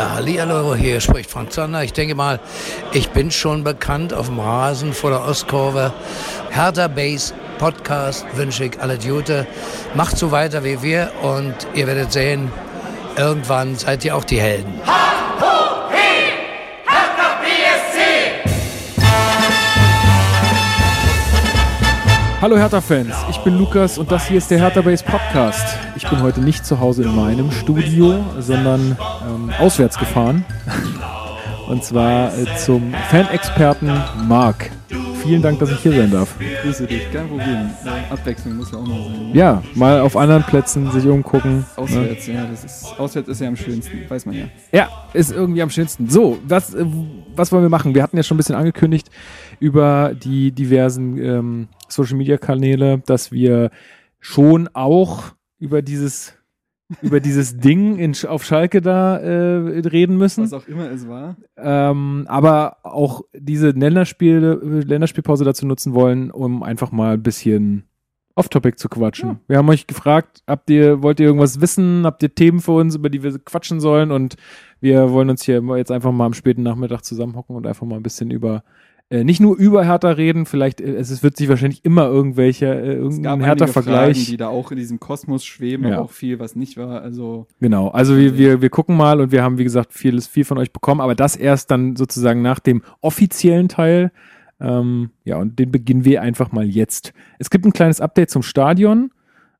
Ja, hallihallo, hier spricht Frank Zander. Ich denke mal, ich bin schon bekannt auf dem Rasen vor der Ostkurve. Hertha Base Podcast wünsche ich alle Gute. Macht so weiter wie wir und ihr werdet sehen, irgendwann seid ihr auch die Helden. Hallo Hertha-Fans, ich bin Lukas und das hier ist der Hertha Base Podcast. Ich bin heute nicht zu Hause in meinem Studio, sondern ähm, auswärts gefahren. Und zwar äh, zum Fanexperten Marc. Vielen Dank, dass ich hier sein darf. Grüße dich, kein Problem. Abwechslung muss ja auch noch sein. Ja, mal auf anderen Plätzen sich umgucken. Auswärts, ne? ja, das ist, auswärts ist ja am schönsten, weiß man ja. Ja, ist irgendwie am schönsten. So, was, äh, was wollen wir machen? Wir hatten ja schon ein bisschen angekündigt über die diversen ähm, Social Media Kanäle, dass wir schon auch über dieses über dieses Ding in, auf Schalke da äh, reden müssen. Was auch immer es war. Ähm, aber auch diese Länderspiel, Länderspielpause dazu nutzen wollen, um einfach mal ein bisschen off-topic zu quatschen. Ja. Wir haben euch gefragt, habt ihr, wollt ihr irgendwas wissen? Habt ihr Themen für uns, über die wir quatschen sollen? Und wir wollen uns hier jetzt einfach mal am späten Nachmittag zusammenhocken und einfach mal ein bisschen über äh, nicht nur über Hertha reden, vielleicht, äh, es, wird sich wahrscheinlich immer irgendwelche, äh, irgendein Hertha-Vergleich. die da auch in diesem Kosmos schweben, ja. aber auch viel, was nicht war, also. Genau, also wir, wir, wir gucken mal und wir haben, wie gesagt, vieles, viel von euch bekommen, aber das erst dann sozusagen nach dem offiziellen Teil. Ähm, ja, und den beginnen wir einfach mal jetzt. Es gibt ein kleines Update zum Stadion.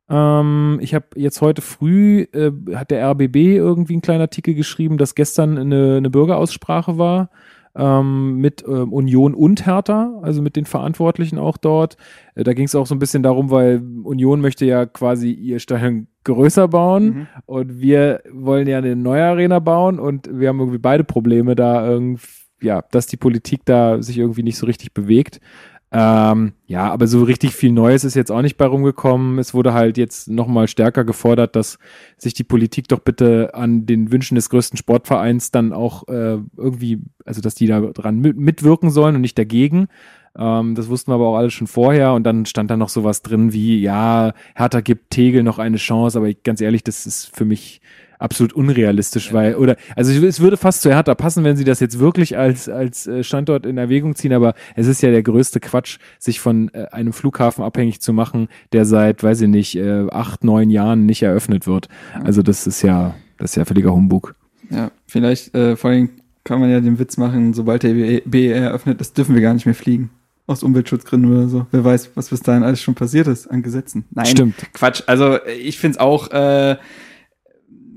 Ähm, ich habe jetzt heute früh, äh, hat der RBB irgendwie einen kleinen Artikel geschrieben, dass gestern eine, eine Bürgeraussprache war ähm, mit äh, Union und Hertha, also mit den Verantwortlichen auch dort. Äh, da ging es auch so ein bisschen darum, weil Union möchte ja quasi ihr Stadion größer bauen mhm. und wir wollen ja eine neue Arena bauen und wir haben irgendwie beide Probleme da irgendwie, ja, dass die Politik da sich irgendwie nicht so richtig bewegt. Ähm, ja, aber so richtig viel Neues ist jetzt auch nicht bei rumgekommen. Es wurde halt jetzt nochmal stärker gefordert, dass sich die Politik doch bitte an den Wünschen des größten Sportvereins dann auch äh, irgendwie, also dass die da dran mitwirken sollen und nicht dagegen. Ähm, das wussten wir aber auch alle schon vorher und dann stand da noch sowas drin wie, ja, Hertha gibt Tegel noch eine Chance, aber ich, ganz ehrlich, das ist für mich absolut unrealistisch, ja. weil, oder, also es würde fast zu Hertha passen, wenn sie das jetzt wirklich als, als äh, Standort in Erwägung ziehen, aber es ist ja der größte Quatsch, sich von äh, einem Flughafen abhängig zu machen, der seit, weiß ich nicht, äh, acht, neun Jahren nicht eröffnet wird. Also das ist ja, das ist ja völliger Humbug. Ja, vielleicht, äh, vor allem kann man ja den Witz machen, sobald der BER eröffnet ist, dürfen wir gar nicht mehr fliegen aus Umweltschutzgründen oder so. Wer weiß, was bis dahin alles schon passiert ist an Gesetzen. Nein, Stimmt. Quatsch. Also ich finde es auch, äh,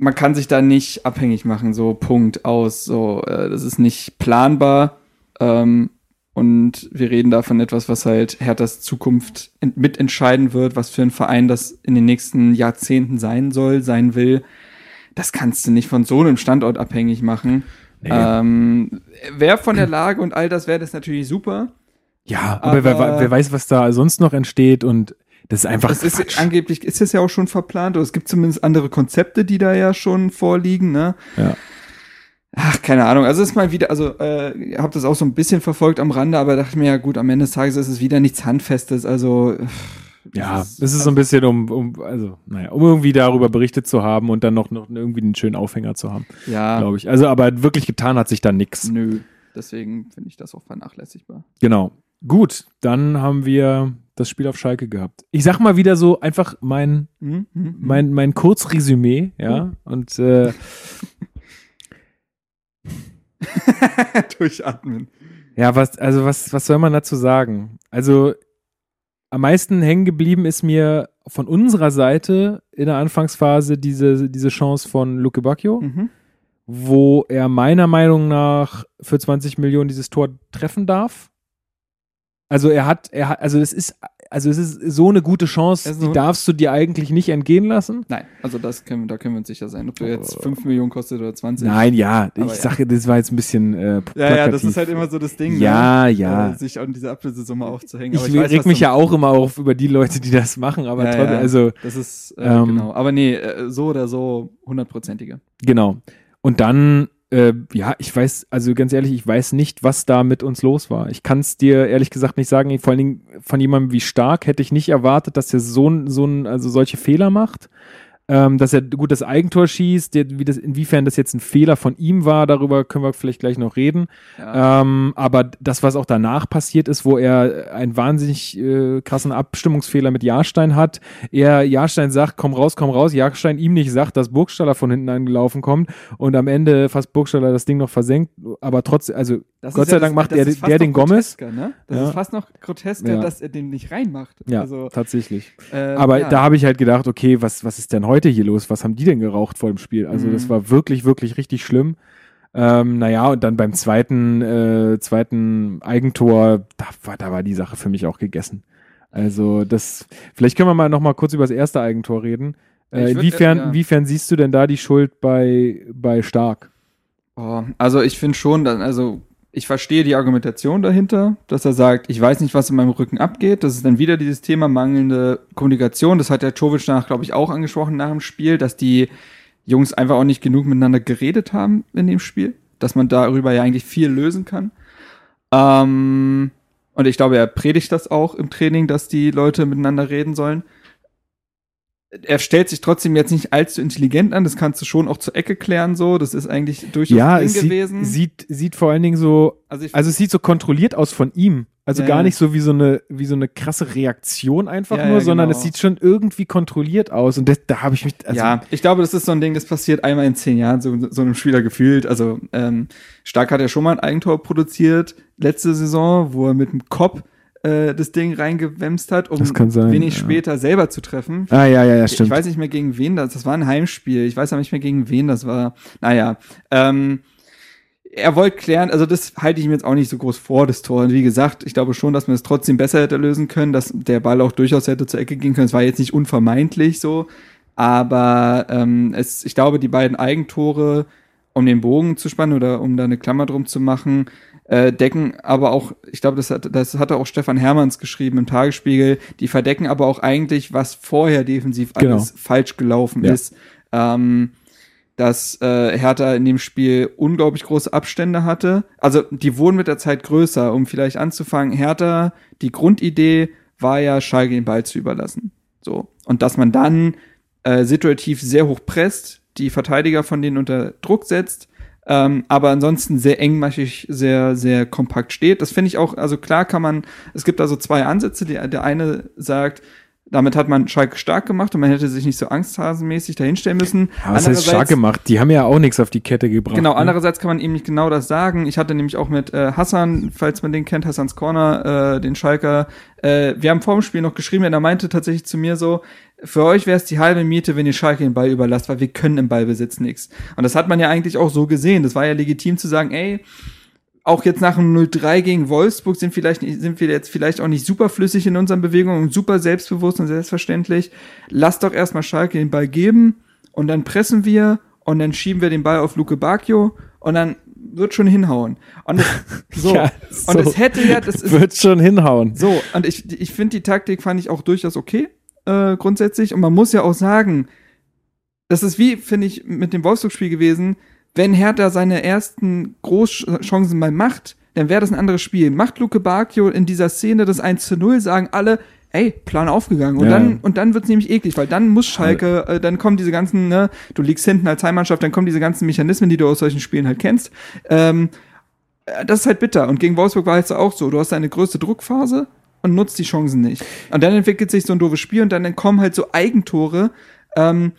man kann sich da nicht abhängig machen, so Punkt aus. So, äh, das ist nicht planbar. Ähm, und wir reden da von etwas, was halt Herthas Zukunft mitentscheiden wird, was für ein Verein das in den nächsten Jahrzehnten sein soll, sein will. Das kannst du nicht von so einem Standort abhängig machen. Nee. Ähm, wer von der Lage und all das wäre das natürlich super. Ja, aber, aber wer, wer, weiß, was da sonst noch entsteht und das ist einfach. Das ist angeblich ist es ja auch schon verplant, oder es gibt zumindest andere Konzepte, die da ja schon vorliegen, ne? Ja. Ach, keine Ahnung. Also es ist mal wieder, also äh, habe das auch so ein bisschen verfolgt am Rande, aber dachte mir ja gut, am Ende des Tages ist es wieder nichts Handfestes. Also ja, es ist so ein bisschen um, um, also naja, um irgendwie darüber berichtet zu haben und dann noch, noch irgendwie einen schönen Aufhänger zu haben. Ja, glaube ich. Also aber wirklich getan hat sich da nichts. Nö. Deswegen finde ich das auch vernachlässigbar. Genau. Gut, dann haben wir das Spiel auf Schalke gehabt. Ich sag mal wieder so einfach mein, mhm, mhm, mhm. mein, mein Kurzresümee, ja, mhm. und äh, durchatmen. Ja, was, also was, was soll man dazu sagen? Also am meisten hängen geblieben ist mir von unserer Seite in der Anfangsphase diese, diese Chance von Luke Bacchio, mhm. wo er meiner Meinung nach für 20 Millionen dieses Tor treffen darf. Also er hat, er hat, also es ist, also es ist so eine gute Chance, also, die darfst du dir eigentlich nicht entgehen lassen. Nein, also das können, da können wir uns sicher sein. Ob du jetzt 5 Millionen kostet oder 20. Nein, ja, ich ja. sage, das war jetzt ein bisschen äh, Ja, ja, das ist halt immer so das Ding, ja, ne? ja. Äh, sich an diese Ablösesumme aufzuhängen. Aber ich, ich weiß, reg mich ja auch immer auf über die Leute, die das machen, aber ja, trotzdem, ja. also. Das ist, äh, ähm, genau. Aber nee, äh, so oder so hundertprozentige. Genau. Und dann äh, ja, ich weiß, also ganz ehrlich, ich weiß nicht, was da mit uns los war. Ich kann es dir ehrlich gesagt nicht sagen. Vor allen Dingen von jemandem wie Stark hätte ich nicht erwartet, dass er so, so also solche Fehler macht. Ähm, dass er gut das Eigentor schießt, wie das, inwiefern das jetzt ein Fehler von ihm war, darüber können wir vielleicht gleich noch reden. Ja. Ähm, aber das, was auch danach passiert ist, wo er einen wahnsinnig äh, krassen Abstimmungsfehler mit Jahrstein hat, er Jahrstein sagt, komm raus, komm raus, Jahrstein ihm nicht sagt, dass Burgstaller von hinten angelaufen kommt und am Ende fast Burgstaller das Ding noch versenkt, aber trotzdem, also Das Gott sei ja Dank das- macht das der, der den Gomez. Ne? Das Ja. ist fast noch grotesker, Ja. dass er den nicht reinmacht. Ja, Also, tatsächlich. äh, Aber da habe ich halt gedacht, okay, was, was ist denn heute hier los? Was haben die denn geraucht vor dem Spiel? Also Mhm. das war wirklich, wirklich richtig schlimm. Ähm, naja, und dann beim zweiten, äh, zweiten Eigentor, da war, da war die Sache für mich auch gegessen. Also das, vielleicht können wir mal noch mal kurz über das erste Eigentor reden. Äh, inwiefern, ja. inwiefern siehst du denn da die Schuld bei, bei Stark? Oh, also ich finde schon, dass, also ich verstehe die Argumentation dahinter, dass er sagt, ich weiß nicht, was in meinem Rücken abgeht. Das ist dann wieder dieses Thema mangelnde Kommunikation. Das hat der Jovic danach, glaube ich, auch angesprochen nach dem Spiel, dass die Jungs einfach auch nicht genug miteinander geredet haben in dem Spiel, dass man darüber ja eigentlich viel lösen kann. Ähm, und ich glaube, er predigt das auch im Training, dass die Leute miteinander reden sollen. Er stellt sich trotzdem jetzt nicht allzu intelligent an, das kannst du schon auch zur Ecke klären, so. Das ist eigentlich durchaus Ja, drin es sieht, gewesen. sieht, sieht vor allen Dingen so, also ich also es sieht so kontrolliert aus von ihm. Also Ja, gar nicht so wie so eine, wie so eine krasse Reaktion einfach Ja, nur, ja, sondern genau. es sieht schon irgendwie kontrolliert aus. Und das, da habe ich mich, also, ja, ich glaube, das ist so ein Ding, das passiert einmal in zehn Jahren, so, so einem Spieler gefühlt. Also ähm, Stark hat ja schon mal ein Eigentor produziert, letzte Saison, wo er mit dem Kopf äh, das Ding reingewemst hat, um Das sein, wenig ja. später selber zu treffen. Ah, ja, ja, ja, Ich stimmt. weiß nicht mehr gegen wen das, das war ein Heimspiel. Ich weiß aber nicht mehr gegen wen das war. Naja, ähm, er wollte klären, also das halte ich ihm jetzt auch nicht so groß vor, das Tor. Und wie gesagt, ich glaube schon, dass man es trotzdem besser hätte lösen können, dass der Ball auch durchaus hätte zur Ecke gehen können. Es war jetzt nicht unvermeidlich so, aber ähm, es, ich glaube, die beiden Eigentore, um den Bogen zu spannen oder um da eine Klammer drum zu machen, äh, decken aber auch, ich glaube, das, hat, das hatte auch Stefan Hermanns geschrieben im Tagesspiegel, die verdecken aber auch eigentlich, was vorher defensiv Genau. alles falsch gelaufen Ja. ist. Ähm, dass äh, Hertha in dem Spiel unglaublich große Abstände hatte. Also die wurden mit der Zeit größer, um vielleicht anzufangen. Hertha, die Grundidee war ja, Schalke den Ball zu überlassen. So. Und dass man dann äh, situativ sehr hoch presst, die Verteidiger von denen unter Druck setzt, ähm, aber ansonsten sehr engmaschig, sehr, sehr kompakt steht. Das finde ich auch, also klar kann man, es gibt also zwei Ansätze. Der, der eine sagt, damit hat man Schalke stark gemacht und man hätte sich nicht so angsthasenmäßig dahinstellen müssen. Aber es ist stark gemacht. Die haben ja auch nichts auf die Kette gebracht. Genau, ne? andererseits kann man eben nicht genau das sagen. Ich hatte nämlich auch mit äh, Hassan, falls man den kennt, Hassans Corner, äh, den Schalker, äh, wir haben vor dem Spiel noch geschrieben, und er meinte tatsächlich zu mir so, für euch wäre es die halbe Miete, wenn ihr Schalke den Ball überlasst, weil wir können im Ballbesitz nichts. Und das hat man ja eigentlich auch so gesehen. Das war ja legitim zu sagen, ey, auch jetzt nach dem 0-3 gegen Wolfsburg sind, vielleicht, sind wir jetzt vielleicht auch nicht super flüssig in unseren Bewegungen und super selbstbewusst und selbstverständlich. Lasst doch erstmal Schalke den Ball geben und dann pressen wir und dann schieben wir den Ball auf Luke Bacchio und dann wird schon hinhauen. Und es, so. Ja, Und so. es hätte ja, das ist, Wird schon hinhauen. so, und ich, ich finde, die Taktik fand ich auch durchaus okay, äh, grundsätzlich. Und man muss ja auch sagen, das ist wie, finde ich, mit dem Wolfsburg-Spiel gewesen, wenn Hertha seine ersten Großchancen mal macht, dann wäre das ein anderes Spiel. Macht Luke Bacchio in dieser Szene das 1 zu 0, sagen alle, ey, Plan aufgegangen. Und Ja. dann, und dann wird's nämlich eklig, weil dann muss Schalke, äh, dann kommen diese ganzen, ne, du liegst hinten als Heimmannschaft, dann kommen diese ganzen Mechanismen, die du aus solchen Spielen halt kennst. Ähm, äh, das ist halt bitter. Und gegen Wolfsburg war es auch so. Du hast deine größte Druckphase und nutzt die Chancen nicht. Und dann entwickelt sich so ein doofes Spiel und dann kommen halt so Eigentore. Ähm,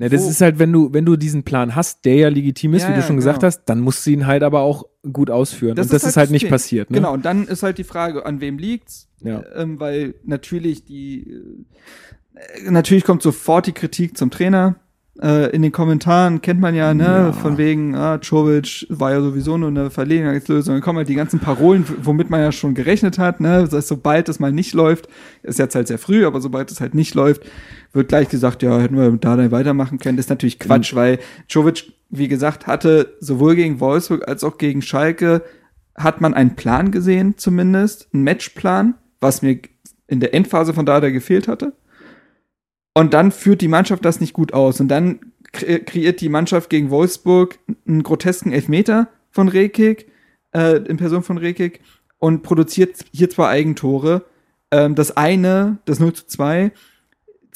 Ja, das Wo- ist halt, wenn du, wenn du diesen Plan hast, der ja legitim ist, Ja, wie du schon gesagt genau. hast, dann musst du ihn halt aber auch gut ausführen. Und das ist halt, nicht das Ding. passiert. Ne? Genau, und dann ist halt die Frage, an wem liegt's? Ja. Ähm, weil natürlich die, äh, natürlich kommt sofort die Kritik zum Trainer. Äh, in den Kommentaren kennt man ja, ne, Ja. von wegen, ah, Czovic war ja sowieso nur eine Verlegenheitslösung. Dann kommen halt die ganzen Parolen, womit man ja schon gerechnet hat, ne, das heißt, sobald es mal nicht läuft, ist jetzt halt sehr früh, aber sobald es halt nicht läuft, wird gleich gesagt, ja, hätten wir da dann weitermachen können. Das ist natürlich Quatsch, weil Czovic, wie gesagt, hatte sowohl gegen Wolfsburg als auch gegen Schalke hat man einen Plan gesehen, zumindest, einen Matchplan, was mir in der Endphase von Dada gefehlt hatte. Und dann führt die Mannschaft das nicht gut aus. Und dann kre kreiert die Mannschaft gegen Wolfsburg einen grotesken Elfmeter von Rekik, äh, in Person von Rekik, und produziert hier zwei Eigentore. Ähm, das eine, das 0 zu 2,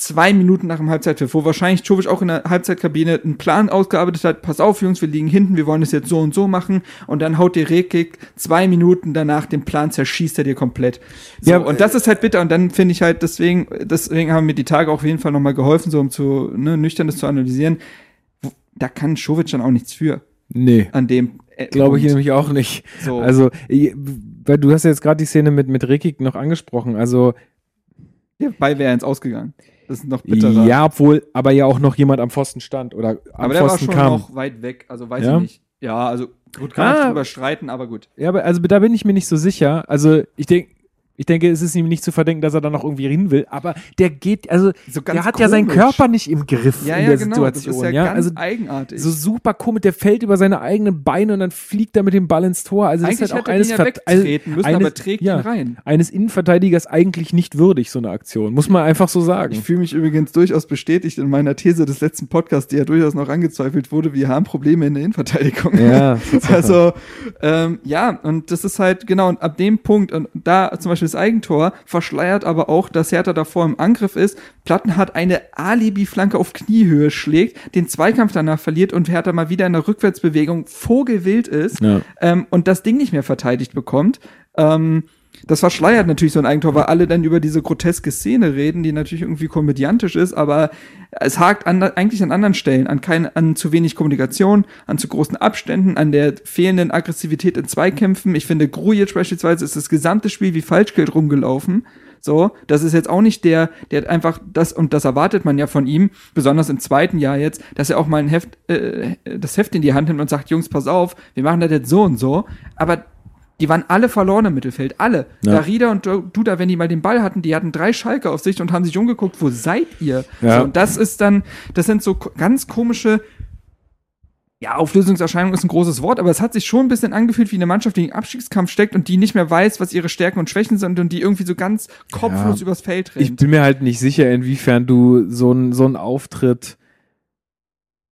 zwei Minuten nach dem Halbzeitpfiff, wo wahrscheinlich Jovic auch in der Halbzeitkabine einen Plan ausgearbeitet hat, pass auf Jungs, wir liegen hinten, wir wollen es jetzt so und so machen und dann haut dir Rekik zwei Minuten danach den Plan, zerschießt er dir komplett. So, Ja, und das ist halt bitter und dann finde ich halt, deswegen, deswegen haben mir die Tage auch auf jeden Fall nochmal geholfen, so um zu, ne, nüchtern das zu analysieren. Da kann Jovic dann auch nichts für, Nee. an dem äh, Glaube ich nämlich auch nicht. So. Also, weil du hast ja jetzt gerade die Szene mit, mit Rekik noch angesprochen. Also, Bei wäre ins Ausgegangen. Das ist noch bitterer. ja, obwohl aber ja auch noch jemand am Pfosten stand oder am aber der war Pfosten schon kam. noch weit weg, also weiß Ja? ich nicht. Ja, also gut, kann man Ah. drüber streiten, aber gut. Ja, aber also da bin ich mir nicht so sicher. Also, ich denke, ich denke, es ist ihm nicht zu verdenken, dass er da noch irgendwie hin will, aber der geht, also So der hat ja seinen komisch. Körper nicht im Griff Ja, in ja, der genau. Situation. das ist ja, ja, ganz also eigenartig. so super komisch, der fällt über seine eigenen Beine und dann fliegt er mit dem Ball ins Tor. Also das Eigentlich ist halt auch hätte eines, ja wegtreten müssen, eines, aber trägt ja, ihn rein. eines Innenverteidigers eigentlich nicht würdig, so eine Aktion. Muss man einfach so sagen. Ich fühle mich übrigens durchaus bestätigt in meiner These des letzten Podcasts, die ja durchaus noch angezweifelt wurde, wir haben Probleme in der Innenverteidigung. Ja, Also, ähm, ja, und das ist halt, genau, und ab dem Punkt, und da zum Beispiel das Eigentor, verschleiert aber auch, dass Hertha davor im Angriff ist, Platten hat eine Alibi-Flanke auf Kniehöhe schlägt, den Zweikampf danach verliert und Hertha mal wieder in der Rückwärtsbewegung vogelwild ist Ja. ähm, und das Ding nicht mehr verteidigt bekommt. Ähm, das verschleiert natürlich so ein Eigentor, weil alle dann über diese groteske Szene reden, die natürlich irgendwie komödiantisch ist, aber es hakt an, eigentlich an anderen Stellen, an, kein, an zu wenig Kommunikation, an zu großen Abständen, an der fehlenden Aggressivität in Zweikämpfen. Ich finde, Grujic beispielsweise ist das gesamte Spiel wie Falschgeld rumgelaufen. So, das ist jetzt auch nicht der, der einfach das, und das erwartet man ja von ihm, besonders im zweiten Jahr jetzt, dass er auch mal ein Heft, äh, das Heft in die Hand nimmt und sagt, Jungs, pass auf, wir machen das jetzt so und so. Aber die waren alle verloren im Mittelfeld, alle. Ja. Darida und Duda, wenn die mal den Ball hatten, die hatten drei Schalke auf sich und haben sich umgeguckt, wo seid ihr? Ja. So, und das ist dann, das sind so ganz komische, ja, Auflösungserscheinung ist ein großes Wort, aber es hat sich schon ein bisschen angefühlt wie eine Mannschaft, die im Abstiegskampf steckt und die nicht mehr weiß, was ihre Stärken und Schwächen sind und die irgendwie so ganz kopflos Ja. übers Feld Ich rennt. bin mir halt nicht sicher, inwiefern du so einen so einen Auftritt,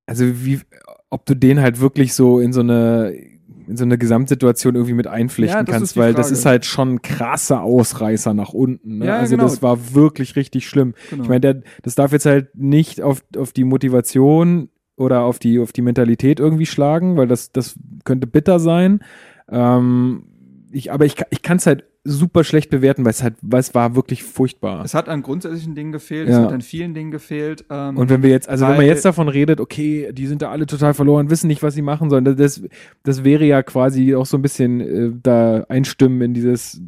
also wie, ob du den halt wirklich so in so eine in so eine Gesamtsituation irgendwie mit einflechten Ja, das kannst, weil das Frage. ist halt schon ein krasser Ausreißer nach unten. Ne? Ja, also genau. das war wirklich richtig schlimm. Genau. Ich meine, das darf jetzt halt nicht auf, auf die Motivation oder auf die, auf die Mentalität irgendwie schlagen, weil das, das könnte bitter sein. Ähm, ich, aber ich, ich kann es halt super schlecht bewerten, weil es halt, weil es war wirklich furchtbar. es hat an grundsätzlichen Dingen gefehlt, Ja. es hat an vielen Dingen gefehlt. Ähm, Und wenn wir jetzt, also wenn man jetzt davon redet, okay, die sind da alle total verloren, wissen nicht, was sie machen sollen, das, das wäre ja quasi auch so ein bisschen äh, da einstimmen in dieses,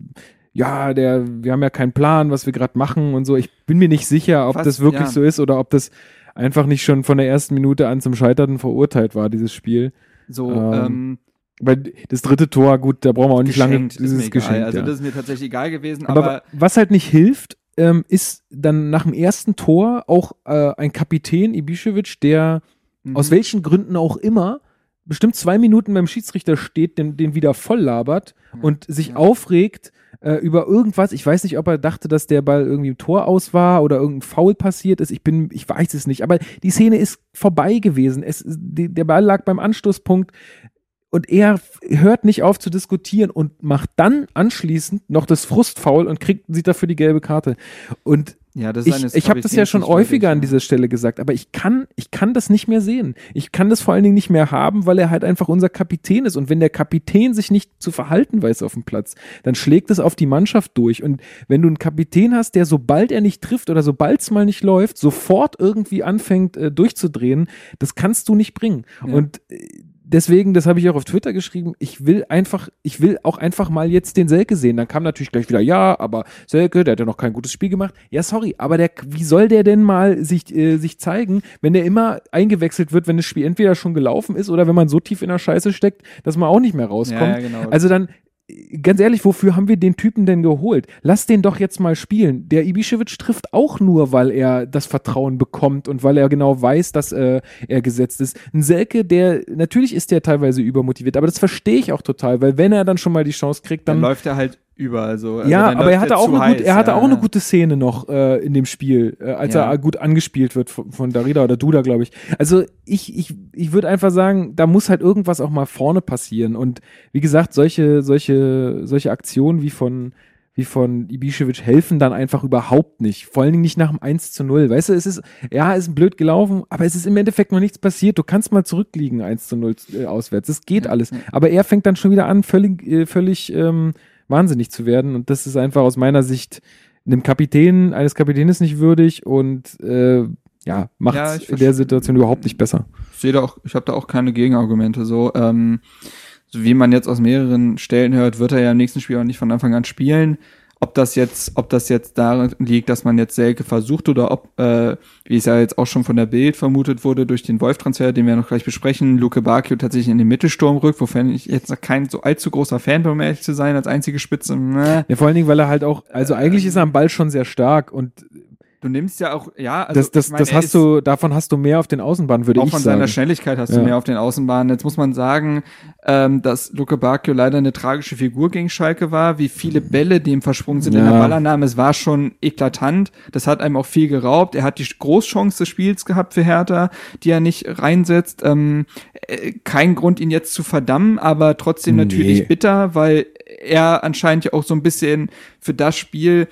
ja, der, wir haben ja keinen Plan, was wir gerade machen und so. Ich bin mir nicht sicher, ob Was- das wirklich ja. so ist oder ob das einfach nicht schon von der ersten Minute an zum Scheitern verurteilt war, dieses Spiel. so, ähm, ähm, Weil das dritte Tor, gut, da brauchen wir auch nicht lange geschenkt, ist mir dieses egal. Geschenk. Also ja. das ist mir tatsächlich egal gewesen, Aber, aber, was halt nicht hilft, ähm, ist dann nach dem ersten Tor auch äh, ein Kapitän Ibišević, der mhm. aus welchen Gründen auch immer bestimmt zwei Minuten beim Schiedsrichter steht, den, den wieder voll labert und sich ja. aufregt äh, über irgendwas. Ich weiß nicht, ob er dachte, dass der Ball irgendwie im Tor aus war oder irgendein Foul passiert ist. Ich bin, ich weiß es nicht. Aber die Szene ist vorbei gewesen. Es, die, der Ball lag beim Anstoßpunkt und er hört nicht auf zu diskutieren und macht dann anschließend noch das Frustfoul und kriegt, sieht dafür die gelbe Karte. Und ja, das ich, ich habe das ja schon häufiger an dieser Stelle gesagt, aber ich kann, ich kann das nicht mehr sehen. Ich kann das vor allen Dingen nicht mehr haben, weil er halt einfach unser Kapitän ist. Und wenn der Kapitän sich nicht zu verhalten weiß auf dem Platz, dann schlägt es auf die Mannschaft durch. Und wenn du einen Kapitän hast, der sobald er nicht trifft oder sobald es mal nicht läuft, sofort irgendwie anfängt äh, durchzudrehen, das kannst du nicht bringen. Ja. Und äh, deswegen, das habe ich auch auf Twitter geschrieben, ich will einfach, ich will auch einfach mal jetzt den Selke sehen. Dann kam natürlich gleich wieder, ja, aber Selke, der hat ja noch kein gutes Spiel gemacht. Ja, sorry, aber der, wie soll der denn mal sich, äh, sich zeigen, wenn der immer eingewechselt wird, wenn das Spiel entweder schon gelaufen ist oder wenn man so tief in der Scheiße steckt, dass man auch nicht mehr rauskommt. Ja, ja, genau. Also dann, ganz ehrlich, wofür haben wir den Typen denn geholt? Lass den doch jetzt mal spielen. Der Ibišević trifft auch nur, weil er das Vertrauen bekommt und weil er genau weiß, dass äh, er gesetzt ist. Ein Selke, der, natürlich ist der teilweise übermotiviert, aber das verstehe ich auch total, weil wenn er dann schon mal die Chance kriegt, dann dann läuft er halt überall so. Also ja, aber er hatte auch gut, er hatte ja, auch eine gute Szene noch äh, in dem Spiel, äh, als Ja. er gut angespielt wird von, von Darida oder Duda, glaube ich. Also ich, ich, ich würde einfach sagen, da muss halt irgendwas auch mal vorne passieren. Und wie gesagt, solche, solche, solche Aktionen wie von, wie von Ibišević helfen dann einfach überhaupt nicht. Vor allen Dingen nicht nach dem 1 zu 0. Weißt du, es ist, ja, es ist blöd gelaufen, aber es ist im Endeffekt noch nichts passiert. Du kannst mal zurückliegen 1 zu 0 äh, auswärts. Es geht alles. Aber er fängt dann schon wieder an, völlig, äh, völlig ähm, wahnsinnig zu werden. Und das ist einfach aus meiner Sicht einem Kapitän, eines Kapitäns nicht würdig und äh, ja, macht Ja, in der Situation überhaupt nicht besser. Ich sehe da auch, ich habe da auch keine Gegenargumente. So, ähm, so wie man jetzt aus mehreren Stellen hört, wird er ja im nächsten Spiel auch nicht von Anfang an spielen. Ob das jetzt, ob das jetzt daran liegt, dass man jetzt Selke versucht oder ob, äh, wie es ja jetzt auch schon von der Bild vermutet wurde, durch den Wolf-Transfer, den wir noch gleich besprechen, Luke Bakio tatsächlich in den Mittelsturm rückt, wofern ich jetzt noch kein so allzu großer Fan bin, um ehrlich zu sein, als einzige Spitze. Meh. Ja, vor allen Dingen, weil er halt auch, also eigentlich ist er am Ball schon sehr stark und Du nimmst ja auch, ja, also das, das, ich meine, das hast du, davon hast du mehr auf den Außenbahnen, würde auch ich von sagen. seiner Schnelligkeit hast Ja. du mehr auf den Außenbahnen. Jetzt muss man sagen, ähm, dass Luke Bacchio leider eine tragische Figur gegen Schalke war. Wie viele Bälle dem versprungen sind in Ja. der Ballannahme, es war schon eklatant. Das hat einem auch viel geraubt. Er hat die Großchance des Spiels gehabt für Hertha, die er nicht reinsetzt. Ähm, äh, kein Grund, ihn jetzt zu verdammen, aber trotzdem Nee. natürlich bitter, weil er anscheinend ja auch so ein bisschen für das Spiel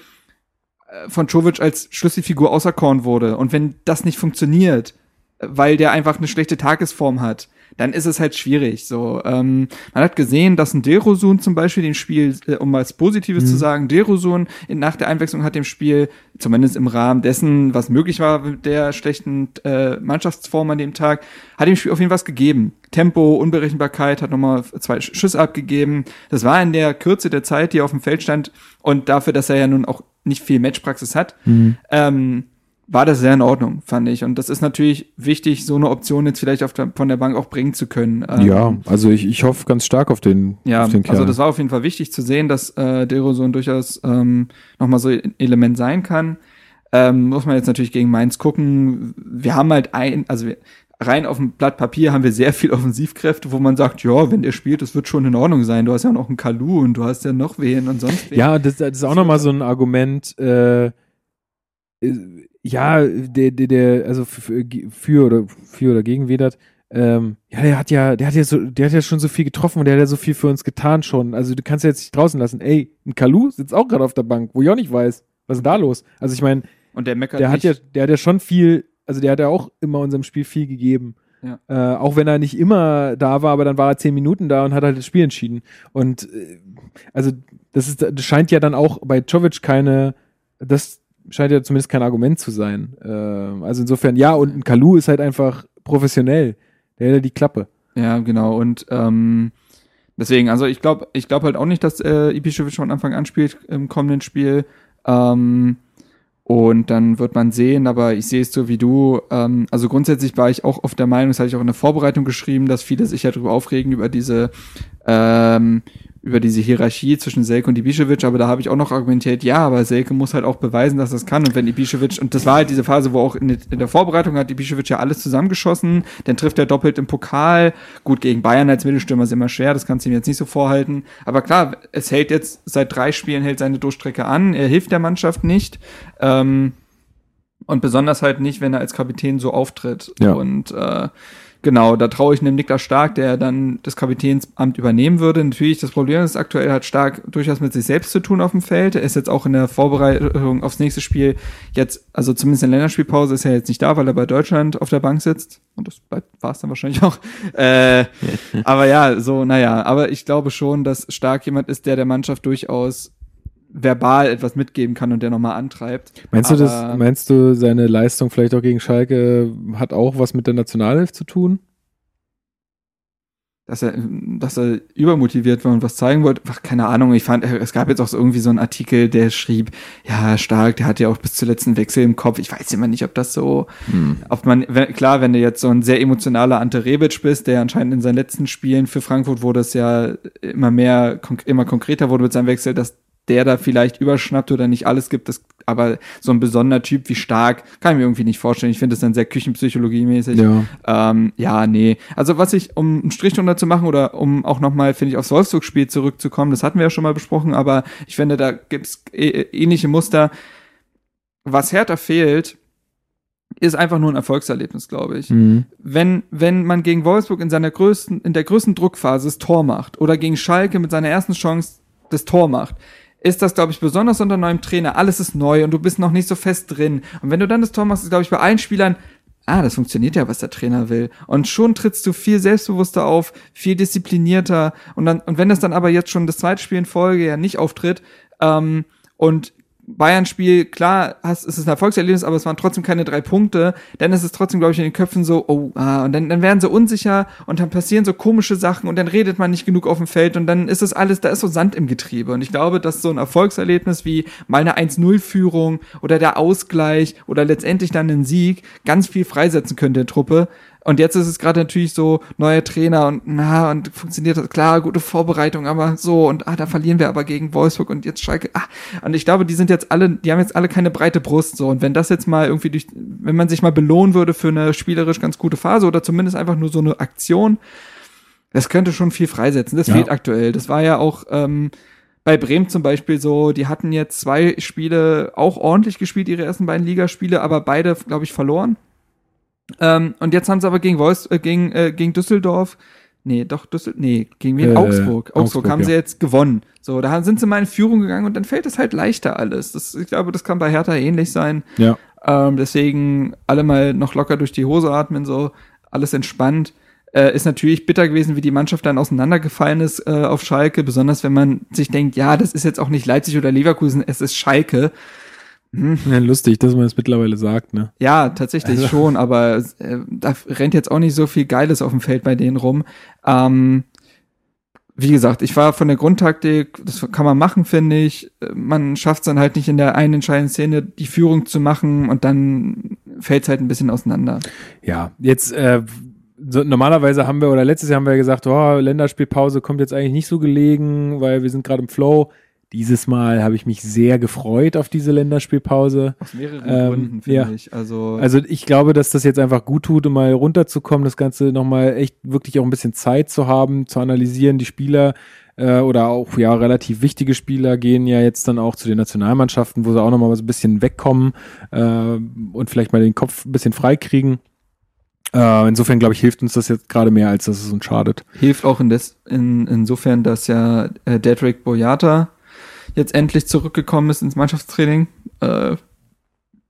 von Jovic als Schlüsselfigur auserkoren wurde. Und wenn das nicht funktioniert, äh, weil der einfach eine schlechte Tagesform hat, dann ist es halt schwierig. So, ähm, man hat gesehen, dass ein Derosun zum Beispiel dem Spiel, äh, um was Positives zu sagen, Derosun in, nach der Einwechslung hat dem Spiel, zumindest im Rahmen dessen, was möglich war mit der schlechten äh, Mannschaftsform an dem Tag, hat dem Spiel auf jeden Fall was gegeben. Tempo, Unberechenbarkeit, hat nochmal zwei Sch- Schüsse abgegeben. Das war in der Kürze der Zeit, die er auf dem Feld stand und dafür, dass er ja nun auch nicht viel Matchpraxis hat, ähm, war das sehr in Ordnung, fand ich. Und das ist natürlich wichtig, so eine Option jetzt vielleicht der, von der Bank auch bringen zu können. Ähm, ja, also ich, ich hoffe ganz stark auf den, ja, auf den also das war auf jeden Fall wichtig zu sehen, dass äh, Derosun durchaus ähm, nochmal so ein Element sein kann. Ähm, muss man jetzt natürlich gegen Mainz gucken. Wir haben halt ein, also wir, rein auf dem Blatt Papier haben wir sehr viel Offensivkräfte, wo man sagt, ja, wenn der spielt, das wird schon in Ordnung sein. Du hast ja noch einen Kalu und du hast ja noch wen und sonst wen. Ja, das, das ist auch nochmal so ein Argument, äh, äh, ja, der, der, der, also für, für oder für oder gegen Wedert, ähm, ja, der hat ja, der hat ja so, der hat ja schon so viel getroffen und der hat ja so viel für uns getan schon. Also du kannst ja jetzt nicht draußen lassen. Ey, ein Kalu sitzt auch gerade auf der Bank, wo ich auch nicht weiß. Was ist denn da los? Also ich meine, Und der meckert der hat nicht. ja, der hat ja schon viel, also der hat ja auch immer unserem Spiel viel gegeben. Ja. Äh, auch wenn er nicht immer da war, aber dann war er zehn Minuten da und hat halt das Spiel entschieden. Und äh, also das ist, das scheint ja dann auch bei Jovic keine, das scheint ja zumindest kein Argument zu sein. Äh, also insofern, ja, und ein Kalu ist halt einfach professionell. Der hält ja die Klappe. Ja, genau. Und ähm, deswegen, also ich glaube, ich glaube halt auch nicht, dass äh, Ibišević von Anfang an spielt im kommenden Spiel. Ähm, und dann wird man sehen, aber ich sehe es so wie du. Ähm, also grundsätzlich war ich auch auf der Meinung, das hatte ich auch in der Vorbereitung geschrieben, dass viele sich ja darüber aufregen, über diese ähm, über diese Hierarchie zwischen Selke und Ibišević, aber da habe ich auch noch argumentiert, ja, aber Selke muss halt auch beweisen, dass es kann und wenn Ibišević, und das war halt diese Phase, wo auch in, in der Vorbereitung hat Ibišević ja alles zusammengeschossen, dann trifft er doppelt im Pokal, gut, gegen Bayern als Mittelstürmer ist immer schwer, das kannst du ihm jetzt nicht so vorhalten, aber klar, es hält jetzt, seit drei Spielen hält seine Durchstrecke an, er hilft der Mannschaft nicht, ähm, und besonders halt nicht, wenn er als Kapitän so auftritt. Ja. Und äh, genau, da traue ich einem Niklas Stark, der dann das Kapitänsamt übernehmen würde. Natürlich, das Problem ist aktuell hat Stark durchaus mit sich selbst zu tun auf dem Feld. Er ist jetzt auch in der Vorbereitung aufs nächste Spiel jetzt, also zumindest in der Länderspielpause ist er jetzt nicht da, weil er bei Deutschland auf der Bank sitzt. Und das war es dann wahrscheinlich auch. Äh, aber ja, so, naja, aber ich glaube schon, dass Stark jemand ist, der der Mannschaft durchaus verbal etwas mitgeben kann und der nochmal antreibt. Meinst du das, Aber- meinst du, seine Leistung vielleicht auch gegen Schalke hat auch was mit der Nationalelf zu tun? dass er, dass er übermotiviert war und was zeigen wollte. Ach, keine Ahnung, ich fand, es gab jetzt auch so irgendwie so einen Artikel, der schrieb, ja, stark, der hat ja auch bis zum letzten Wechsel im Kopf. Ich weiß immer nicht, ob das so, ob man, wenn, klar, wenn du jetzt so ein sehr emotionaler Ante Rebic bist, der anscheinend in seinen letzten Spielen für Frankfurt, wo das ja immer mehr, immer konkreter wurde mit seinem Wechsel, dass der da vielleicht überschnappt oder nicht alles gibt, das, aber so ein besonderer Typ wie stark, kann ich mir irgendwie nicht vorstellen. Ich finde das dann sehr Küchenpsychologie-mäßig. Ja. Ähm, ja, nee. Also was ich, um einen Strich drunter zu machen oder um auch nochmal, finde ich, aufs Wolfsburg-Spiel zurückzukommen, das hatten wir ja schon mal besprochen, aber ich finde, da gibt's äh, ähnliche Muster. Was Hertha fehlt, ist einfach nur ein Erfolgserlebnis, glaube ich. Mhm. Wenn, wenn man gegen Wolfsburg in seiner größten, in der größten Druckphase das Tor macht oder gegen Schalke mit seiner ersten Chance das Tor macht, ist das, glaube ich, besonders unter neuem Trainer. Alles ist neu und du bist noch nicht so fest drin. Und wenn du dann das Tor machst, ist, glaube ich, bei allen Spielern, ah, das funktioniert ja, was der Trainer will. Und schon trittst du viel selbstbewusster auf, viel disziplinierter. Und dann, und wenn das dann aber jetzt schon das zweite Spiel in Folge ja nicht auftritt, ähm, und Bayern-Spiel, klar, hast, es ist ein Erfolgserlebnis, aber es waren trotzdem keine drei Punkte. Dann ist es trotzdem, glaube ich, in den Köpfen so, oh, ah, und dann, dann werden sie unsicher und dann passieren so komische Sachen und dann redet man nicht genug auf dem Feld und dann ist das alles, da ist so Sand im Getriebe. Und ich glaube, dass so ein Erfolgserlebnis wie mal eine 1-0-Führung oder der Ausgleich oder letztendlich dann ein Sieg ganz viel freisetzen könnte der Truppe. Und jetzt ist es gerade natürlich so, neuer Trainer und na, und funktioniert das, klar, gute Vorbereitung, aber so, und ah, da verlieren wir aber gegen Wolfsburg und jetzt Schalke, ah, und ich glaube, die sind jetzt alle, die haben jetzt alle keine breite Brust, so, und wenn das jetzt mal irgendwie durch, wenn man sich mal belohnen würde für eine spielerisch ganz gute Phase oder zumindest einfach nur so eine Aktion, das könnte schon viel freisetzen. Das ja. fehlt aktuell. Das war ja auch, ähm, bei Bremen zum Beispiel so, die hatten jetzt zwei Spiele auch ordentlich gespielt, ihre ersten beiden Ligaspiele, aber beide, glaube ich, verloren. Ähm, und jetzt haben sie aber gegen Wolfs äh, gegen, äh, gegen Düsseldorf, nee, doch Düsseldorf, nee, gegen wen? Äh, Augsburg. Augsburg. Augsburg haben ja. sie jetzt gewonnen. So, da sind sie mal in Führung gegangen und dann fällt es halt leichter alles. Das, ich glaube, das kann bei Hertha ähnlich sein. Ja. Ähm, deswegen alle mal noch locker durch die Hose atmen, so, alles entspannt. Äh, ist natürlich bitter gewesen, wie die Mannschaft dann auseinandergefallen ist äh, auf Schalke, besonders wenn man sich denkt, ja, das ist jetzt auch nicht Leipzig oder Leverkusen, es ist Schalke. Hm. Ja, lustig, dass man es das mittlerweile sagt, ne? Ja, tatsächlich also. schon, aber äh, da rennt jetzt auch nicht so viel Geiles auf dem Feld bei denen rum. Ähm, wie gesagt, ich war von der Grundtaktik, das kann man machen, finde ich. Man schafft es dann halt nicht in der einen entscheidenden Szene, die Führung zu machen und dann fällt es halt ein bisschen auseinander. Ja, jetzt äh, so, normalerweise haben wir, oder letztes Jahr haben wir gesagt, oh, Länderspielpause kommt jetzt eigentlich nicht so gelegen, weil wir sind gerade im Flow. Dieses Mal habe ich mich sehr gefreut auf diese Länderspielpause. Aus mehreren ähm, Gründen, finde ja. ich. Also, also ich glaube, dass das jetzt einfach gut tut, um mal runterzukommen, das Ganze nochmal echt wirklich auch ein bisschen Zeit zu haben, zu analysieren. Die Spieler äh, oder auch ja relativ wichtige Spieler gehen ja jetzt dann auch zu den Nationalmannschaften, wo sie auch nochmal so ein bisschen wegkommen äh, und vielleicht mal den Kopf ein bisschen freikriegen. Äh, insofern, glaube ich, hilft uns das jetzt gerade mehr, als dass es uns schadet. Hilft auch in des, in, insofern, dass ja äh, Dedrick Boyata jetzt endlich zurückgekommen ist ins Mannschaftstraining. Äh,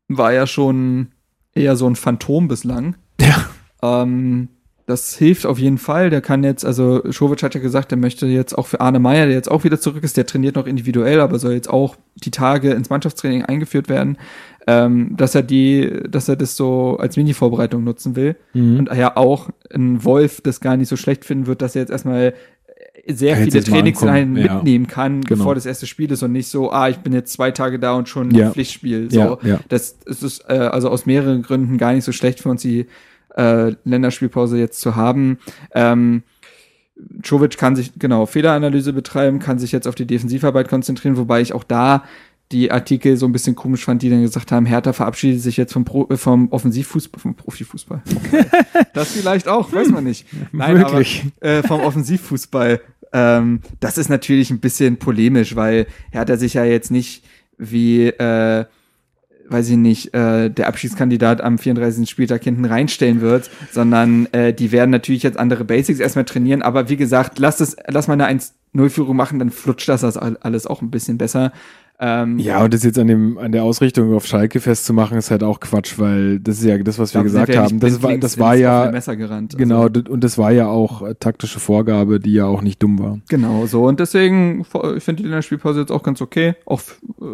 war ja schon eher so ein Phantom bislang. Ja. Ähm, das hilft auf jeden Fall. Der kann jetzt, also Schovic hat ja gesagt, der möchte jetzt auch für Arne Meyer, der jetzt auch wieder zurück ist, der trainiert noch individuell, aber soll jetzt auch die Tage ins Mannschaftstraining eingeführt werden, ähm, dass er die, dass er das so als Mini-Vorbereitung nutzen will. Mhm. Und ja auch ein Wolf das gar nicht so schlecht finden wird, dass er jetzt erstmal sehr viele Trainingseinheiten ja. mitnehmen kann, genau. bevor das erste Spiel ist und nicht so, ah, ich bin jetzt zwei Tage da und schon ja. Pflichtspiel. So, ja, das ist äh, also aus mehreren Gründen gar nicht so schlecht für uns die äh, Länderspielpause jetzt zu haben. Ähm, Czovic kann sich, genau, Fehleranalyse betreiben, kann sich jetzt auf die Defensivarbeit konzentrieren, wobei ich auch da die Artikel so ein bisschen komisch fand, die dann gesagt haben, Hertha verabschiedet sich jetzt vom, Pro, äh, vom Offensivfußball, vom Profifußball. das vielleicht auch, weiß man nicht. Nein, Wirklich? aber äh, vom Offensivfußball. Ähm, das ist natürlich ein bisschen polemisch, weil Hertha sich ja jetzt nicht wie, äh, weiß ich nicht, äh, der Abschiedskandidat am 34. Spieltag hinten reinstellen wird, sondern äh, die werden natürlich jetzt andere Basics erstmal trainieren, aber wie gesagt, lass es, lass mal eine 1-0-Führung machen, dann flutscht das alles auch ein bisschen besser. Ähm, ja, und das jetzt an dem an der Ausrichtung auf Schalke festzumachen, ist halt auch Quatsch, weil das ist ja das, was wir gesagt haben. Das war, das war ja gerannt, genau also. und das war ja auch äh, taktische Vorgabe, die ja auch nicht dumm war. Genau so und deswegen ich finde die Spielpause jetzt auch ganz okay. Auch äh,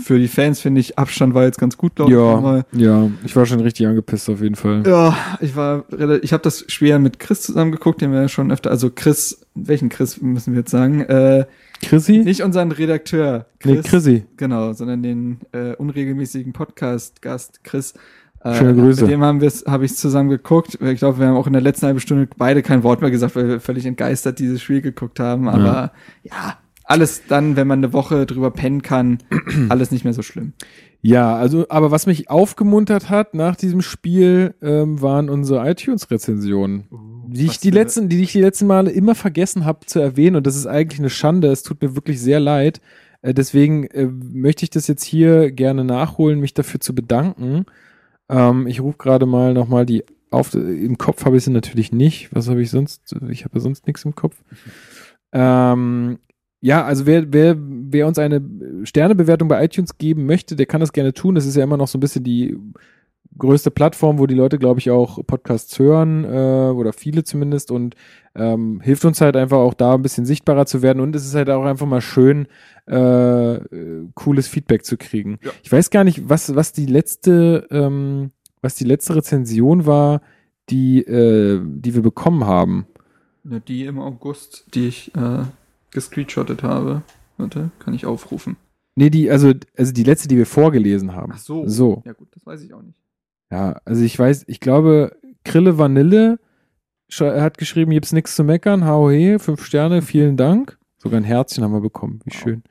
für die Fans finde ich Abstand war jetzt ganz gut, glaube ja, ich. Ja, ich war schon richtig angepisst auf jeden Fall. Ja, ich war ich habe das Spiel ja mit Chris zusammen geguckt, den wir ja schon öfter, also Chris, welchen Chris müssen wir jetzt sagen? Äh, Chrissy? Nicht unseren Redakteur. Chris, nee, Chrissy. Genau, sondern den äh, unregelmäßigen Podcast-Gast Chris. Äh, Schöne Grüße. Mit dem haben wir habe ich zusammen geguckt. Ich glaube, wir haben auch in der letzten halben Stunde beide kein Wort mehr gesagt, weil wir völlig entgeistert dieses Spiel geguckt haben. Aber ja, ja alles dann, wenn man eine Woche drüber pennen kann, alles nicht mehr so schlimm. Ja, also, aber was mich aufgemuntert hat nach diesem Spiel, ähm, waren unsere iTunes-Rezensionen. Uh die ich die letzten, die ich die letzten Male immer vergessen habe zu erwähnen und das ist eigentlich eine Schande. Es tut mir wirklich sehr leid. Äh, deswegen äh, möchte ich das jetzt hier gerne nachholen, mich dafür zu bedanken. Ähm, ich rufe gerade mal nochmal die auf. Im Kopf habe ich sie natürlich nicht. Was habe ich sonst? Ich habe ja sonst nichts im Kopf. Ähm, ja, also wer, wer, wer uns eine Sternebewertung bei iTunes geben möchte, der kann das gerne tun. Das ist ja immer noch so ein bisschen die größte Plattform, wo die Leute, glaube ich, auch Podcasts hören, äh, oder viele zumindest, und ähm, hilft uns halt einfach auch da ein bisschen sichtbarer zu werden. Und es ist halt auch einfach mal schön, äh, cooles Feedback zu kriegen. Ja. Ich weiß gar nicht, was, was die letzte, ähm, was die letzte Rezension war, die, äh, die wir bekommen haben. Ja, die im August, die ich äh, gescreenshottet habe. Warte, kann ich aufrufen. Nee, die, also, also die letzte, die wir vorgelesen haben. Ach so. So. Ja gut, das weiß ich auch nicht. Ja, also ich weiß, ich glaube, Krille Vanille hat geschrieben, gibt's nichts zu meckern, HOE, fünf Sterne, vielen Dank. Sogar ein Herzchen haben wir bekommen, wie Wow. schön.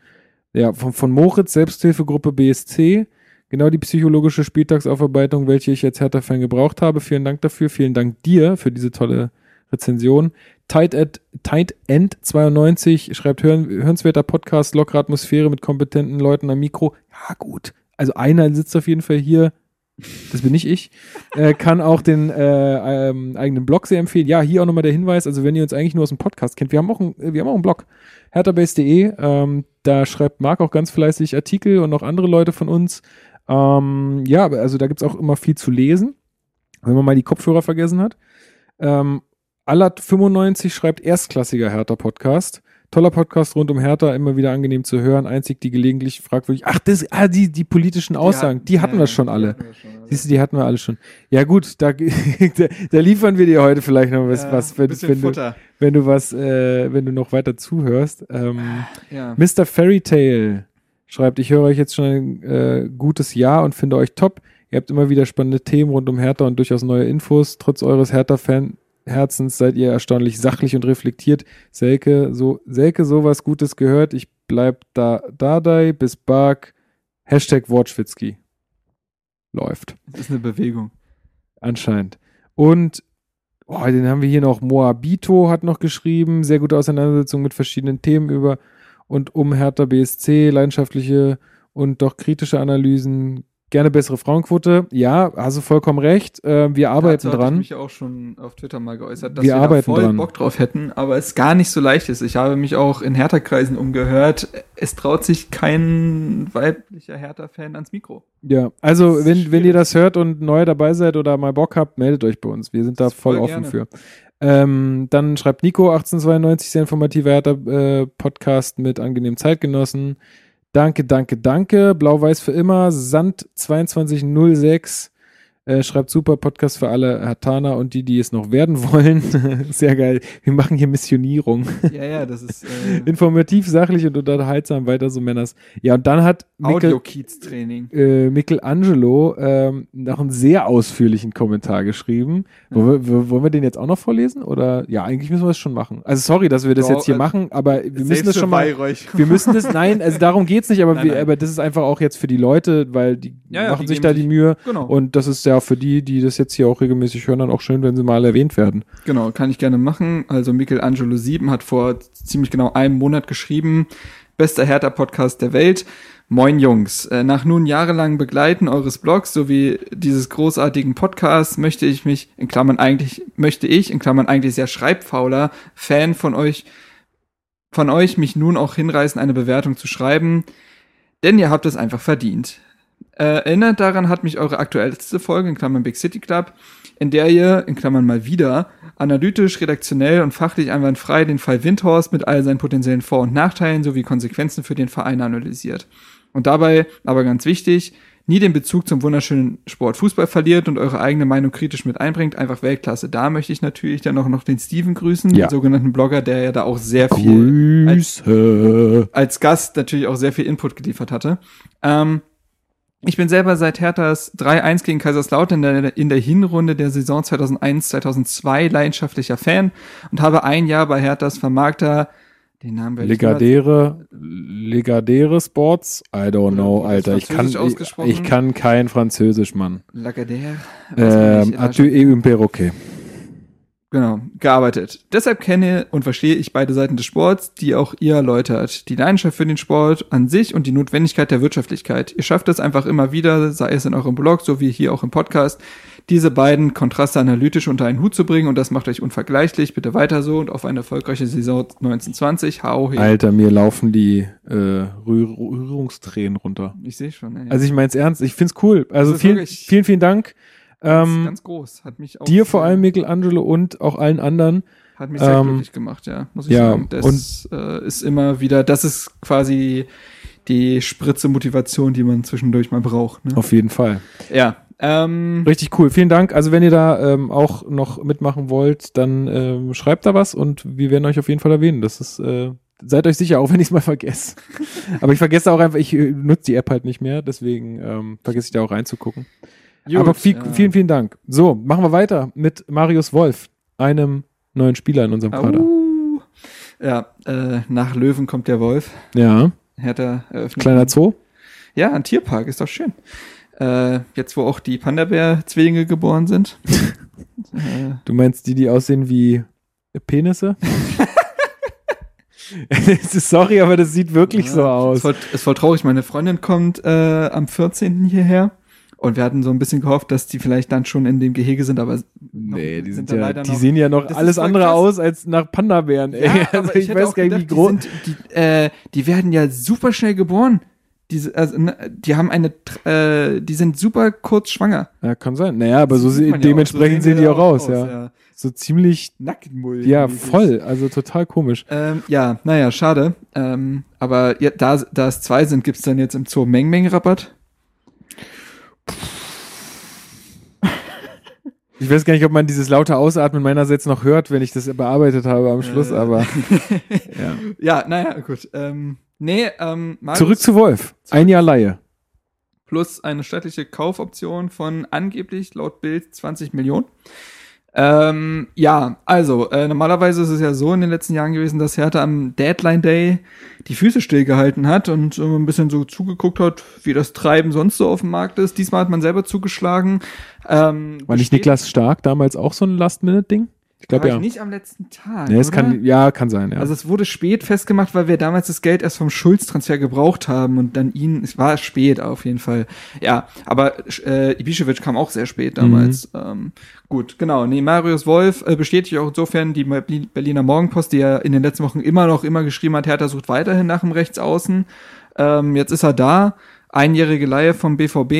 Ja, von, von Moritz, Selbsthilfegruppe BSC, genau die psychologische Spieltagsaufarbeitung, welche ich als Hertha-Fan gebraucht habe. Vielen Dank dafür, vielen Dank dir für diese tolle Rezension. Tight, at, Tight End 92 schreibt hören, hörenswerter Podcast, lockere Atmosphäre mit kompetenten Leuten am Mikro. Ja, gut. Also einer sitzt auf jeden Fall hier. Das bin nicht ich. Äh, kann auch den äh, ähm, eigenen Blog sehr empfehlen. Ja, hier auch nochmal der Hinweis. Also, wenn ihr uns eigentlich nur aus dem Podcast kennt, wir haben auch, ein, wir haben auch einen Blog. herterbase.de. Ähm, da schreibt Marc auch ganz fleißig Artikel und auch andere Leute von uns. Ähm, ja, also da gibt's auch immer viel zu lesen, wenn man mal die Kopfhörer vergessen hat. Ähm, Allert95 schreibt erstklassiger Hertha-Podcast. Toller Podcast rund um Hertha, immer wieder angenehm zu hören. Einzig die gelegentlich fragwürdig. Ach, das, ah, die, die politischen Aussagen, die hatten wir schon alle. Siehst du, die hatten wir alle schon. Ja, gut, da, da, da liefern wir dir heute vielleicht noch was, was wenn, wenn, du, wenn du was, äh, wenn du noch weiter zuhörst. Ähm, Ja. Mr. Fairytale schreibt, ich höre euch jetzt schon ein äh, gutes Jahr und finde euch top. Ihr habt immer wieder spannende Themen rund um Hertha und durchaus neue Infos. Trotz eures Hertha-Fan-Herzens seid ihr erstaunlich sachlich und reflektiert. Selke, so, Selke, sowas Gutes gehört. Ich bleib da, Dadei, bis Bark. Hashtag Wortschwitzki. Läuft. Das ist eine Bewegung. Anscheinend. Und oh, den haben wir hier noch. Moabito hat noch geschrieben. Sehr gute Auseinandersetzung mit verschiedenen Themen über und um Hertha BSC, leidenschaftliche und doch kritische Analysen. Gerne bessere Frauenquote. Ja, hast du vollkommen recht. Äh, wir arbeiten Dazu dran. Ich mich ja auch schon auf Twitter mal geäußert, dass Wir wir, arbeiten da voll dran. Bock drauf hätten, aber es gar nicht so leicht ist. Ich habe mich auch in Hertha-Kreisen umgehört. Es traut sich kein weiblicher Hertha-Fan ans Mikro. Ja, also wenn, wenn ihr das hört und neu dabei seid oder mal Bock habt, meldet euch bei uns. Wir sind da voll, voll offen gerne. für. Ähm, dann schreibt Nico 1892, sehr informativer Hertha-Podcast mit angenehmen Zeitgenossen. Danke, danke, danke. Blau-Weiß für immer. Sand 2206 äh, schreibt super Podcast für alle Hatana und die, die es noch werden wollen. sehr geil. Wir machen hier Missionierung. Ja, ja, das ist äh, Informativ, sachlich und unterhaltsam. Weiter so Männers. Ja, und dann hat Mikkel, Audio-Kiez-Training. äh, Michelangelo ähm, noch einen sehr ausführlichen Kommentar geschrieben. Wollen, wir, wollen wir den jetzt auch noch vorlesen? Oder ja, eigentlich müssen wir es schon machen. Also sorry, dass wir das Doch, jetzt hier äh, machen, aber wir müssen das schon mal. Wir müssen das, nein, also darum geht's nicht, aber, Nein, wir, nein. aber das ist einfach auch jetzt für die Leute, weil die Ja, ja, machen die sich da die Mühe. Genau. Und das ist ja für die, die das jetzt hier auch regelmäßig hören, dann auch schön, wenn sie mal erwähnt werden. Genau, kann ich gerne machen. Also Michelangelo 7 hat vor ziemlich genau einem Monat geschrieben, bester Hertha-Podcast der Welt. Moin Jungs, Äh, nach nun jahrelangem Begleiten eures Blogs sowie dieses großartigen Podcasts möchte ich mich, in Klammern eigentlich, möchte ich, in Klammern eigentlich sehr schreibfauler, Fan von euch, von euch mich nun auch hinreißen, eine Bewertung zu schreiben, denn ihr habt es einfach verdient. Äh, erinnert daran hat mich eure aktuellste Folge, in Klammern Big City Club, in der ihr, in Klammern mal wieder, analytisch, redaktionell und fachlich einwandfrei den Fall Windhorst mit all seinen potenziellen Vor- und Nachteilen sowie Konsequenzen für den Verein analysiert. Und dabei, aber ganz wichtig, nie den Bezug zum wunderschönen Sport Fußball verliert und eure eigene Meinung kritisch mit einbringt. Einfach Weltklasse. Da möchte ich natürlich dann auch noch den Steven grüßen, Ja. den sogenannten Blogger, der ja da auch sehr viel Grüße. als Gast natürlich auch sehr viel Input geliefert hatte. Ähm, ich bin selber seit Herthas 3-1 gegen Kaiserslautern in der, in der Hinrunde der Saison 2001-2002 leidenschaftlicher Fan und habe ein Jahr bei Herthas Vermarkter, den Namen Legadere, Legadere Sports? I don't know, Alter. Ich kann, ich, ich kann kein Französisch, Mann. Lagardère. Ähm, Adieu et un perroquet. Genau, gearbeitet. Deshalb kenne und verstehe ich beide Seiten des Sports, die auch ihr erläutert. Die Leidenschaft für den Sport an sich und die Notwendigkeit der Wirtschaftlichkeit. Ihr schafft es einfach immer wieder, sei es in eurem Blog, so wie hier auch im Podcast, diese beiden Kontraste analytisch unter einen Hut zu bringen und das macht euch unvergleichlich. Bitte weiter so und auf eine erfolgreiche Saison 1920. Hau he. Alter, mir laufen die äh, Rühr Rührungstränen runter. Ich sehe schon. Ey. Also ich meine es ernst, ich find's cool. Also vielen, vielen, vielen Dank. Ganz, Ähm, ganz groß. Hat mich auch dir vor allem, Michelangelo, und auch allen anderen. Hat mich sehr Ähm, glücklich gemacht, ja, muss ich ja, sagen. Das äh, ist immer wieder, das ist quasi die Spritze Motivation, die man zwischendurch mal braucht. Ne? Auf jeden Fall. Ja. Ähm, Richtig cool. Vielen Dank. Also wenn ihr da ähm, auch noch mitmachen wollt, dann ähm, schreibt da was und wir werden euch auf jeden Fall erwähnen. Das ist, äh, seid euch sicher, auch wenn ich es mal vergesse. Aber ich vergesse auch einfach, ich äh, nutze die App halt nicht mehr, deswegen ähm, vergesse ich da auch reinzugucken. Gut, Aber viel, ja. vielen, vielen Dank. So, machen wir weiter mit Marius Wolf, einem neuen Spieler in unserem Kader. Au. Ja, äh, nach Löwen kommt der Wolf. Ja, Hertha eröffnet. kleiner Zoo. Ja, ein Tierpark, ist doch schön. Äh, jetzt, wo auch die Panda-Bär-Zwillinge geboren sind. äh, Du meinst die, die aussehen wie Penisse? Es ist Sorry, aber das sieht wirklich so Ist aus. voll, ist voll traurig. Meine Freundin kommt äh, am 14. hierher. Und wir hatten so ein bisschen gehofft, dass die vielleicht dann schon in dem Gehege sind, aber Nee, die sind, da ja, die noch- sehen ja noch alles andere krass. aus als nach Panda-Bären. ey. Ja, also ich, hätte weiß gar nicht, wie groß. Die, sind, die, äh, die werden ja super schnell geboren. Diese, also, ne, die haben eine, äh, die sind super kurz schwanger. Ja, kann sein. Naja, aber so ja dementsprechend auch. So sehen die auch aus, aus, ja. So ziemlich, Nackenmull. ja, voll. Also total komisch. Ähm, ja, naja, schade. Ähm, aber ja, da, da es zwei sind, gibt's dann jetzt im Zoo Meng-Meng-Rabatt. Ich weiß gar nicht, ob man dieses laute Ausatmen meinerseits noch hört, wenn ich das bearbeitet habe am Schluss, Äh. aber ja. Ja, naja, gut. Ähm, nee, ähm, Marius Zurück zu Wolf. Ein Jahr Laie. plus eine stattliche Kaufoption von angeblich laut Bild 20 Millionen. Ähm, ja, also äh, normalerweise ist es ja so in den letzten Jahren gewesen, dass Hertha am Deadline Day die Füße stillgehalten hat und so ein bisschen so zugeguckt hat, wie das Treiben sonst so auf dem Markt ist. Diesmal hat man selber zugeschlagen. Ähm, War nicht Niklas Stark damals auch so ein Last-Minute-Ding? Ich glaube ja. ich nicht am letzten Tag. Nee, es oder? kann, ja, kann sein, ja. Also es wurde spät festgemacht, weil wir damals das Geld erst vom Schulz-Transfer gebraucht haben und dann ihn, es war spät auf jeden Fall. Ja, aber äh, Ibišević kam auch sehr spät damals. Ähm, gut, genau. Nee, Marius Wolf äh, bestätigt auch insofern die Berlin- Berliner Morgenpost, die ja in den letzten Wochen immer noch immer geschrieben hat, Hertha sucht weiterhin nach dem Rechtsaußen. Ähm, jetzt ist er da. Einjährige Leihe vom BVB.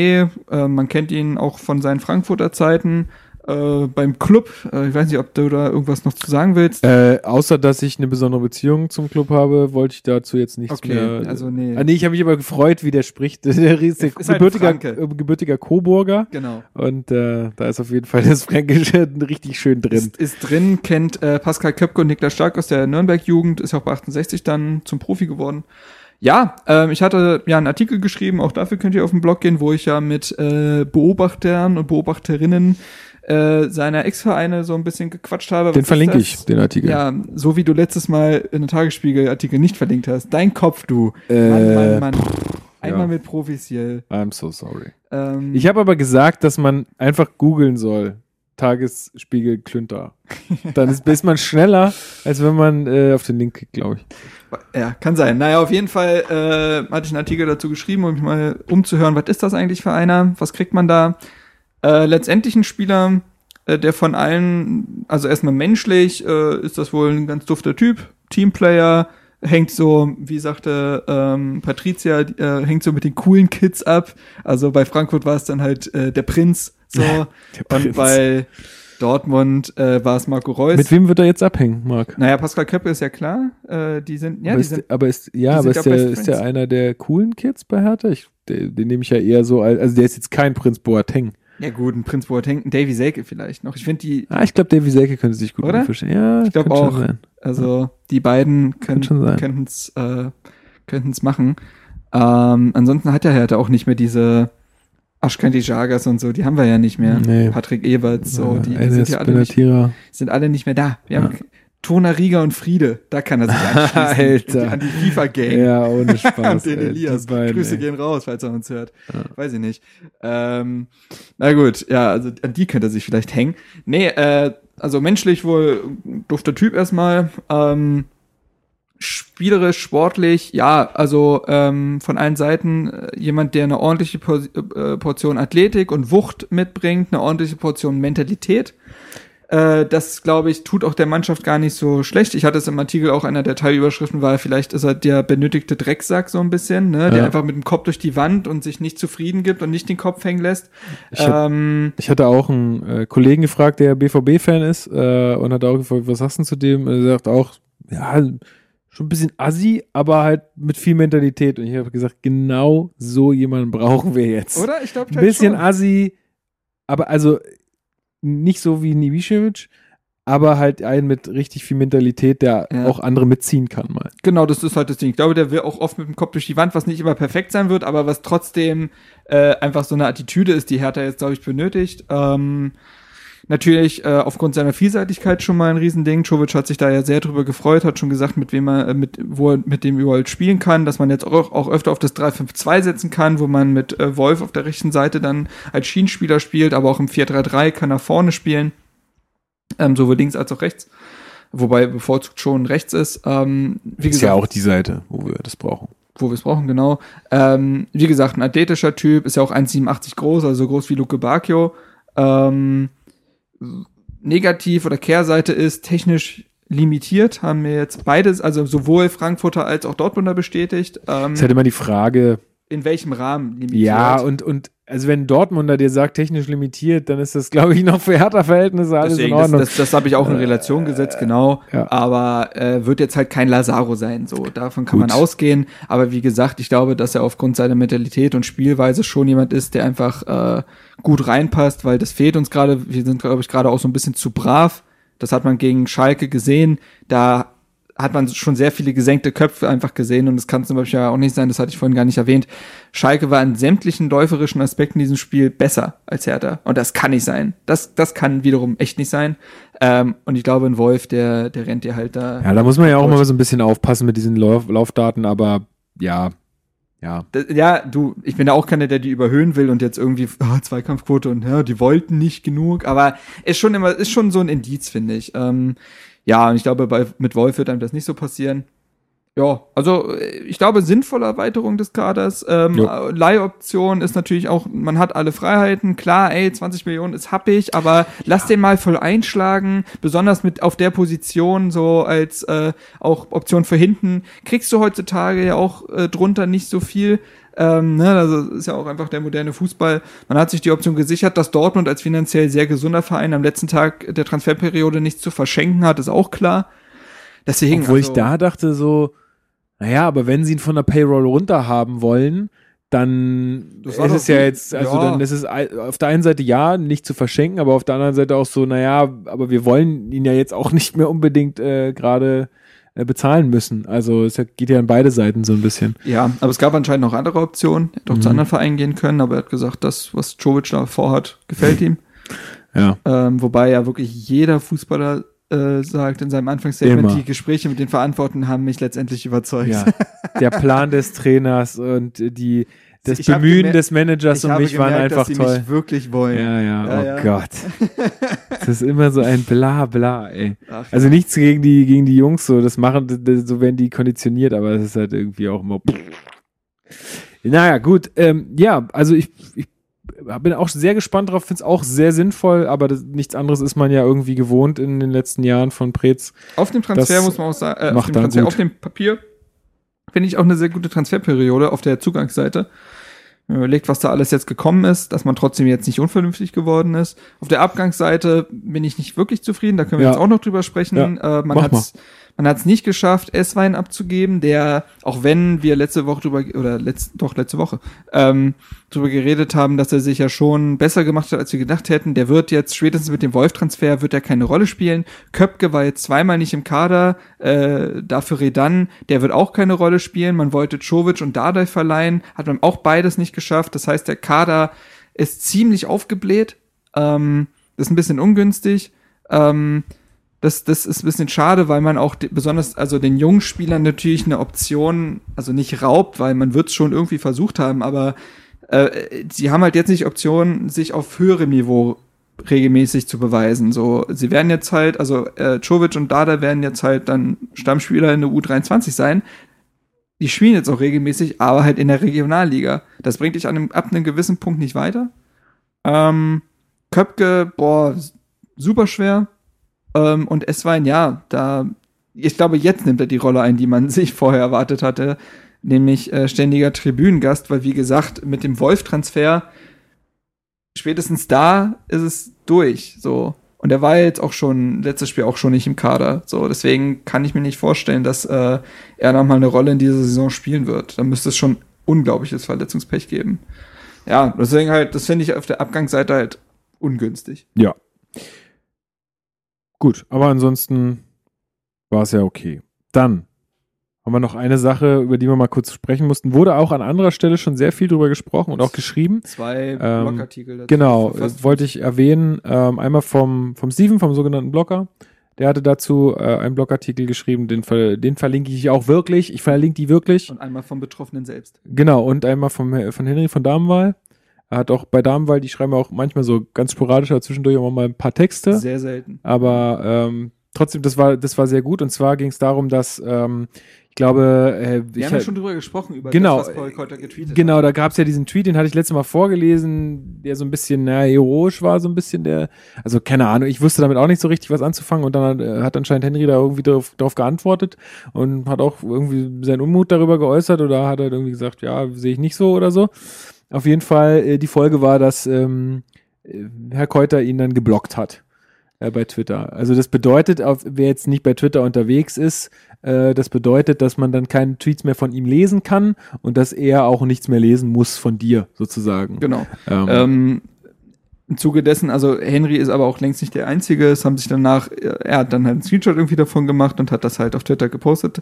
Äh, man kennt ihn auch von seinen Frankfurter Zeiten. Äh, beim Club, äh, ich weiß nicht, ob du da irgendwas noch zu sagen willst. Äh, außer dass ich eine besondere Beziehung zum Club habe, wollte ich dazu jetzt nichts Okay, mehr. also nee. Ah, nee, ich habe mich aber gefreut, wie der spricht. Der ist der Ist halt gebürtiger, äh, gebürtiger Coburger Genau. und äh, da ist auf jeden Fall das Fränkische richtig schön drin. Ist, ist drin, kennt äh, Pascal Köpke und Niklas Stark aus der Nürnberg-Jugend, ist auch bei 68 dann zum Profi geworden. Ja, ähm, ich hatte ja einen Artikel geschrieben, auch dafür könnt ihr auf den Blog gehen, wo ich ja mit äh, Beobachtern und Beobachterinnen äh, seiner Ex-Vereine so ein bisschen gequatscht habe. Den verlinke ich, den Artikel. Ja, so wie du letztes Mal in den Tagesspiegel-Artikel nicht verlinkt hast. Dein Kopf, du. Äh, Mann, Mann, Mann. Einmal ja. mit Profis hier. I'm so sorry. Ähm, Ich habe aber gesagt, dass man einfach googeln soll. Tagesspiegel Klünter. Dann ist, ist man schneller, als wenn man äh, auf den Link klickt, glaube ich. Ja, kann sein. Naja, auf jeden Fall äh, hatte ich einen Artikel dazu geschrieben, um mich mal umzuhören, was ist das eigentlich für einer? Was kriegt man da? Äh, letztendlich ein Spieler, äh, der von allen, also erstmal menschlich, äh, ist das wohl ein ganz dufter Typ, Teamplayer, hängt so, wie sagte ähm, Patricia, äh, hängt so mit den coolen Kids ab. Also bei Frankfurt war es dann halt äh, der Prinz, so. Der Und Prinz. bei Dortmund äh, war es Marco Reus. Mit wem wird er jetzt abhängen, Marc? naja, Pascal Köppe ist ja klar. Äh, die sind, ja, aber, die ist, sind aber ist, ja, aber ist der, ist der einer der coolen Kids bei Hertha? Ich, den, den nehme ich ja eher so, als, also der ist jetzt kein Prinz Boateng. Ja gut, ein Prinz Boateng, ein Davy Selke vielleicht noch. Ich finde die, Ah, ich glaube, Davy Selke könnte sich gut Oder? verstehen. Ja, Ich glaub könnte schon auch. Also die beiden sein. können's äh, machen. Ähm, ansonsten hat der Hertha auch nicht mehr diese Ashkanti Jagas und so, die haben wir ja nicht mehr. Nee. Patrick Eberts, so, die, die sind ja alle nicht, sind alle nicht mehr da. Wir Ja. haben Tona Rieger und Friede, da kann er sich anschließen. Alter. An die FIFA-Gang. Ja, ohne Spaß. und den ey, Elias. beiden, Grüße ey. gehen raus, falls er uns hört. Ja. Weiß ich nicht. Ähm, na gut, ja, also an die könnte er sich vielleicht hängen. Nee, äh, also menschlich wohl dufter Typ erstmal. Ähm, spielerisch, sportlich, ja, also ähm, von allen Seiten äh, jemand, der eine ordentliche Por äh, Portion Athletik und Wucht mitbringt, eine ordentliche Portion Mentalität. Äh, das, glaube ich, tut auch der Mannschaft gar nicht so schlecht. Ich hatte es im Artikel auch einer der Teilüberschriften war, vielleicht ist er der benötigte Drecksack so ein bisschen, ne? der Ja. einfach mit dem Kopf durch die Wand und sich nicht zufrieden gibt und nicht den Kopf hängen lässt. Ich hab- ähm, Ich hatte auch einen äh, Kollegen gefragt, der BVB-Fan ist, äh, und hat auch gefragt, was sagst du zu dem? Er sagt auch, ja, schon ein bisschen assi, aber halt mit viel Mentalität. Und ich habe gesagt, genau so jemanden brauchen wir jetzt. oder? Ich glaube, Ein bisschen assi, aber also nicht so wie Nivicevic, aber halt einen mit richtig viel Mentalität, der Ja. auch andere mitziehen kann mal. Genau, das ist halt das Ding. Ich glaube, der will auch oft mit dem Kopf durch die Wand, was nicht immer perfekt sein wird, aber was trotzdem äh, einfach so eine Attitüde ist, die Hertha jetzt, glaube ich, benötigt. Ähm, natürlich äh, aufgrund seiner Vielseitigkeit schon mal ein Riesending. Czovic hat sich da ja sehr drüber gefreut, hat schon gesagt, mit wem er, äh, mit, wo er mit dem überall spielen kann, dass man jetzt auch, auch öfter auf das 3-5-2 setzen kann, wo man mit äh, Wolf auf der rechten Seite dann als Schienenspieler spielt, aber auch im 4-3-3 kann er vorne spielen. Ähm, sowohl links als auch rechts. Wobei bevorzugt schon rechts ist. Ähm, wie Ist ja auch die Seite, wo wir das brauchen. wo wir es brauchen, genau. Ähm, wie gesagt, ein athletischer Typ, ist ja auch 1,87 groß, also so groß wie Luke Bacchio. Ähm, negativ oder Kehrseite ist technisch limitiert, haben wir jetzt beides, also sowohl Frankfurter als auch Dortmunder bestätigt. Ähm, ist halt immer die Frage, in welchem Rahmen limitiert? ja, und, und also wenn Dortmunder dir sagt, technisch limitiert, dann ist das, glaube ich, noch für Hertha-Verhältnisse alles Deswegen, in das, Ordnung. das, das habe ich auch in Relation gesetzt, genau. ja. Aber äh, wird jetzt halt kein Lazaro sein, so. Davon kann Gut. man ausgehen. Aber wie gesagt, ich glaube, dass er aufgrund seiner Mentalität und Spielweise schon jemand ist, der einfach äh, gut reinpasst, weil das fehlt uns gerade. Wir sind, glaube ich, gerade auch so ein bisschen zu brav. Das hat man gegen Schalke gesehen. Da hat man schon sehr viele gesenkte Köpfe einfach gesehen und es kann zum Beispiel ja auch nicht sein, das hatte ich vorhin gar nicht erwähnt. Schalke war in sämtlichen läuferischen Aspekten in diesem Spiel besser als Hertha. Und das kann nicht sein. Das, das kann wiederum echt nicht sein. Ähm, und ich glaube, ein Wolf, der, der rennt dir halt da. ja, da muss man ja auch mal so ein bisschen aufpassen mit diesen Lauf Laufdaten, aber ja, ja. Das- Ja, du, ich bin ja auch keiner, der die überhöhen will und jetzt irgendwie oh, Zweikampfquote und ja, die wollten nicht genug, aber ist schon immer, ist schon so ein Indiz, finde ich. Ähm, ja, und ich glaube, bei, mit Wolf wird einem das nicht so passieren. Ja, also äh, ich glaube, sinnvolle Erweiterung des Kaders. Ähm, Jo. äh, Leihoption ist natürlich auch, man hat alle Freiheiten. Klar, ey, 20 Millionen ist happig, aber lass den mal voll einschlagen, besonders mit auf der Position, so als äh, auch Option für hinten. Kriegst du heutzutage ja auch äh, drunter nicht so viel. Ähm, ne, also ist ja auch einfach der moderne Fußball. Man hat sich die Option gesichert, dass Dortmund als finanziell sehr gesunder Verein am letzten Tag der Transferperiode nichts zu verschenken hat, ist auch klar. Deswegen, Obwohl also, ich da dachte so, naja, aber wenn sie ihn von der Payroll runter haben wollen, dann Das ist es ja gut. jetzt, also Ja. dann ist es auf der einen Seite ja, nicht zu verschenken, aber auf der anderen Seite auch so, naja, aber wir wollen ihn ja jetzt auch nicht mehr unbedingt äh, gerade bezahlen müssen. Also es geht ja an beide Seiten so ein bisschen. Ja, aber es gab anscheinend noch andere Optionen. Er hätte auch zu Mhm. anderen Vereinen gehen können, aber er hat gesagt, das, was Jovic da vorhat, gefällt ihm. Ja. Ähm, wobei ja wirklich jeder Fußballer äh, sagt in seinem Anfangsstatement, Immer. die Gespräche mit den Verantwortlichen haben mich letztendlich überzeugt. ja. Der Plan des Trainers und die, das Ich Bemühen des Managers Ich um mich waren gemerkt, einfach dass sie toll. mich wirklich wollen. Ja, ja, Ja, oh ja. Gott. Das ist immer so ein Bla Bla, ey. Ach, Also nichts gegen die, gegen die Jungs, so, das machen, das, so werden die konditioniert, aber es ist halt irgendwie auch immer. Naja, gut, ähm, ja, also ich, ich bin auch sehr gespannt drauf, finde es auch sehr sinnvoll, aber das, nichts anderes ist man ja irgendwie gewohnt in den letzten Jahren von Preetz. Auf dem Transfer Das muss man auch sagen, äh, auf dem Transfer, auf dem Papier finde ich auch eine sehr gute Transferperiode auf der Zugangsseite. Wenn man überlegt, was da alles jetzt gekommen ist, dass man trotzdem jetzt nicht unvernünftig geworden ist. Auf der Abgangsseite bin ich nicht wirklich zufrieden, da können wir Ja. jetzt auch noch drüber sprechen. Äh, man mach hat es man nicht geschafft, S-Wein abzugeben, der, auch wenn wir letzte Woche drüber, oder letzt, doch letzte Woche, ähm, drüber geredet haben, dass er sich ja schon besser gemacht hat, als wir gedacht hätten. Der wird jetzt spätestens mit dem Wolf-Transfer wird er keine Rolle spielen. Köpke war jetzt zweimal nicht im Kader, äh, dafür Redan, der wird auch keine Rolle spielen. Man wollte Czovic und Dardai verleihen, hat man auch beides nicht geschafft. Das heißt, der Kader ist ziemlich aufgebläht. Ähm, ist ein bisschen ungünstig. Ähm, das, das ist ein bisschen schade, weil man auch de, besonders, also den jungen Spielern natürlich eine Option, also nicht raubt, weil man wird es schon irgendwie versucht haben, aber äh, sie haben halt jetzt nicht Optionen, sich auf höherem Niveau regelmäßig zu beweisen. So, sie werden jetzt halt, also äh, Czovic und Dada werden jetzt halt dann Stammspieler in der U23 sein. Die spielen jetzt auch regelmäßig, aber halt in der Regionalliga. Das bringt dich an einem, ab einem gewissen Punkt nicht weiter. Ähm, Köpke, boah, super schwer. Ähm, und Esswein, ja, da, ich glaube, jetzt nimmt er die Rolle ein, die man sich vorher erwartet hatte, nämlich äh, ständiger Tribünengast, weil wie gesagt, mit dem Wolf-Transfer spätestens da ist es durch. So. Und er war jetzt auch schon, letztes Spiel auch schon nicht im Kader. So, deswegen kann ich mir nicht vorstellen, dass äh, er nochmal eine Rolle in dieser Saison spielen wird. Da müsste es schon unglaubliches Verletzungspech geben. Ja, deswegen halt, das finde ich auf der Abgangsseite halt ungünstig. Ja. Gut, aber ansonsten war es ja okay. Dann haben wir noch eine Sache, über die wir mal kurz sprechen mussten. Wurde auch an anderer Stelle schon sehr viel drüber gesprochen und auch geschrieben. Zwei Ähm, Blogartikel dazu. Genau, wollte ich erwähnen. Ähm, einmal vom, vom Steven, vom sogenannten Blogger. Der hatte dazu äh, einen Blogartikel geschrieben, den, den verlinke ich auch wirklich. Ich verlinke die wirklich. Und einmal vom Betroffenen selbst. Genau, und einmal vom, von Henry von Damenwahl. Er hat auch bei Damenwahl, die schreiben auch manchmal so ganz sporadisch, zwischendurch auch mal ein paar Texte. Sehr selten. Aber ähm, trotzdem, das war, das war sehr gut. Und zwar ging es darum, dass ähm, ich glaube, äh, Wir ich haben ja halt- schon drüber gesprochen, über Genau, das, was Paul Keuter getweetet Genau, hat. da gab es ja diesen Tweet, den hatte ich letztes Mal vorgelesen, der so ein bisschen, naja, heroisch war, so ein bisschen der, also keine Ahnung, ich wusste damit auch nicht so richtig was anzufangen und dann hat, äh, hat anscheinend Henry da irgendwie darauf, darauf geantwortet und hat auch irgendwie seinen Unmut darüber geäußert oder hat er irgendwie gesagt, ja, sehe ich nicht so oder so. Auf jeden Fall, äh, die Folge war, dass ähm, äh, Herr Keuter ihn dann geblockt hat äh, bei Twitter. Also das bedeutet, auf, wer jetzt nicht bei Twitter unterwegs ist, äh, das bedeutet, dass man dann keine Tweets mehr von ihm lesen kann und dass er auch nichts mehr lesen muss von dir, sozusagen. Genau. Ähm, Ähm, Im Zuge dessen, also Henry ist aber auch längst nicht der Einzige. Es haben sich danach, er hat dann halt einen Screenshot irgendwie davon gemacht und hat das halt auf Twitter gepostet.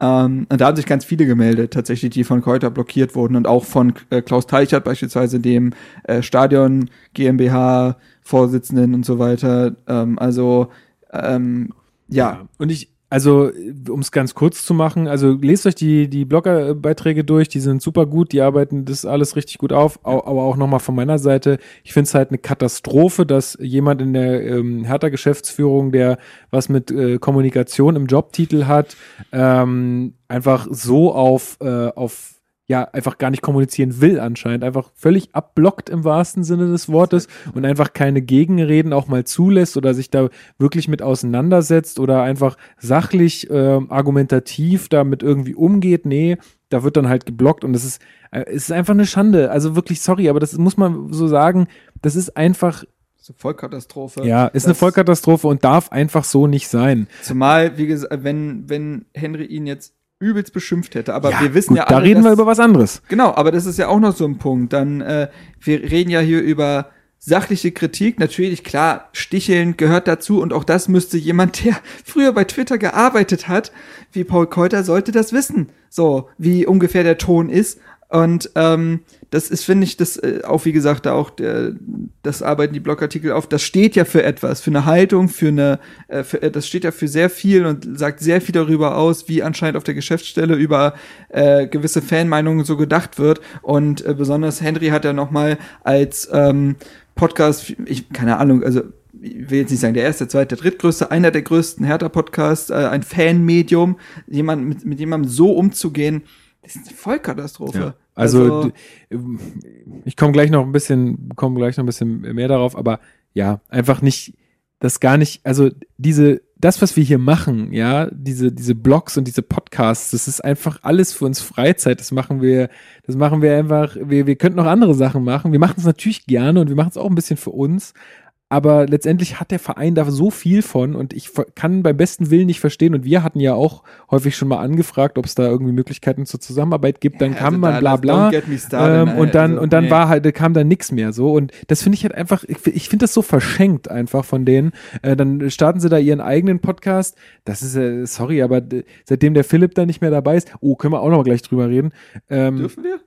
Ähm, und da haben sich ganz viele gemeldet, tatsächlich, die von Keuter blockiert wurden und auch von äh, Klaus Teichert beispielsweise, dem äh, Stadion GmbH Vorsitzenden und so weiter. Ähm, also ähm, ja, Und ich, also, um es ganz kurz zu machen, also lest euch die, die Bloggerbeiträge durch, die sind super gut, die arbeiten das alles richtig gut auf, au- aber auch nochmal von meiner Seite, ich finde es halt eine Katastrophe, dass jemand in der ähm, Hertha-Geschäftsführung, der was mit äh, Kommunikation im Jobtitel hat, ähm, einfach so auf, äh, auf ja, einfach gar nicht kommunizieren will anscheinend, einfach völlig abblockt im wahrsten Sinne des Wortes und einfach keine Gegenreden auch mal zulässt oder sich da wirklich mit auseinandersetzt oder einfach sachlich, ähm, argumentativ damit irgendwie umgeht. Nee, da wird dann halt geblockt und es ist, äh, es ist einfach eine Schande. Also wirklich, sorry, aber das muss man so sagen, das ist einfach, so Vollkatastrophe. ja, ist eine Das- Vollkatastrophe und darf einfach so nicht sein. Zumal, wie gesagt, wenn, wenn Henry ihn jetzt übelst beschimpft hätte, aber wir wissen gut, ja da alle, reden wir dass- über was anderes. Genau, aber das ist ja auch noch so ein Punkt. Dann, äh, wir reden ja hier über sachliche Kritik. Natürlich, klar, Sticheln gehört dazu und auch das müsste jemand, der früher bei Twitter gearbeitet hat, wie Paul Keuter, sollte das wissen. So, wie ungefähr der Ton ist. Und ähm, das ist, finde ich, das äh, auch, wie gesagt, da auch der, das arbeiten die Blogartikel auf, das steht ja für etwas, für eine Haltung, für eine, äh, für, äh, das steht ja für sehr viel und sagt sehr viel darüber aus, wie anscheinend auf der Geschäftsstelle über äh, gewisse Fanmeinungen so gedacht wird. Und äh, besonders Henry hat ja noch mal als ähm, Podcast, ich keine Ahnung, also ich will jetzt nicht sagen der erste, der zweite, der drittgrößte, einer der größten Hertha-Podcasts, äh, ein Fanmedium, jemand mit, mit jemandem so umzugehen, das ist eine Vollkatastrophe. Ja. Also, d- ähm, ich komme gleich noch ein bisschen, komme gleich noch ein bisschen mehr darauf, aber ja, einfach nicht, das gar nicht, also diese, das, was wir hier machen, ja, diese, diese Blogs und diese Podcasts, das ist einfach alles für uns Freizeit. Das machen wir, das machen wir einfach, wir, wir könnten noch andere Sachen machen. Wir machen es natürlich gerne und wir machen es auch ein bisschen für uns. Aber letztendlich hat der Verein da so viel von und ich kann beim besten Willen nicht verstehen. Und wir hatten ja auch häufig schon mal angefragt, ob es da irgendwie Möglichkeiten zur Zusammenarbeit gibt. Dann Ja, kam also man da- bla bla. started, Ähm, und dann, also, und dann nee. war halt, da kam dann nichts mehr so. Und das finde ich halt einfach, ich, ich finde das so verschenkt einfach von denen. Äh, dann starten sie da ihren eigenen Podcast. Das ist, äh, sorry, aber seitdem der Philipp da nicht mehr dabei ist, oh, können wir auch noch mal gleich drüber reden. Ähm, Dürfen wir?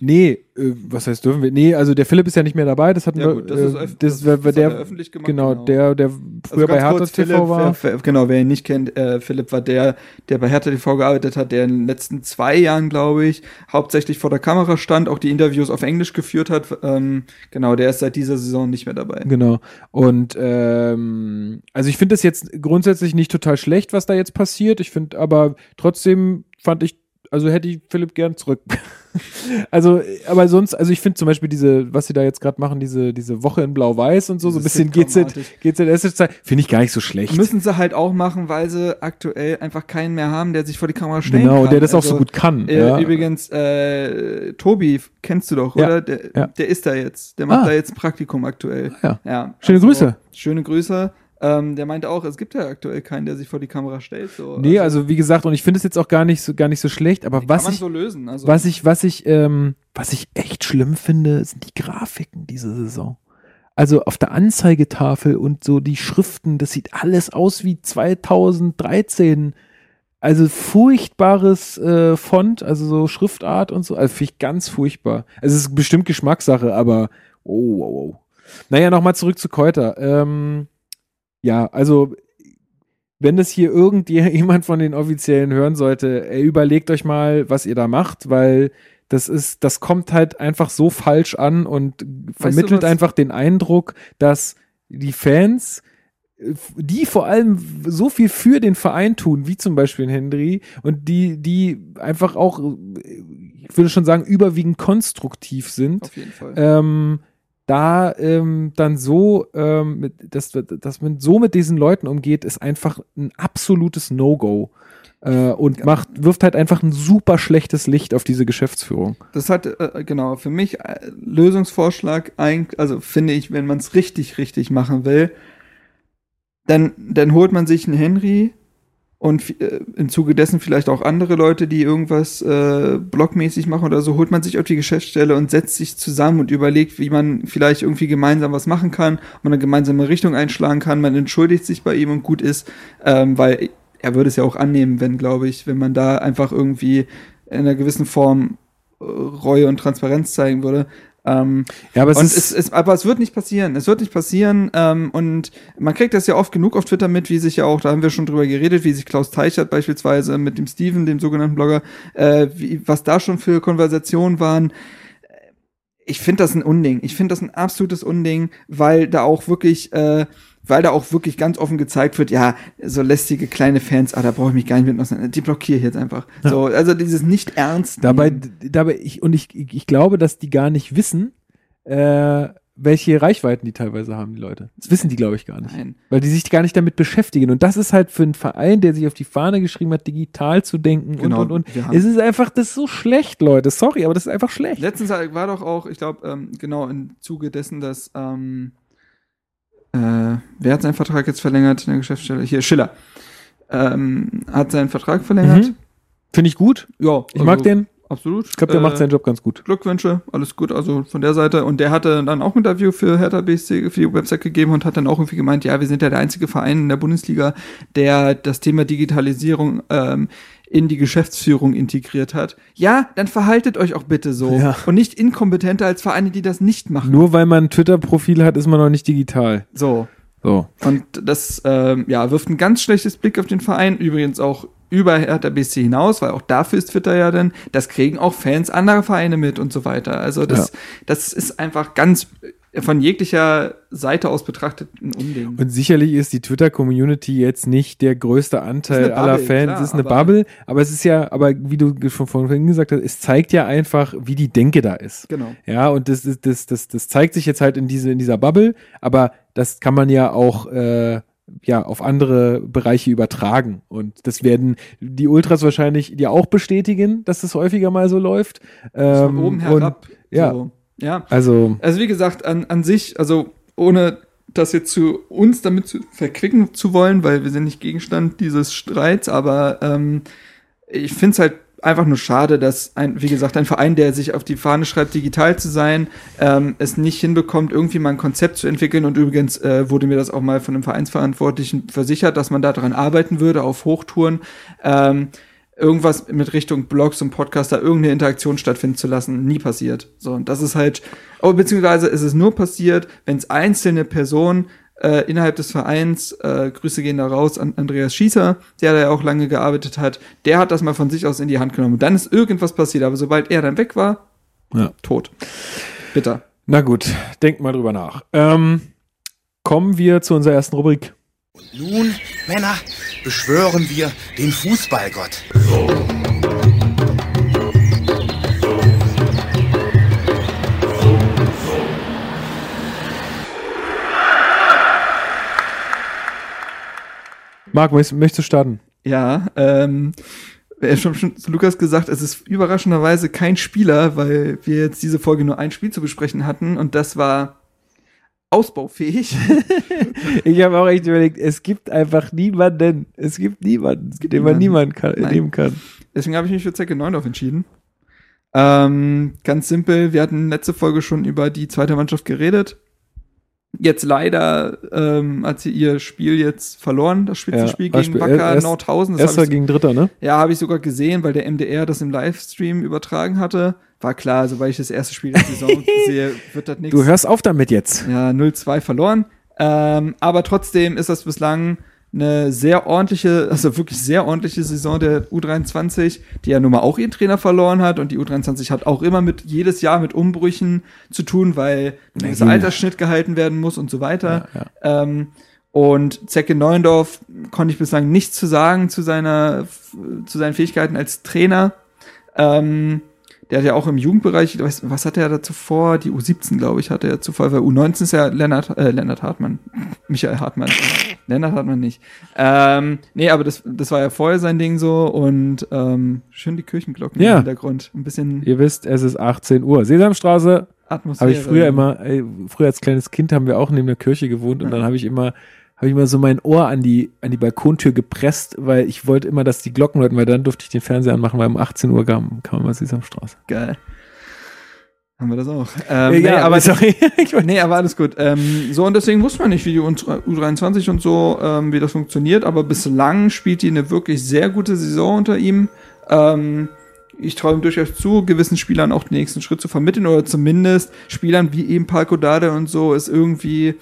Nee, äh, was heißt dürfen wir? Nee, also der Philipp ist ja nicht mehr dabei, das hatten Ja, wir. gut, das ist äh, das, das- der, er öffentlich gemacht, Genau, genau. der, der früher bei ganz Hertha kurz, TV Philipp, war. wer- genau, wer ihn nicht kennt, äh, Philipp war der, der bei Hertha TV gearbeitet hat, der in den letzten zwei Jahren, glaube ich, hauptsächlich vor der Kamera stand, auch die Interviews auf Englisch geführt hat. Ähm, genau, der ist seit dieser Saison nicht mehr dabei. Genau. Und ähm, also ich finde das jetzt grundsätzlich nicht total schlecht, was da jetzt passiert. Ich finde, aber trotzdem fand ich, also hätte ich Philipp gern zurück. also, aber sonst, also ich finde zum Beispiel diese, was sie da jetzt gerade machen, diese, diese Woche in Blau-Weiß und so, so ein bisschen GZ. GZSZ, finde ich gar nicht so schlecht. Müssen sie halt auch machen, weil sie aktuell einfach keinen mehr haben, der sich vor die Kamera stellen genau, kann. der das auch so Also, gut kann. Äh, ja. Übrigens, äh, Tobi, kennst du doch, Ja, oder? Der, ja. der ist da jetzt. Der macht Ah. da jetzt ein Praktikum aktuell. Ja. ja Schöne Grüße. Schöne Grüße. Ähm, der meinte auch, es gibt ja aktuell keinen, der sich vor die Kamera stellt. So. Nee, also wie gesagt, und ich finde es jetzt auch gar nicht so, gar nicht so schlecht, aber was ich, so lösen. Also, was ich, was ich, ähm, was ich echt schlimm finde, sind die Grafiken diese Saison. Also auf der Anzeigetafel und so die Schriften, das sieht alles aus wie 2013. Also furchtbares äh, Font, also so Schriftart und so. Also finde ich ganz furchtbar. Also es ist bestimmt Geschmackssache, aber oh, oh, oh. Naja, nochmal zurück zu Keuter. Ähm, ja, also wenn das hier irgendjemand von den Offiziellen hören sollte, ey, überlegt euch mal, was ihr da macht, weil das ist, das kommt halt einfach so falsch an und vermittelt was? einfach den Eindruck, dass die Fans, die vor allem so viel für den Verein tun, wie zum Beispiel Henry, und die, die einfach auch, ich würde schon sagen, überwiegend konstruktiv sind, auf jeden Fall. ähm, da ähm, dann so, ähm, mit, dass, dass man so mit diesen Leuten umgeht, ist einfach ein absolutes No-Go. Äh, und Ja. macht, wirft halt einfach ein super schlechtes Licht auf diese Geschäftsführung. Das hat, äh, genau, für mich äh, Lösungsvorschlag, eigentlich, also finde ich, wenn man es richtig, richtig machen will, dann, dann holt man sich einen Henry und äh, im Zuge dessen vielleicht auch andere Leute, die irgendwas äh, blockmäßig machen oder so, holt man sich auf die Geschäftsstelle und setzt sich zusammen und überlegt, wie man vielleicht irgendwie gemeinsam was machen kann, man eine gemeinsame Richtung einschlagen kann, man entschuldigt sich bei ihm und gut ist, ähm, weil er würde es ja auch annehmen, wenn, glaube ich, wenn man da einfach irgendwie in einer gewissen Form äh, Reue und Transparenz zeigen würde. Ähm, Ja, aber es und es, es, aber es wird nicht passieren. Es wird nicht passieren. Ähm, und man kriegt das ja oft genug auf Twitter mit, wie sich ja auch, da haben wir schon drüber geredet, wie sich Klaus Teichert beispielsweise mit dem Steven, dem sogenannten Blogger, äh, wie, was da schon für Konversationen waren. Ich finde das ein Unding. Ich finde das ein absolutes Unding, weil da auch wirklich, äh, weil da auch wirklich ganz offen gezeigt wird, ja, so lästige kleine Fans, ah, da brauche ich mich gar nicht mit auseinander. Die blockiere ich jetzt einfach. So, also dieses nicht ernst. dabei, dabei ich, und ich, ich glaube, dass die gar nicht wissen, äh, welche Reichweiten die teilweise haben, die Leute. Das wissen die, glaube ich, gar nicht. Nein. Weil die sich gar nicht damit beschäftigen. Und das ist halt für einen Verein, der sich auf die Fahne geschrieben hat, digital zu denken Genau, und, und, und. Es ist einfach, das ist so schlecht, Leute. Sorry, aber das ist einfach schlecht. Letztens war doch auch, ich glaube, ähm, genau im Zuge dessen, dass ähm, äh, wer hat seinen Vertrag jetzt verlängert in der Geschäftsstelle? Hier, Schiller. Ähm, hat seinen Vertrag verlängert. Mhm. Finde ich gut. Ja, Ich mag den. Absolut. Ich glaube, der Äh, macht seinen Job ganz gut. Glückwünsche, alles gut, also von der Seite. Und der hatte dann auch ein Interview für Hertha BSC, für die Website gegeben und hat dann auch irgendwie gemeint, ja, wir sind ja der einzige Verein in der Bundesliga, der das Thema Digitalisierung ähm, in die Geschäftsführung integriert hat. Ja, dann verhaltet euch auch bitte so. Ja. Und nicht inkompetenter als Vereine, die das nicht machen. Nur weil man ein Twitter-Profil hat, ist man noch nicht digital. So. So. Und das ähm, ja, wirft ein ganz schlechtes Blick auf den Verein, übrigens auch über Hertha BSC hinaus, weil auch dafür ist Twitter ja dann, das kriegen auch Fans anderer Vereine mit und so weiter. Also das, das ist einfach ganz von jeglicher Seite aus betrachtet ein Unding. Und sicherlich ist die Twitter-Community jetzt nicht der größte Anteil eine aller Bubble, Fans. klar, es ist eine aber- Bubble, aber es ist ja, aber wie du schon vorhin gesagt hast, es zeigt ja einfach, wie die Denke da ist. genau. Ja, und das, das, das, das, das zeigt sich jetzt halt in, diese, in dieser Bubble, aber das kann man ja auch äh, ja, auf andere Bereiche übertragen. Und das werden die Ultras wahrscheinlich dir auch bestätigen, dass das häufiger mal so läuft. Von Ähm, oben und- herab. ja. So. Ja. Also, Also wie gesagt, an, an sich, also ohne das jetzt zu uns damit zu verquicken zu wollen, weil wir sind nicht Gegenstand dieses Streits, aber ähm, ich finde es halt einfach nur schade, dass ein, wie gesagt, ein Verein, der sich auf die Fahne schreibt, digital zu sein, ähm, es nicht hinbekommt, irgendwie mal ein Konzept zu entwickeln. Und übrigens äh, wurde mir das auch mal von einem Vereinsverantwortlichen versichert, dass man daran arbeiten würde, auf Hochtouren. Ähm, irgendwas mit Richtung Blogs und Podcaster, irgendeine Interaktion stattfinden zu lassen, nie passiert. So, und das ist halt, oh, beziehungsweise ist es nur passiert, wenn es einzelne Personen äh, innerhalb des Vereins, äh, Grüße gehen da raus an Andreas Schießer, der da ja auch lange gearbeitet hat, der hat das mal von sich aus in die Hand genommen. Und dann ist irgendwas passiert, aber sobald er dann weg war, Ja. tot. Bitter. Na gut, denkt mal drüber nach. Ähm, kommen wir zu unserer ersten Rubrik. Nun, Männer, beschwören wir den Fußballgott. Marc, möchtest, du starten? Ja, ähm, er hat schon, schon zu Lukas gesagt, es ist überraschenderweise kein Spieler, weil wir jetzt diese Folge nur ein Spiel zu besprechen hatten und das war ausbaufähig. Ich habe auch echt überlegt, es gibt einfach niemanden. Es gibt niemanden, gibt den man niemanden. niemanden kann, Nein. nehmen kann. Deswegen habe ich mich für Zecke Neundorf entschieden. Ähm, ganz simpel, wir hatten letzte Folge schon über die zweite Mannschaft geredet. Jetzt leider ähm, hat sie ihr Spiel jetzt verloren, das Spitzenspiel Ja, gegen Wacker erst- Nordhausen. Das Erster ich, gegen Dritter, ne? ja, habe ich sogar gesehen, weil der MDR das im Livestream übertragen hatte. War klar, sobald ich das erste Spiel der Saison sehe, wird das nichts. Du hörst auf damit jetzt. Ja, 0-2 verloren. Ähm, aber trotzdem ist das bislang eine sehr ordentliche, also wirklich sehr ordentliche Saison der U23, die ja nun mal auch ihren Trainer verloren hat und die U23 hat auch immer mit jedes Jahr mit Umbrüchen zu tun, weil ein gewisser. Altersschnitt gehalten werden muss und so weiter. Ja, ja. Ähm, und Zecke Neuendorf konnte ich bislang nichts zu sagen zu seiner, zu seinen Fähigkeiten als Trainer. Ähm, der hat ja auch im Jugendbereich, was, was hatte er da zuvor? Die U17, glaube ich, hatte er zuvor, weil U19 ist ja Lennart, äh, Lennart Hartmann. Michael Hartmann. Lennart Hartmann nicht. Ähm, nee, aber das, das war ja vorher sein Ding so und ähm, schön die Kirchenglocken Ja. im Hintergrund. Ein bisschen Ihr wisst, es ist 18 Uhr. Sesamstraße Atmosphäre. habe ich früher immer, ey, früher als kleines Kind haben wir auch neben der Kirche gewohnt und dann habe ich immer, habe ich immer so mein Ohr an die, an die Balkontür gepresst, weil ich wollte immer, dass die Glocken läuten, weil dann durfte ich den Fernseher anmachen, weil um 18 Uhr kam, kam immer Sesamstraße. Geil. Haben wir das auch. Ähm, Äh, nee, aber sorry. Nee, aber alles gut. Ähm, so, und deswegen wusste man nicht, wie die U23 und so, ähm, wie das funktioniert, aber bislang spielt die eine wirklich sehr gute Saison unter ihm. Ähm, ich traue ihm durchaus zu, gewissen Spielern auch den nächsten Schritt zu vermitteln oder zumindest Spielern wie eben Palko Dade und so es irgendwie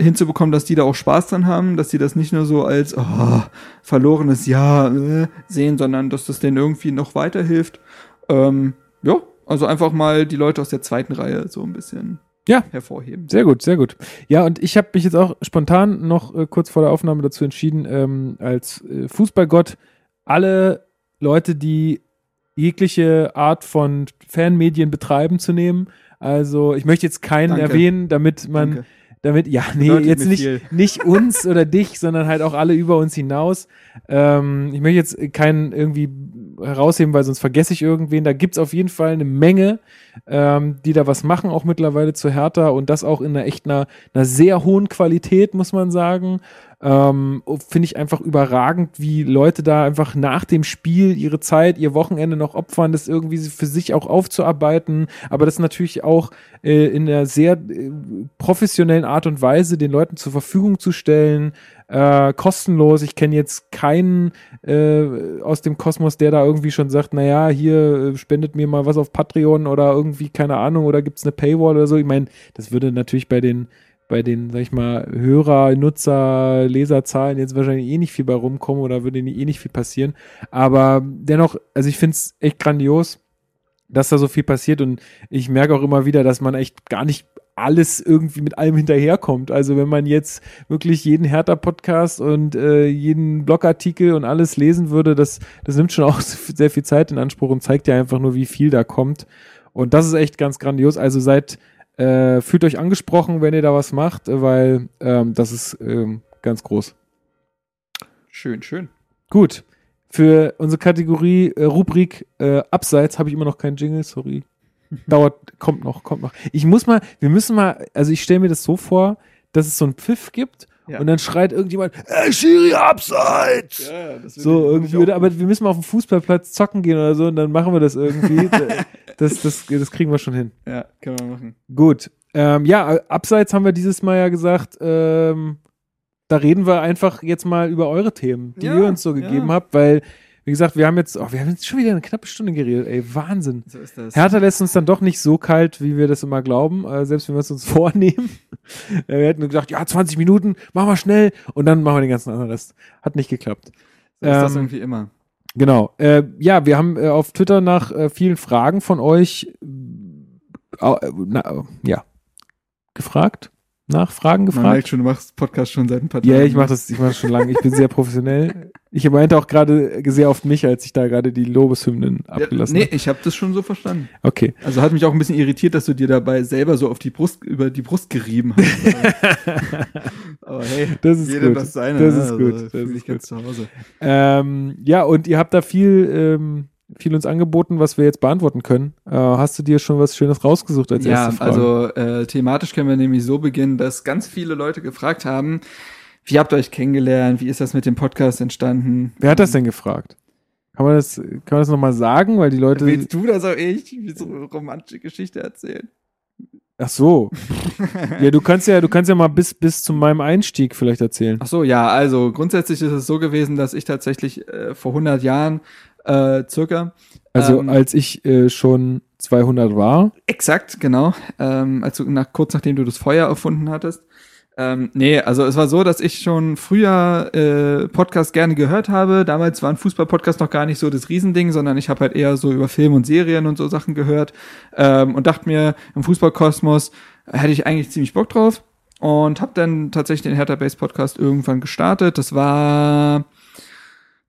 hinzubekommen, dass die da auch Spaß dran haben, dass die das nicht nur so als oh, verlorenes Jahr äh, sehen, sondern dass das denen irgendwie noch weiterhilft. Ähm, ja, also einfach mal die Leute aus der zweiten Reihe so ein bisschen Ja. hervorheben. Sehr gut, sehr gut. Ja, und ich habe mich jetzt auch spontan noch äh, kurz vor der Aufnahme dazu entschieden, ähm, als äh, Fußballgott alle Leute, die jegliche Art von Fanmedien betreiben, zu nehmen. Also ich möchte jetzt keinen Danke. erwähnen, damit man, Danke. Damit, ja, nee, Bedeutet jetzt nicht, viel. nicht uns oder dich, sondern halt auch alle über uns hinaus. Ähm, ich möchte jetzt keinen irgendwie herausheben, weil sonst vergesse ich irgendwen. Da gibt's auf jeden Fall eine Menge, ähm, die da was machen, auch mittlerweile zu Hertha und das auch in einer echt einer, einer sehr hohen Qualität, muss man sagen. Ähm, Finde ich einfach überragend, wie Leute da einfach nach dem Spiel ihre Zeit, ihr Wochenende noch opfern, das irgendwie für sich auch aufzuarbeiten, aber das natürlich auch äh, in einer sehr äh, professionellen Art und Weise den Leuten zur Verfügung zu stellen, äh, kostenlos. Ich kenne jetzt keinen äh, aus dem Kosmos, der da irgendwie schon sagt, naja, hier äh, spendet mir mal was auf Patreon oder irgendwie, keine Ahnung, oder gibt's eine Paywall oder so. Ich meine, das würde natürlich bei den bei den, sag ich mal, Hörer, Nutzer, Leserzahlen jetzt wahrscheinlich eh nicht viel bei rumkommen oder würde eh nicht viel passieren. Aber dennoch, also ich finde es echt grandios, dass da so viel passiert und ich merke auch immer wieder, dass man echt gar nicht alles irgendwie mit allem hinterherkommt. Also wenn man jetzt wirklich jeden Hertha-Podcast und äh, jeden Blogartikel und alles lesen würde, das, das nimmt schon auch sehr viel Zeit in Anspruch und zeigt ja einfach nur, wie viel da kommt. Und das ist echt ganz grandios. Also seid, äh, fühlt euch angesprochen, wenn ihr da was macht, äh, weil ähm, das ist ähm, ganz groß. Schön, schön. Gut. Für unsere Kategorie, äh, Rubrik äh, Abseits habe ich immer noch keinen Jingle, sorry. Dauert, kommt noch, kommt noch. Ich muss mal, wir müssen mal, also ich stelle mir das so vor, dass es so einen Pfiff gibt Ja. und dann schreit irgendjemand, ey, Schiri, Abseits! Ja, So irgendwie, oder, aber wir müssen mal auf den Fußballplatz zocken gehen oder so und dann machen wir das irgendwie. das, das, das kriegen wir schon hin. Ja, können wir machen. Gut. Ähm, ja, abseits haben wir dieses Mal ja gesagt, ähm, da reden wir einfach jetzt mal über eure Themen, die Ja, ihr uns so gegeben ja. habt, weil Wie gesagt, wir haben jetzt, oh, wir haben jetzt schon wieder eine knappe Stunde geredet, ey, Wahnsinn. So ist das. Hertha lässt uns dann doch nicht so kalt, wie wir das immer glauben, äh, selbst wenn wir es uns vornehmen. Äh, wir hätten gesagt, ja, 20 Minuten, machen wir schnell und dann machen wir den ganzen anderen Rest. Hat nicht geklappt. so ist das ähm, irgendwie immer. Genau. Äh, ja, wir haben äh, auf Twitter nach äh, vielen Fragen von euch äh, na, äh, ja, gefragt. Nach Fragen Man gefragt. merkt schon, du machst Podcast schon seit ein paar Tagen. Ja, ich mache das, ich mach das schon lange. Ich bin sehr professionell. Ich meinte auch gerade sehr oft mich, als ich da gerade die Lobeshymnen Ja, abgelassen nee, habe. ich habe das schon so verstanden. Okay. Also hat mich auch ein bisschen irritiert, dass du dir dabei selber so auf die Brust, über die Brust gerieben hast. Aber hey, Das ist jedem gut. das seine. Das ne? ist Also, gut. Das ist ich ganz zu Hause. Ähm, ja, und ihr habt da viel, ähm, viel uns angeboten, was wir jetzt beantworten können. Äh, hast du dir schon was Schönes rausgesucht als Ja, erste Frage? also äh, thematisch können wir nämlich so beginnen, dass ganz viele Leute gefragt haben, wie habt ihr euch kennengelernt? Wie ist das mit dem Podcast entstanden? Wer hat das denn gefragt? Kann man das, kann man das nochmal sagen? Weil die Leute. Willst du das auch ich? Wie so eine romantische Geschichte erzählen? Ach so. ja, du kannst ja, du kannst ja mal bis, bis zu meinem Einstieg vielleicht erzählen. Ach so, ja, also grundsätzlich ist es so gewesen, dass ich tatsächlich äh, vor 100 Jahren äh, circa Also ähm, als ich äh, schon 200 war. Exakt, genau. Ähm, also nach, kurz nachdem du das Feuer erfunden hattest. Ähm, nee, also es war so, dass ich schon früher äh, Podcast gerne gehört habe. Damals war ein Fußball-Podcast noch gar nicht so das Riesending, sondern ich habe halt eher so über Film und Serien und so Sachen gehört ähm, und dachte mir, im Fußballkosmos hätte ich eigentlich ziemlich Bock drauf und habe dann tatsächlich den Hertha Base Podcast irgendwann gestartet. Das war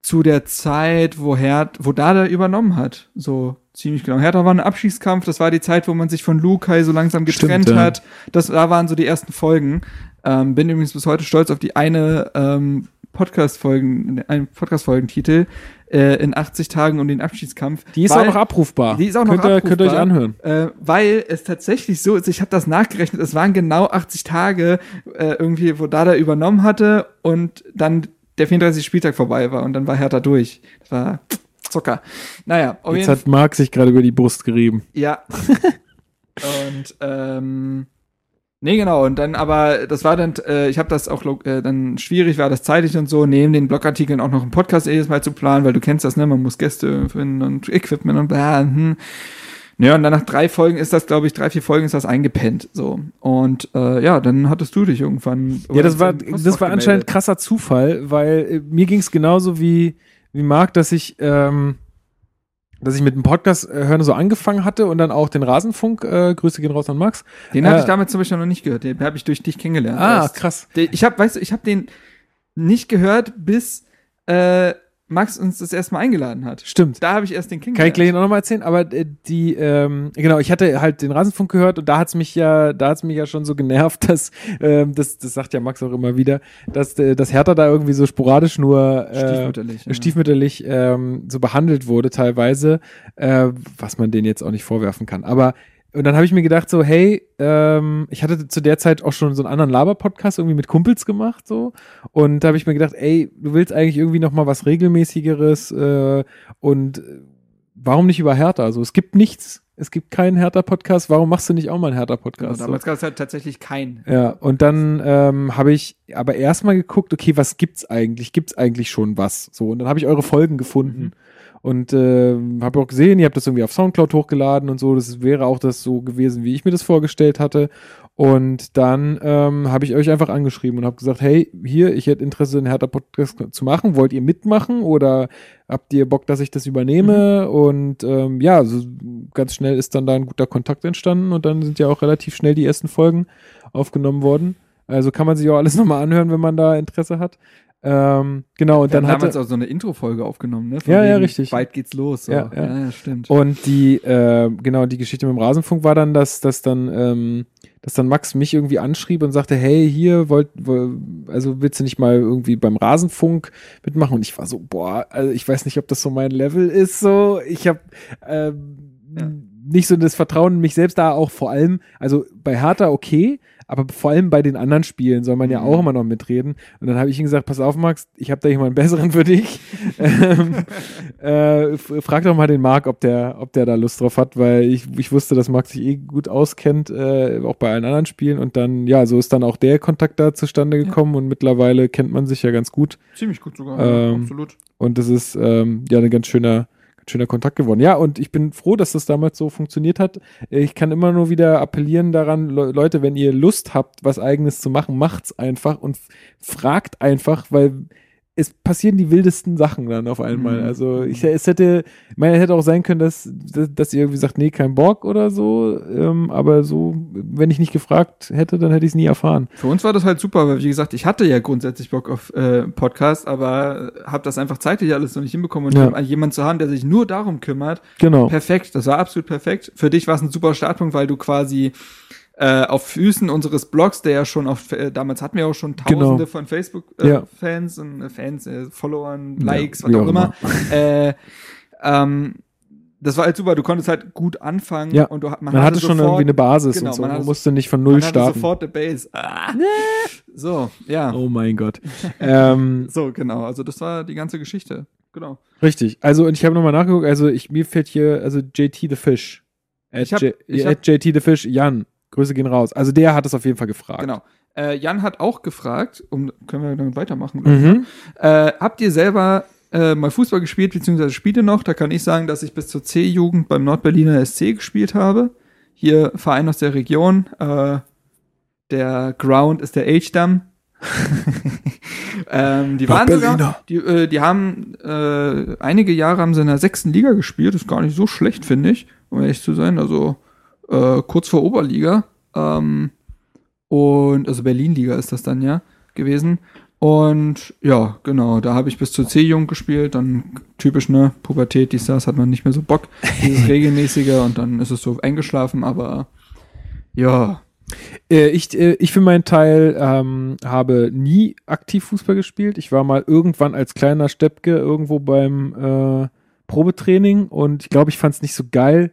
zu der Zeit, wo Herd, wo Dada übernommen hat. So ziemlich genau. Hertha war ein Abschießkampf. Das war die Zeit, wo man sich von Lukai so langsam getrennt Stimmt, ja. hat. Das da waren so die ersten Folgen. Ähm, bin übrigens bis heute stolz auf die eine ähm, Podcast-Folgen, einen Podcast-Folgentitel äh, in 80 Tagen um den Abschiedskampf. Die ist weil- auch noch abrufbar. Die ist auch noch könnt ihr, Könnt ihr euch abrufbar. anhören. äh, weil es tatsächlich so ist, ich habe das nachgerechnet, es waren genau 80 Tage äh, irgendwie, wo Dada übernommen hatte und dann der 34. Spieltag vorbei war und dann war Hertha durch. Das war Zucker. Naja, auf Jetzt hat Marc sich gerade über die Brust gerieben. ja. und ähm, nee, genau. Und dann aber, das war dann, äh, ich habe das auch äh, dann schwierig, war das zeitlich und so, neben den Blogartikeln auch noch einen Podcast jedes Mal zu planen, weil du kennst das, ne? Man muss Gäste finden und Equipment und bla. Hm. Ja, und dann nach drei Folgen ist das, glaube ich, drei, vier Folgen ist das eingepennt. So. Und äh, ja, dann hattest du dich irgendwann. Ja, das war, das war anscheinend krasser Zufall, weil äh, mir ging es genauso wie, wie Marc, dass ich, ähm, dass ich mit dem Podcast äh, hören so angefangen hatte und dann auch den Rasenfunk, äh, Grüße gehen raus an Max. Den hatte äh, ich damals zum Beispiel noch nicht gehört. Den habe ich durch dich kennengelernt. Ah, erst. krass. Ich habe, weißt du, ich habe den nicht gehört, bis äh, Max uns das erste Mal eingeladen hat. Stimmt. Da habe ich erst den Kann ich gleich nochmal erzählen, aber äh, die, ähm, genau, ich hatte halt den Rasenfunk gehört und da hat's mich ja, da hat's mich ja schon so genervt, dass, ähm, das, das sagt ja Max auch immer wieder, dass, äh, dass Hertha da irgendwie so sporadisch nur äh, Stiefmütterlich. ja. stiefmütterlich ähm, so behandelt wurde teilweise, äh, was man denen jetzt auch nicht vorwerfen kann. Aber und dann habe ich mir gedacht so, hey, ähm, ich hatte zu der Zeit auch schon so einen anderen Laber-Podcast irgendwie mit Kumpels gemacht so und da habe ich mir gedacht, ey, du willst eigentlich irgendwie noch mal was regelmäßigeres äh, und äh, warum nicht über Hertha? Also es gibt nichts, es gibt keinen Hertha-Podcast. Warum machst du nicht auch mal einen Genau, Hertha-Podcast? so? damals gab es halt tatsächlich keinen. Ja, und dann ähm, habe ich aber erstmal geguckt, okay, was gibt's eigentlich? Gibt's eigentlich schon was? So, und dann habe ich eure Folgen gefunden. Und äh, habe auch gesehen, ihr habt das irgendwie auf Soundcloud hochgeladen und so. Das wäre auch das so gewesen, wie ich mir das vorgestellt hatte. Und dann ähm, habe ich euch einfach angeschrieben und habe gesagt, hey, hier, ich hätte Interesse, einen Hertha-Podcast zu machen. Wollt ihr mitmachen oder habt ihr Bock, dass ich das übernehme? Und ähm, ja, so ganz schnell ist dann da ein guter Kontakt entstanden und dann sind ja auch relativ schnell die ersten Folgen aufgenommen worden. Also kann man sich auch alles nochmal anhören, wenn man da Interesse hat. Ähm, genau, und Wir haben dann damals hatte, auch so eine Intro-Folge aufgenommen, ne? Ja, ja, richtig. Bald geht's los. So. Ja, Ja, ja. ja. stimmt. Und die, äh, genau, die Geschichte mit dem Rasenfunk war dann, dass, dass dann, ähm, dass dann Max mich irgendwie anschrieb und sagte, hey, hier wollt, wo- also willst du nicht mal irgendwie beim Rasenfunk mitmachen? Und ich war so, boah, also ich weiß nicht, ob das so mein Level ist, so. Ich habe ähm, Ja. nicht so das Vertrauen in mich selbst da auch vor allem, also bei Hertha okay, aber vor allem bei den anderen Spielen soll man ja Mhm. auch immer noch mitreden. Und dann habe ich ihm gesagt, pass auf, Max, ich habe da jemanden besseren für dich. ähm, äh, frag doch mal den Marc, ob der, ob der da Lust drauf hat, weil ich, ich wusste, dass Marc sich eh gut auskennt, äh, auch bei allen anderen Spielen. Und dann, ja, so ist dann auch der Kontakt da zustande gekommen und mittlerweile kennt man sich ja ganz gut. Ziemlich gut sogar, Ähm, absolut. Und das ist ähm, ja ein ganz schöner, schöner Kontakt geworden. Ja, und ich bin froh, dass das damals so funktioniert hat. Ich kann immer nur wieder appellieren daran, Le Leute, wenn ihr Lust habt, was eigenes zu machen, macht's einfach und fragt einfach, weil es passieren die wildesten Sachen dann auf einmal. Mhm. Also ich, es hätte, ich meine, es hätte auch sein können, dass, dass, dass ihr irgendwie sagt, nee, kein Bock oder so. Ähm, aber so, wenn ich nicht gefragt hätte, dann hätte ich es nie erfahren. Für uns war das halt super, weil wie gesagt, ich hatte ja grundsätzlich Bock auf äh, Podcast, aber habe das einfach zeitlich alles noch nicht hinbekommen und Ja. jemanden zu haben, der sich nur darum kümmert, Genau. perfekt, das war absolut perfekt. Für dich war es ein super Startpunkt, weil du quasi äh, auf Füßen unseres Blogs, der ja schon auf, äh, damals hatten wir auch schon tausende Genau. von Ja. Facebook-Fans und äh, Fans, äh, Followern, Ja, Likes, wie was auch auch immer. äh, ähm, das war halt super, du konntest halt gut anfangen Ja. und du, man, Man, hatte schon irgendwie eine Basis genau, und so. man Man, hatte- musste nicht von Null man hatte starten. sofort eine Base. Ah. So, ja. Oh mein Gott. ähm, So, genau. Also das war die ganze Geschichte. Genau. richtig. Also, und ich habe nochmal nachgeguckt. Also, ich, mir fällt hier, also JT the Fish. At, hab- J, at JT the Fish, Jan. Grüße gehen raus. Also, der hat es auf jeden Fall gefragt. Genau. Äh, Jan hat auch gefragt, um, können wir damit weitermachen? Mhm. Äh, habt ihr selber äh, mal Fußball gespielt, beziehungsweise spielt ihr noch? Da kann ich sagen, dass ich bis zur C-Jugend beim Nordberliner SC gespielt habe. Hier Verein aus der Region. Äh, der Ground ist der H-Damm. ähm, die waren sogar, die, äh, die haben äh, einige Jahre haben sie in der sechsten Liga gespielt. ist gar nicht so schlecht, finde ich, um ehrlich zu sein. Also äh, kurz vor Oberliga. Ähm, und also Berlin-Liga ist das dann ja gewesen. Und ja, genau, da habe ich bis zur C-Jugend gespielt, dann typisch, ne, Pubertät, dies, das, hat man nicht mehr so Bock, dieses regelmäßige und dann ist es so eingeschlafen, aber ja, Äh, ich, äh, ich für meinen Teil ähm, habe nie aktiv Fußball gespielt. Ich war mal irgendwann als kleiner Steppke irgendwo beim äh, Probetraining und ich glaube, ich fand es nicht so geil.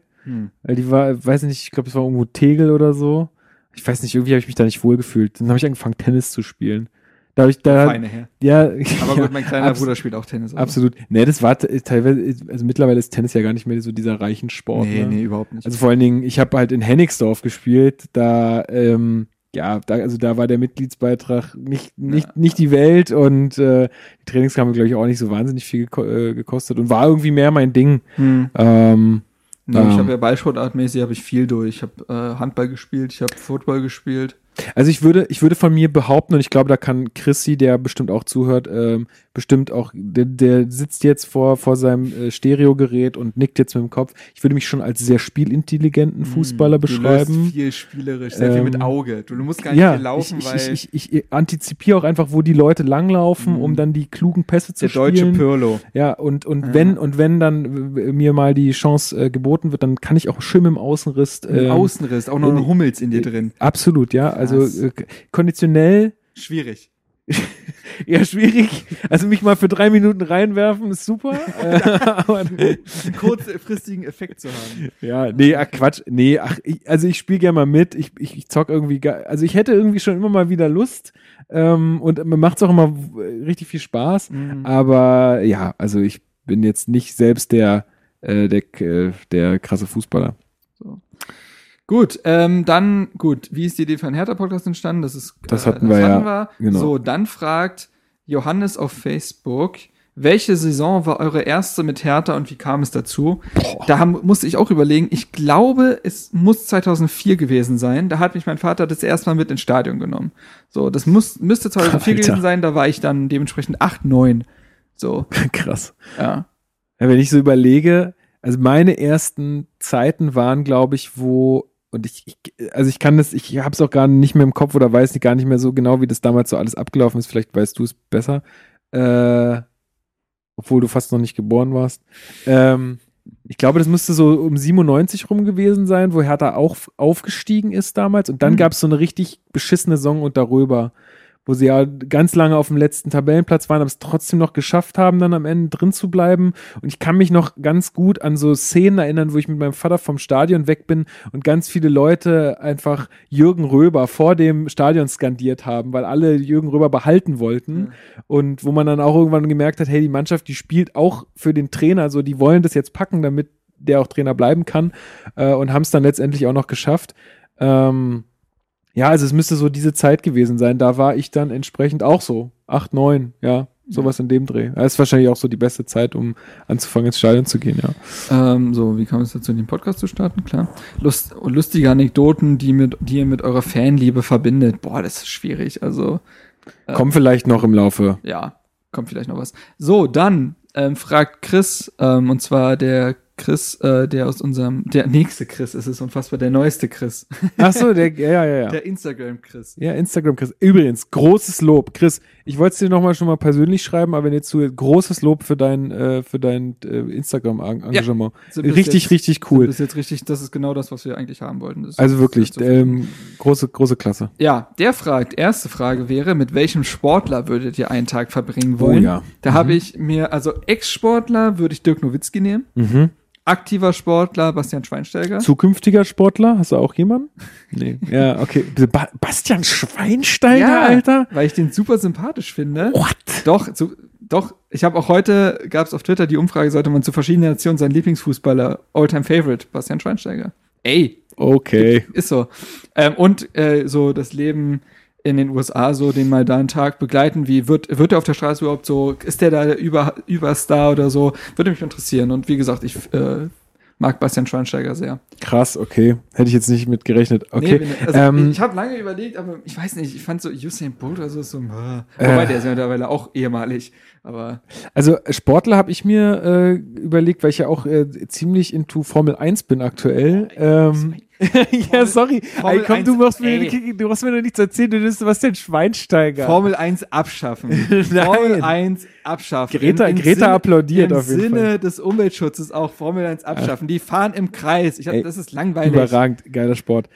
Weil die war, weiß nicht, ich glaube, es war irgendwo Tegel oder so. Ich weiß nicht, irgendwie habe ich mich da nicht wohlgefühlt. Dann habe ich angefangen, Tennis zu spielen. Da habe ich da, Feine her. ja, Aber gut, mein kleiner Bruder spielt auch Tennis. aber- Absolut. Nee, das war teilweise, also mittlerweile ist Tennis ja gar nicht mehr so dieser reichen Sport. Nee, ne? nee, überhaupt nicht. Also vor allen Dingen, ich habe halt in Hennigsdorf gespielt, da, ähm, ja, da, also da war der Mitgliedsbeitrag nicht, nicht, Ja. nicht die Welt und äh, die Trainings haben, glaube ich, auch nicht so wahnsinnig viel geko äh, gekostet und war irgendwie mehr mein Ding. hm. Ähm, nee, ich ähm. habe ja Ballsportartmäßig habe ich viel durch. Ich habe äh, Handball gespielt, ich habe Football gespielt. Also ich würde, ich würde von mir behaupten, und ich glaube, da kann Chrissy, der bestimmt auch zuhört, ähm, bestimmt auch, der, der sitzt jetzt vor, vor seinem äh, Stereogerät und nickt jetzt mit dem Kopf. Ich würde mich schon als sehr spielintelligenten Fußballer Hm, Du beschreiben. viel spielerisch, sehr viel Ähm, mit Auge. Du, du musst gar nicht ja, viel laufen, ich, weil ich, ich, ich antizipiere auch einfach, wo die Leute langlaufen, Mhm. um dann die klugen Pässe zu der deutsche spielen. Pirlo. Ja, und, und Ja. wenn, und wenn dann äh, mir mal die Chance äh, geboten wird, dann kann ich auch schön im Außenriss. Im ähm, Außenriss, auch noch in- ein Hummels in dir drin. Absolut, ja. Also äh, konditionell Schwierig. eher schwierig. Also mich mal für drei Minuten reinwerfen ist super. äh, aber, Einen kurzfristigen Effekt zu haben. ja, nee, ach Quatsch. Nee, ach, ich, also ich spiele gerne mal mit. Ich, ich, ich zock irgendwie, ge- also ich hätte irgendwie schon immer mal wieder Lust. Ähm, und mir macht's auch immer w- richtig viel Spaß. Mhm. Aber ja, also ich bin jetzt nicht selbst der, äh, der, äh, der krasse Fußballer. Gut, ähm, dann, gut, wie ist die Idee für einen Hertha-Podcast entstanden? Das ist, Das hatten wir ja, wir. genau. So, dann fragt Johannes auf Facebook, welche Saison war eure erste mit Hertha und wie kam es dazu? Da haben, musste ich auch überlegen, ich glaube, es muss 2004 gewesen sein. Da hat mich mein Vater das erste Mal mit ins Stadion genommen. So, das muss, müsste 2004 Alter. gewesen sein, da war ich dann dementsprechend 8, 9. So, Krass. ja. Ja, wenn ich so überlege, also meine ersten Zeiten waren, glaube ich, wo und ich, ich also ich kann das, ich habe es auch gar nicht mehr im Kopf oder weiß gar nicht mehr so genau, wie das damals so alles abgelaufen ist. Vielleicht weißt du es besser, äh, obwohl du fast noch nicht geboren warst. Ähm, ich glaube, das müsste so um 97 rum gewesen sein, wo Hertha auch aufgestiegen ist damals. Und dann Mhm. gab es so eine richtig beschissene Saison und darüber, wo sie ja ganz lange auf dem letzten Tabellenplatz waren, aber es trotzdem noch geschafft haben, dann am Ende drin zu bleiben. Und ich kann mich noch ganz gut an so Szenen erinnern, wo ich mit meinem Vater vom Stadion weg bin und ganz viele Leute einfach Jürgen Röber vor dem Stadion skandiert haben, weil alle Jürgen Röber behalten wollten. Mhm. Und wo man dann auch irgendwann gemerkt hat, hey, die Mannschaft, die spielt auch für den Trainer, also die wollen das jetzt packen, damit der auch Trainer bleiben kann äh, und haben es dann letztendlich auch noch geschafft. Ähm, ja, also es müsste so diese Zeit gewesen sein. Da war ich dann entsprechend auch so. Acht, neun, ja, sowas in dem Dreh. Das ist wahrscheinlich auch so die beste Zeit, um anzufangen, ins Stadion zu gehen, ja. Ähm, so, wie kam es dazu, den Podcast zu starten? Klar. Lust, lustige Anekdoten, die, mit, die ihr mit eurer Fanliebe verbindet. Boah, das ist schwierig. Also, Äh. Kommt vielleicht noch im Laufe. ja, kommt vielleicht noch was. So, dann ähm, fragt Chris, ähm, und zwar der Chris, äh, der aus unserem, der nächste Chris ist es unfassbar, der neueste Chris. Ach so, der, ja, ja, ja. Der Instagram-Chris. Ja, Instagram, Chris. Übrigens, großes Lob. Chris, ich wollte es dir nochmal schon mal persönlich schreiben, aber wenn ihr zu, großes Lob für dein, äh, für dein äh, Instagram-Engagement. Bis richtig, jetzt- richtig cool. bis jetzt richtig, das ist genau das, was wir eigentlich haben wollten. Das Also ist wirklich, ähm, große, große Klasse. Ja, der fragt, erste Frage wäre, mit welchem Sportler würdet ihr einen Tag verbringen Oh wollen? ja. Da habe ich mir, also Ex-Sportler würde ich Dirk Nowitzki nehmen. Mhm. Aktiver Sportler Bastian Schweinsteiger. Zukünftiger Sportler? Hast du auch jemanden? Nee. Ja, okay. Ba Bastian Schweinsteiger, Alter? weil ich den super sympathisch finde. What? Doch, zu, doch, ich habe auch heute, gab es auf Twitter die Umfrage, sollte man zu verschiedenen Nationen seinen Lieblingsfußballer, Alltime Favorite, Bastian Schweinsteiger. Ey, Okay. ist so. Ähm, und äh, so das Leben in den USA, so den mal da einen Tag begleiten, wie wird, wird er auf der Straße überhaupt so, ist der da der Über, Überstar oder so, würde mich interessieren. Und wie gesagt, ich äh, mag Bastian Schweinsteiger sehr. Krass, okay. Hätte ich jetzt nicht mit gerechnet. Okay. Nee, also ähm, ich habe lange überlegt, aber ich weiß nicht, ich fand so Usain Bolt oder so, so äh, wobei der ist ja mittlerweile auch ehemalig, aber Also Sportler habe ich mir äh, überlegt, weil ich ja auch äh, ziemlich into Formel 1 bin aktuell. Ähm, ja, sorry. Formel ey, komm, 1, du machst, mir, ey. du machst mir noch nichts erzählen, du bist Sebastian Schweinsteiger. Formel 1 abschaffen. Formel 1 abschaffen. Greta- Im Greta Sinne, applaudiert im auf jeden Sinne Fall. des Umweltschutzes auch Formel 1 abschaffen. Die fahren im Kreis. Ich hab, Ey, das ist langweilig. Überragend, geiler Sport.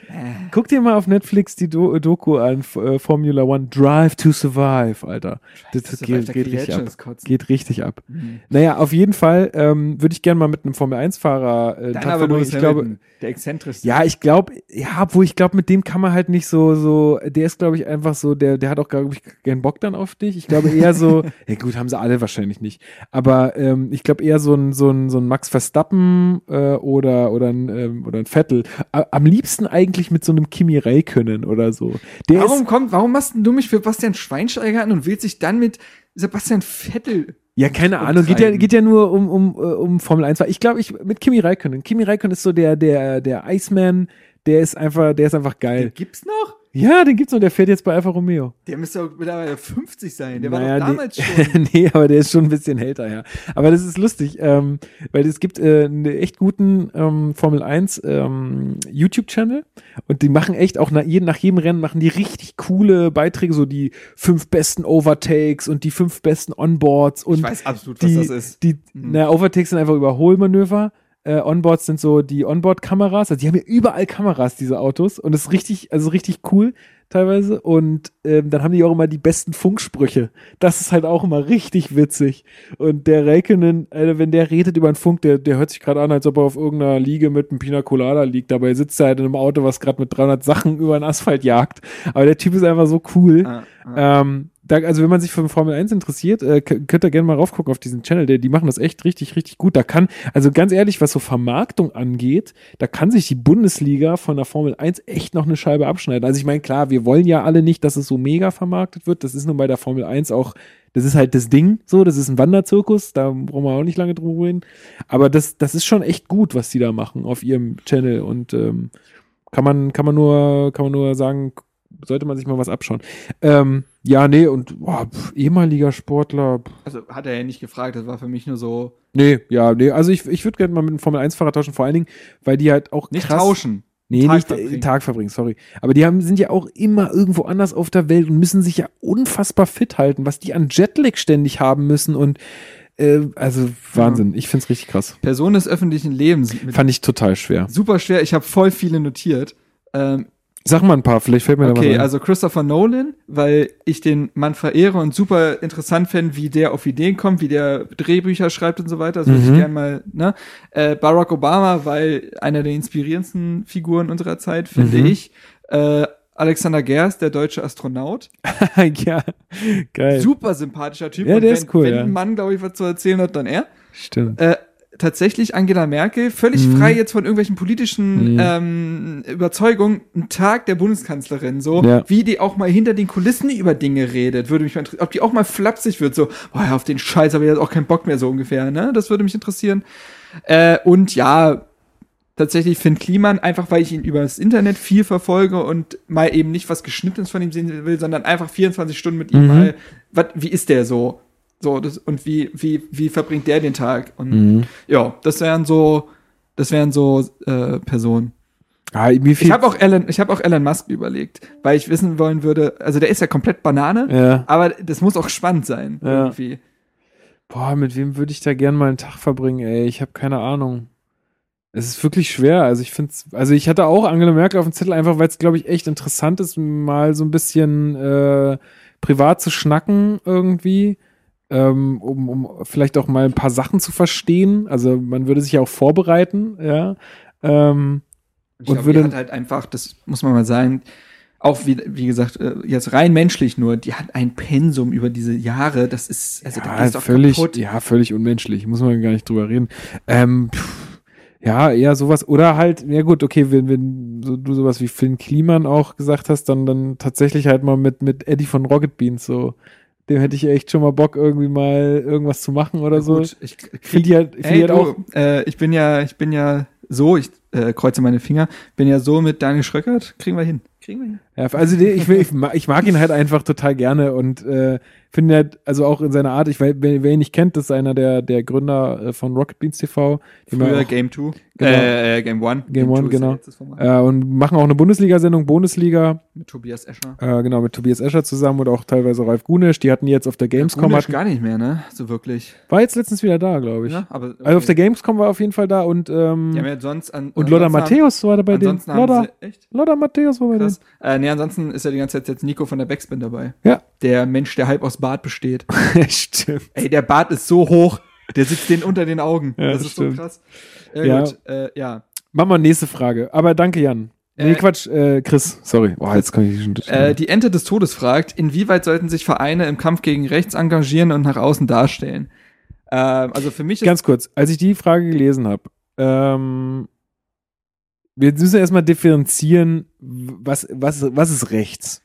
Guck dir mal auf Netflix die Do Doku an, äh, Formula One, Drive to Survive, Alter. Das, Survive, geht, geht richtig ab. das. Geht richtig ab. Mhm. Naja, auf jeden Fall ähm, würde ich gerne mal mit einem Formel 1-Fahrer äh, Dann aber nur ich glaube, der exzentrischste. Ja, ich glaube, ja, obwohl ich glaube, mit dem kann man halt nicht so, so, der ist, glaube ich, einfach so, der, der hat auch, glaube ich, keinen Bock dann auf dich. Ich glaube eher so, ja gut, haben sie alle wahrscheinlich nicht. Aber ähm, ich glaube eher so ein, so ein, so ein Max Verstappen äh, oder, oder ein, ähm, oder ein Vettel. A am liebsten eigentlich mit so einem Kimi Räikkönen oder so. Der Warum ist, kommt, warum machst du mich für Bastian Schweinsteiger an und willst dich dann mit Sebastian Vettel? Ja, keine Ahnung, geht ja, geht ja nur um, um, äh, um Formel 1. Weil Ich glaube, ich, mit Kimi Räikkönen. Kimi Räikkönen ist so der, der, der Iceman, der ist einfach, der ist einfach geil. Den gibt's noch? Ja, den gibt's noch, der fährt jetzt bei Alfa Romeo. Der müsste doch mittlerweile 50 sein. Der Naja, war doch damals nee, schon. nee, aber der ist schon ein bisschen älter, ja. Aber das ist lustig, ähm, weil es gibt äh, einen echt guten ähm, Formel 1 ähm, YouTube-Channel und die machen echt auch nach, jedem- nach jedem Rennen machen die richtig coole Beiträge, so die fünf besten Overtakes und die fünf besten Onboards und Ich weiß absolut, was die, das ist. Die, na, Overtakes sind einfach Überholmanöver. Äh, Onboards sind so die Onboard-Kameras. Also die haben ja überall Kameras, diese Autos. Und das ist richtig, also richtig cool teilweise. Und ähm, dann haben die auch immer die besten Funksprüche. Das ist halt auch immer richtig witzig. Und der Räikkönen, äh, wenn der redet über einen Funk, der, der hört sich gerade an, als ob er auf irgendeiner Liege mit einem Pina Colada liegt. Dabei sitzt er halt in einem Auto, was gerade mit 300 Sachen über den Asphalt jagt. Aber der Typ ist einfach so cool. Ah, ah. Ähm, da, also wenn man sich für Formel 1 interessiert, äh, könnt ihr gerne mal raufgucken auf diesen Channel. Der, die machen das echt richtig, richtig gut. Da kann, also ganz ehrlich, was so Vermarktung angeht, da kann sich die Bundesliga von der Formel 1 echt noch eine Scheibe abschneiden. Also ich meine, klar, wir wollen ja alle nicht, dass es so mega vermarktet wird. Das ist nun bei der Formel 1 auch, das ist halt das Ding so, das ist ein Wanderzirkus, da brauchen wir auch nicht lange drum reden. Aber das, das ist schon echt gut, was die da machen auf ihrem Channel. Und ähm, kann man, kann man nur, kann man nur sagen, sollte man sich mal was abschauen. Ähm, ja, nee, und boah, pf, ehemaliger Sportler. Pf, Also hat er ja nicht gefragt, das war für mich nur so. nee, ja, nee, also ich, ich würde gerne mal mit einem Formel-1-Fahrer tauschen, vor allen Dingen, weil die halt auch Nicht krass, tauschen. Nee, Tag nicht verbringen. äh, Tag verbringen, sorry. Aber die haben, sind ja auch immer irgendwo anders auf der Welt und müssen sich ja unfassbar fit halten, was die an Jetlag ständig haben müssen und äh, also Wahnsinn. Ich find's richtig krass. Person des öffentlichen Lebens. Fand ich total schwer. super schwer. Ich habe voll viele notiert. Ähm, Sag mal ein paar, vielleicht fällt mir da Okay, mal ein. also Christopher Nolan, weil ich den Mann verehre und super interessant fände, wie der auf Ideen kommt, wie der Drehbücher schreibt und so weiter. Das würde Mhm. ich gerne mal, ne? Äh, Barack Obama, weil einer der inspirierendsten Figuren unserer Zeit, finde Mhm. ich. Äh, Alexander Gerst, der deutsche Astronaut. ja, geil. Super sympathischer Typ. Ja, der wenn, ist cool, Wenn ja. ein Mann, glaube ich, was zu erzählen hat, dann er. Stimmt. Äh, tatsächlich Angela Merkel, völlig Mhm. frei jetzt von irgendwelchen politischen Mhm. ähm, Überzeugungen, ein Tag der Bundeskanzlerin, so Ja. wie die auch mal hinter den Kulissen über Dinge redet, würde mich mal interessieren, ob die auch mal flapsig wird, so, boah, ja, auf den Scheiß habe ich jetzt auch keinen Bock mehr, so ungefähr, ne? Das würde mich interessieren. Äh, und ja, tatsächlich Finn Kliman, einfach weil ich ihn über das Internet viel verfolge und mal eben nicht was Geschnittenes von ihm sehen will, sondern einfach 24 Stunden mit ihm Mhm. mal, wat, wie ist der so? So, das, und wie, wie, wie verbringt der den Tag? Und Mhm. ja, das wären so, das wären so äh, Personen. Ah, Ich habe auch Elon, ich habe auch Elon Musk überlegt, weil ich wissen wollen würde, also der ist ja komplett Banane, ja. aber das muss auch spannend sein Ja. irgendwie. Boah, mit wem würde ich da gern mal einen Tag verbringen, ey? Ich habe keine Ahnung. Es ist wirklich schwer. Also ich finde also ich hatte auch Angela Merkel auf dem Zettel, einfach weil es, glaube ich, echt interessant ist, mal so ein bisschen äh, privat zu schnacken irgendwie. Ähm, um, um vielleicht auch mal ein paar Sachen zu verstehen. Also man würde sich ja auch vorbereiten, ja. Ähm, Ich Und glaub, würde- die hat halt einfach, das muss man mal sagen, auch wie, wie gesagt, äh, jetzt rein menschlich nur, die hat ein Pensum über diese Jahre, das ist, also da ja, gehst du auch völlig, kaputt. ja, völlig unmenschlich. Muss man gar nicht drüber reden. Ähm, pff, ja, eher sowas. Oder halt, ja gut, okay, wenn, wenn so, du sowas wie Finn Kliman auch gesagt hast, dann, dann tatsächlich halt mal mit, mit Eddie von Rocket Beans so. Dem hätte ich echt schon mal Bock, irgendwie mal irgendwas zu machen oder so. Gut, ich Ich finde die halt, ich find die Ey, halt du, auch. äh, ich bin ja, ich bin ja so, ich äh, kreuze meine Finger, bin ja so mit Daniel Schröckert, kriegen wir hin. Kriegen wir hin. Ja, also die- ich, ich, mag, ich mag ihn halt einfach total gerne und äh, finde halt, also auch in seiner Art, ich weiß, wer, wer ihn nicht kennt, das ist einer der, der Gründer äh, von Rocket Beans TV. Früher auch- Game 2, Genau. äh, äh, Game 1. Game One, genau. Äh, Äh, und machen auch eine Bundesliga-Sendung, Bundesliga, mit Tobias Escher. äh, genau, mit Tobias Escher zusammen und auch teilweise Ralf Gunisch. Die hatten jetzt auf der Gamescom, Gunisch hatten, gar nicht mehr, ne? So wirklich. war jetzt letztens wieder da, glaube ich. Ja, aber okay. Also auf der Gamescom war auf jeden Fall da und, ähm, Die haben ja sonst an, und Lothar ansonsten Matthäus war da bei denen. Lothar, sie, echt? Lothar Matthäus war bei denen. Äh, nee, ansonsten ist ja die ganze Zeit jetzt Nico von der Backspin dabei. Ja. Der Mensch, der halb aus Bart besteht. Stimmt. Ey, der Bart ist so hoch, der sitzt den unter den Augen. Ja, das ist stimmt. so krass. Ja, Ja. gut. Äh, ja. Machen wir nächste Frage. Aber danke, Jan. Nee, Äh, Quatsch, äh, Chris. Sorry. Boah, jetzt kann ich schon. Äh, die Ente des Todes fragt, inwieweit sollten sich Vereine im Kampf gegen rechts engagieren und nach außen darstellen? Ähm, also für mich ist Ganz kurz, als ich die Frage gelesen habe, ähm, wir müssen erstmal differenzieren, was, was, was ist rechts?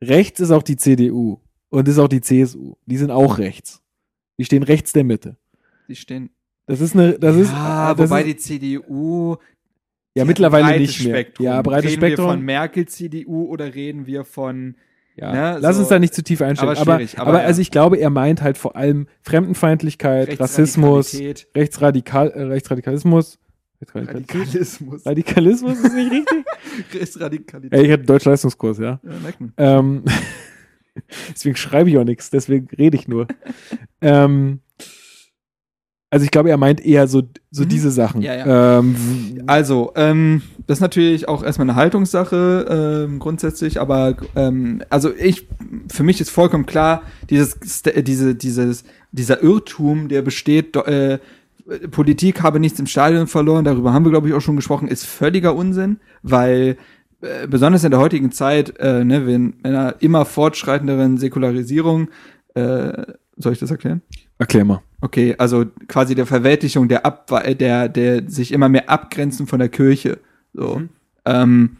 Rechts ist auch die CDU und ist auch die CSU. Die sind auch rechts. Die stehen rechts der Mitte. die stehen. Das ist eine, das ist, ja, äh, das wobei ist, die CDU ja mittlerweile nicht mehr. Spektrum. Ja, breites reden wir Spektrum. von Merkel CDU oder reden wir von ja. ne, Lass so- uns da nicht zu tief einsteigen. aber Aber, aber, aber ja. also ich glaube, er meint halt vor allem Fremdenfeindlichkeit, Rassismus, Rechtsradikal, äh, Rechtsradikalismus. Radikalismus. Radikalismus ist nicht richtig? Rechtsradikalität. Ey, ich hatte Deutsch-Leistungskurs, ja. Ja, merkt man. Ähm, deswegen schreibe ich auch nichts, deswegen rede ich nur. ähm, also ich glaube, er meint eher so, so Mhm. diese Sachen. Ja, ja. Ähm, Also, ähm, das ist natürlich auch erstmal eine Haltungssache ähm, grundsätzlich, aber ähm, also ich, für mich ist vollkommen klar, dieses, äh, diese, dieses, dieser Irrtum, der besteht, äh, Politik habe nichts im Stadion verloren, darüber haben wir, glaube ich, auch schon gesprochen, ist völliger Unsinn, weil äh, besonders in der heutigen Zeit, äh, ne, in einer immer fortschreitenderen Säkularisierung, äh, soll ich das erklären? erklär mal. Okay, also quasi der Verweltlichung, der Ab der, der sich immer mehr abgrenzen von der Kirche. So. Mhm. Ähm,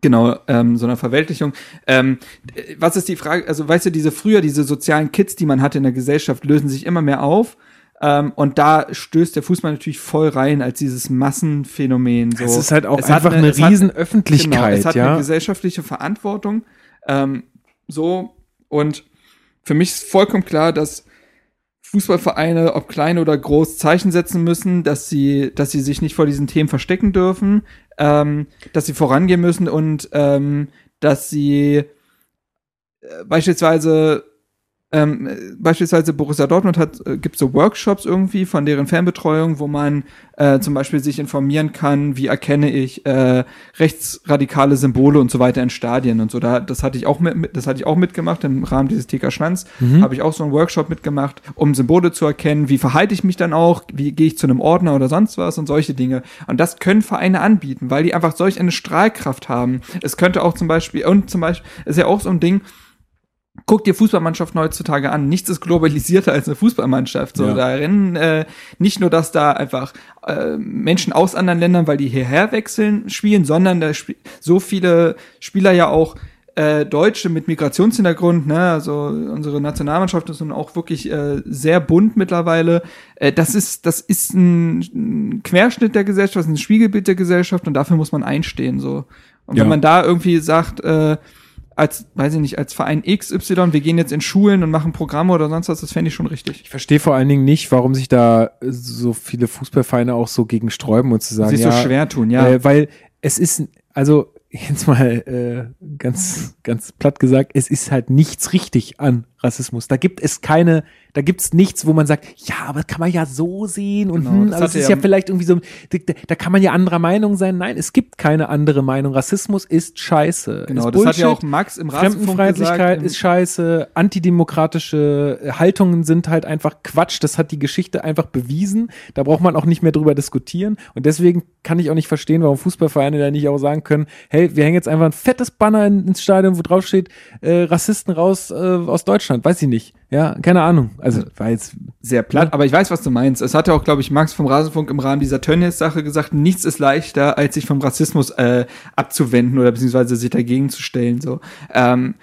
genau, ähm, so einer Verweltlichung. Ähm, äh, was ist die Frage? Also, weißt du, diese früher, diese sozialen Kids, die man hatte in der Gesellschaft, lösen sich immer mehr auf. Ähm, und da stößt der Fußball natürlich voll rein als dieses Massenphänomen. So. Es ist halt auch Es einfach eine- eine, es hat- riesen Genau, es hat ja. eine gesellschaftliche Verantwortung. Ähm, so, und für mich ist vollkommen klar, dass Fußballvereine, ob klein oder groß, Zeichen setzen müssen, dass sie, dass sie sich nicht vor diesen Themen verstecken dürfen, ähm, dass sie vorangehen müssen und ähm, dass sie äh, beispielsweise ähm, äh, beispielsweise Borussia Dortmund hat, äh, gibt so Workshops irgendwie von deren Fanbetreuung, wo man äh, zum Beispiel sich informieren kann, wie erkenne ich äh, rechtsradikale Symbole und so weiter in Stadien und so. Da, das hatte ich auch mit, das hatte ich auch mitgemacht im Rahmen dieses TK Schwanz. Mhm. Habe ich auch so einen Workshop mitgemacht, um Symbole zu erkennen. Wie verhalte ich mich dann auch? Wie gehe ich zu einem Ordner oder sonst was und solche Dinge. Und das können Vereine anbieten, weil die einfach solch eine Strahlkraft haben. Es könnte auch zum Beispiel und zum Beispiel ist ja auch so ein Ding guck dir Fußballmannschaften heutzutage an. Nichts ist globalisierter als eine Fußballmannschaft. So, ja. da rennen äh, nicht nur, dass da einfach äh, Menschen aus anderen Ländern, weil die hierher wechseln, spielen, sondern da sp so viele Spieler ja auch äh, Deutsche mit Migrationshintergrund, ne, also unsere Nationalmannschaft ist nun auch wirklich äh, sehr bunt mittlerweile. Äh, das ist, das ist ein, ein Querschnitt der Gesellschaft, ein Spiegelbild der Gesellschaft und dafür muss man einstehen. so. Und ja. wenn man da irgendwie sagt, äh, als, weiß ich nicht, als Verein XY, wir gehen jetzt in Schulen und machen Programme oder sonst was, das fände ich schon richtig. Ich verstehe vor allen Dingen nicht, warum sich da so viele Fußballvereine auch so gegen sträuben und zu sagen, sich ja, so schwer tun, ja. Äh, weil es ist, also jetzt mal äh, ganz, ganz platt gesagt, es ist halt nichts richtig an Rassismus. Da gibt es keine, da gibt's nichts, wo man sagt, ja, aber kann man ja so sehen und genau, hm, also es ist ja, ja vielleicht irgendwie so, da, da, kann man ja anderer Meinung sein. Nein, es gibt keine andere Meinung. Rassismus ist scheiße. Genau, ist das hat ja auch Max im Fremdenfeindlichkeit gesagt, ist scheiße. Antidemokratische Haltungen sind halt einfach Quatsch. Das hat die Geschichte einfach bewiesen. Da braucht man auch nicht mehr drüber diskutieren. Und deswegen kann ich auch nicht verstehen, warum Fußballvereine da nicht auch sagen können, hey, wir hängen jetzt einfach ein fettes Banner ins Stadion, wo drauf steht, äh, Rassisten raus äh, aus Deutschland. Weiß ich nicht. Ja, keine Ahnung. Also war jetzt sehr platt, ja. aber ich weiß, was du meinst. Es hatte auch, glaube ich, Max vom Rasenfunk im Rahmen dieser Tönnies-Sache gesagt, nichts ist leichter, als sich vom Rassismus äh, abzuwenden oder beziehungsweise sich dagegen zu stellen. So. Ähm,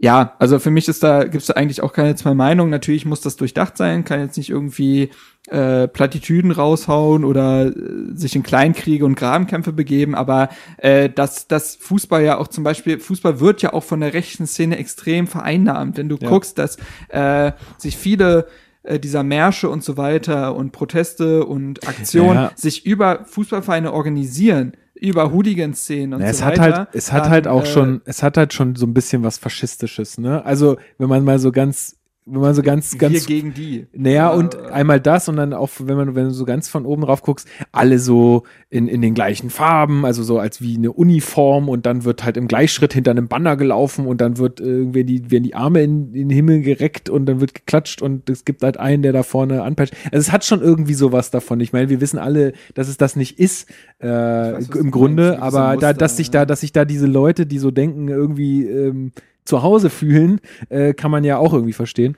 ja, also für mich ist da, gibt es da eigentlich auch keine zwei Meinungen. Natürlich muss das durchdacht sein, kann jetzt nicht irgendwie äh, Plattitüden raushauen oder äh, sich in Kleinkriege und Grabenkämpfe begeben, aber äh, dass das Fußball ja auch zum Beispiel, Fußball wird ja auch von der rechten Szene extrem vereinnahmt. Wenn du ja. guckst, dass äh, sich viele äh, dieser Märsche und so weiter und Proteste und Aktionen ja. sich über Fußballvereine organisieren, über Hooligan-Szenen und ja, so es weiter. Hat halt, es hat halt auch äh, schon, es hat halt schon so ein bisschen was Faschistisches, ne? Also, wenn man mal so ganz wenn man so ganz, ganz. Wir gegen die. Naja, und einmal das und dann auch, wenn man, wenn du so ganz von oben drauf guckst, alle so in, in den gleichen Farben, also so als wie eine Uniform und dann wird halt im Gleichschritt hinter einem Banner gelaufen und dann wird irgendwie die, werden die Arme in, in den Himmel gereckt und dann wird geklatscht und es gibt halt einen, der da vorne anpeitscht. Also es hat schon irgendwie sowas davon. Ich meine, wir wissen alle, dass es das nicht ist, äh, weiß, im Grunde, aber da, dass sich da, dass sich da diese Leute, die so denken, irgendwie, ähm, zu Hause fühlen, äh, kann man ja auch irgendwie verstehen.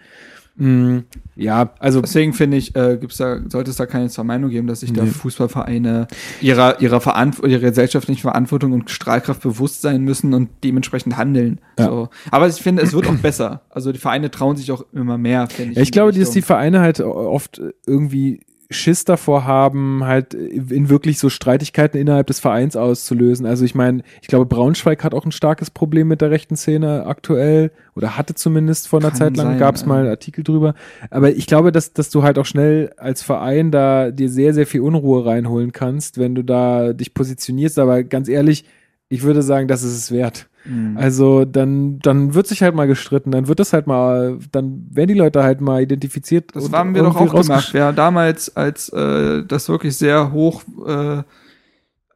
Mm, ja, also deswegen finde ich, äh, gibt's da, sollte es da keine zwei Meinungen geben, dass sich da Fußballvereine ihrer ihrer Verantw ihrer gesellschaftlichen Verantwortung und Strahlkraft bewusst sein müssen und dementsprechend handeln. Ja. So. Aber ich finde, es wird auch besser. Also die Vereine trauen sich auch immer mehr. Ich, ja, ich glaube, dass die Vereine halt oft irgendwie Schiss davor haben, halt in wirklich so Streitigkeiten innerhalb des Vereins auszulösen. Also ich meine, ich glaube, Braunschweig hat auch ein starkes Problem mit der rechten Szene aktuell oder hatte zumindest vor einer Kann Zeit lang, gab es mal Artikel drüber. Aber ich glaube, dass, dass du halt auch schnell als Verein da dir sehr, sehr viel Unruhe reinholen kannst, wenn du da dich positionierst. Aber ganz ehrlich, ich würde sagen, das ist es wert. Mhm. Also dann, dann wird sich halt mal gestritten, dann wird das halt mal, dann werden die Leute halt mal identifiziert. Das haben wir doch auch gemacht. Ja, damals, als äh, das wirklich sehr hoch äh,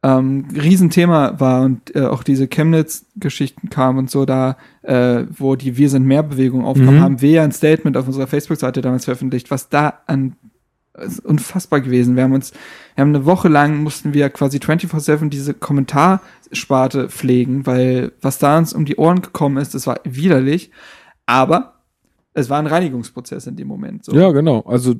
ähm, Riesenthema war und äh, auch diese Chemnitz-Geschichten kamen und so, da, äh, wo die Wir sind mehr Bewegung aufkam, mhm. haben wir ja ein Statement auf unserer Facebook-Seite damals veröffentlicht, was da an ist unfassbar gewesen. Wir haben uns, wir haben eine Woche lang mussten wir quasi 24-7 diese Kommentarsparte pflegen, weil was da uns um die Ohren gekommen ist, das war widerlich. Aber es war ein Reinigungsprozess in dem Moment. So. Ja, genau. Also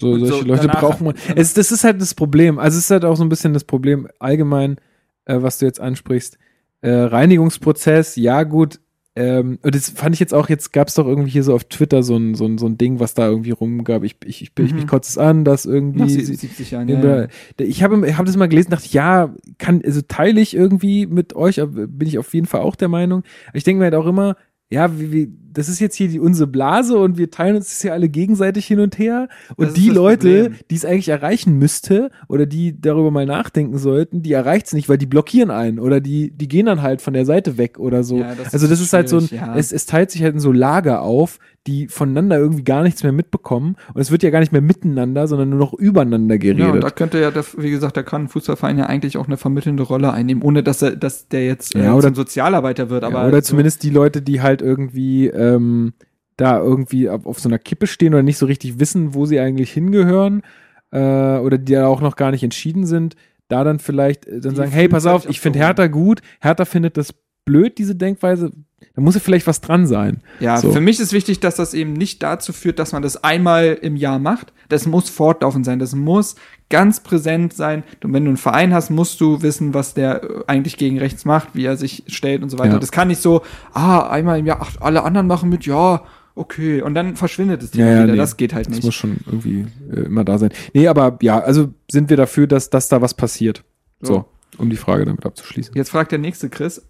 so, solche so Leute brauchen man. Es, das ist halt das Problem. Also es ist halt auch so ein bisschen das Problem allgemein, äh, was du jetzt ansprichst. Äh, Reinigungsprozess, ja gut, ähm, und das fand ich jetzt auch, jetzt gab es doch irgendwie hier so auf Twitter so ein, so ein, so ein Ding, was da irgendwie rumgab. Ich, ich, ich, mhm. ich, ich kotze es an, dass irgendwie. Nach 70 Jahren, ja. Ich habe hab das mal gelesen, dachte, ja, kann, also teile ich irgendwie mit euch, bin ich auf jeden Fall auch der Meinung. Ich denke mir halt auch immer, ja, wie, wie, das ist jetzt hier die, unsere Blase und wir teilen uns das hier alle gegenseitig hin und her. Und die Leute, die es eigentlich erreichen müsste oder die darüber mal nachdenken sollten, die erreicht es nicht, weil die blockieren einen oder die, die gehen dann halt von der Seite weg oder so. Ja, das also das ist ist halt so ein, ja. es, es teilt sich halt in so Lager auf, die voneinander irgendwie gar nichts mehr mitbekommen und es wird ja gar nicht mehr miteinander, sondern nur noch übereinander Ja, und geredet. da könnte ja, der, wie gesagt, da kann ein Fußballverein ja eigentlich auch eine vermittelnde Rolle einnehmen, ohne dass er, dass der jetzt äh, Ja, oder- Sozialarbeiter wird. Aber ja, oder so- zumindest die Leute, die halt irgendwie ähm, da irgendwie auf, auf so einer Kippe stehen oder nicht so richtig wissen, wo sie eigentlich hingehören äh, oder die da auch noch gar nicht entschieden sind, da dann vielleicht äh, dann Die sagen, hey, pass auf, ich finde. Hertha gut, Hertha findet das blöd, diese Denkweise, da muss ja vielleicht was dran sein. Ja, So. für mich ist wichtig, dass das eben nicht dazu führt, dass man das einmal im Jahr macht. Das muss fortlaufend sein. Das muss ganz präsent sein. Und wenn du einen Verein hast, musst du wissen, was der äh, eigentlich gegen rechts macht, wie er sich stellt und so weiter. Ja. Das kann nicht so, ah, einmal im Jahr, ach, alle anderen machen mit, ja, okay. Und dann verschwindet es Thema wieder. nee, Das geht halt Das nicht. muss schon irgendwie äh, immer da sein. Nee, aber ja, also sind wir dafür, dass, dass da was passiert. So, So. um die Frage damit abzuschließen. Jetzt fragt der nächste Chris,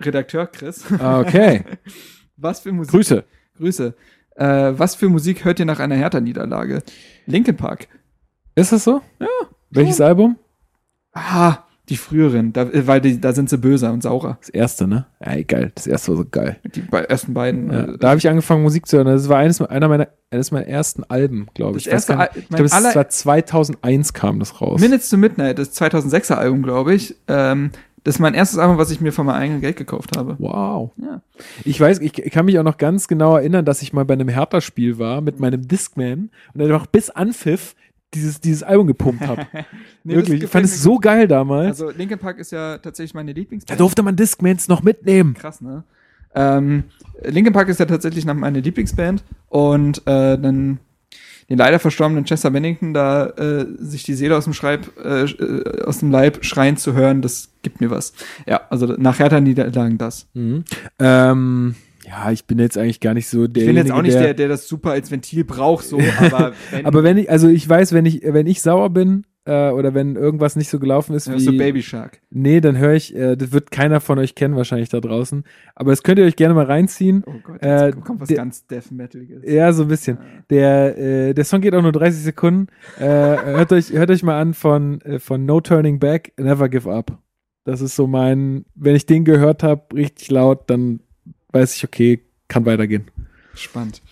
Redakteur Chris, Ah, Okay, was für Musik. Grüße. Grüße. Äh, was für Musik hört ihr nach einer Hertha-Niederlage? Linkin Park. Ist das so? Ja. Welches Album? Ah, die früheren, da, äh, weil die, da sind sie böser und saurer. Das erste, ne? Ey, geil. Das erste war so geil. Die be ersten beiden. Ja, äh, da habe ich angefangen, Musik zu hören. Das war eines, einer meiner, eines meiner ersten Alben, glaube ich. Das erste nicht. Ich glaube, es war 2001 kam das raus. Minutes to Midnight, das 2006er Album, glaube ich. Ähm, das ist mein erstes Album, was ich mir von meinem eigenen Geld gekauft habe. Wow. Ja. Ich weiß, ich, kann mich auch noch ganz genau erinnern, dass ich mal bei einem Hertha-Spiel war mit meinem Discman und dann auch bis Anpfiff dieses, dieses Album gepumpt habe. Nee, Wirklich. Ich fand es so geil damals. Also Linkin Park ist ja tatsächlich meine da Lieblingsband. durfte man Discmans noch mitnehmen. Krass, ne? Ähm, Linkin Park ist ja tatsächlich nach meine Lieblingsband und äh, dann den leider verstorbenen Chester Bennington da äh, sich die Seele aus dem Schreib, äh, äh, aus dem Leib schreien zu hören, das gibt mir was. Ja, also nach Hertha Niederlagen das. Mhm. Ähm, ja, ich bin jetzt eigentlich gar nicht so der. Ich bin jetzt auch nicht der, der das super als Ventil braucht, so, aber wenn, Aber wenn ich, also ich weiß, wenn ich, wenn ich sauer bin äh, oder wenn irgendwas nicht so gelaufen ist, wie hörst du Baby Shark. Nee, dann höre ich, äh, das wird keiner von euch kennen wahrscheinlich da draußen. Aber das könnt ihr euch gerne mal reinziehen. Oh Gott, Äh, kommt was der- ganz Death Metaliges. Ja, so ein bisschen. Der, äh, der Song geht auch nur 30 Sekunden. Äh, hört, euch, hört euch mal an von, äh, von No Turning Back, Never Give Up. Das ist so mein, wenn ich den gehört habe, richtig laut, dann weiß ich, okay, kann weitergehen. Spannend.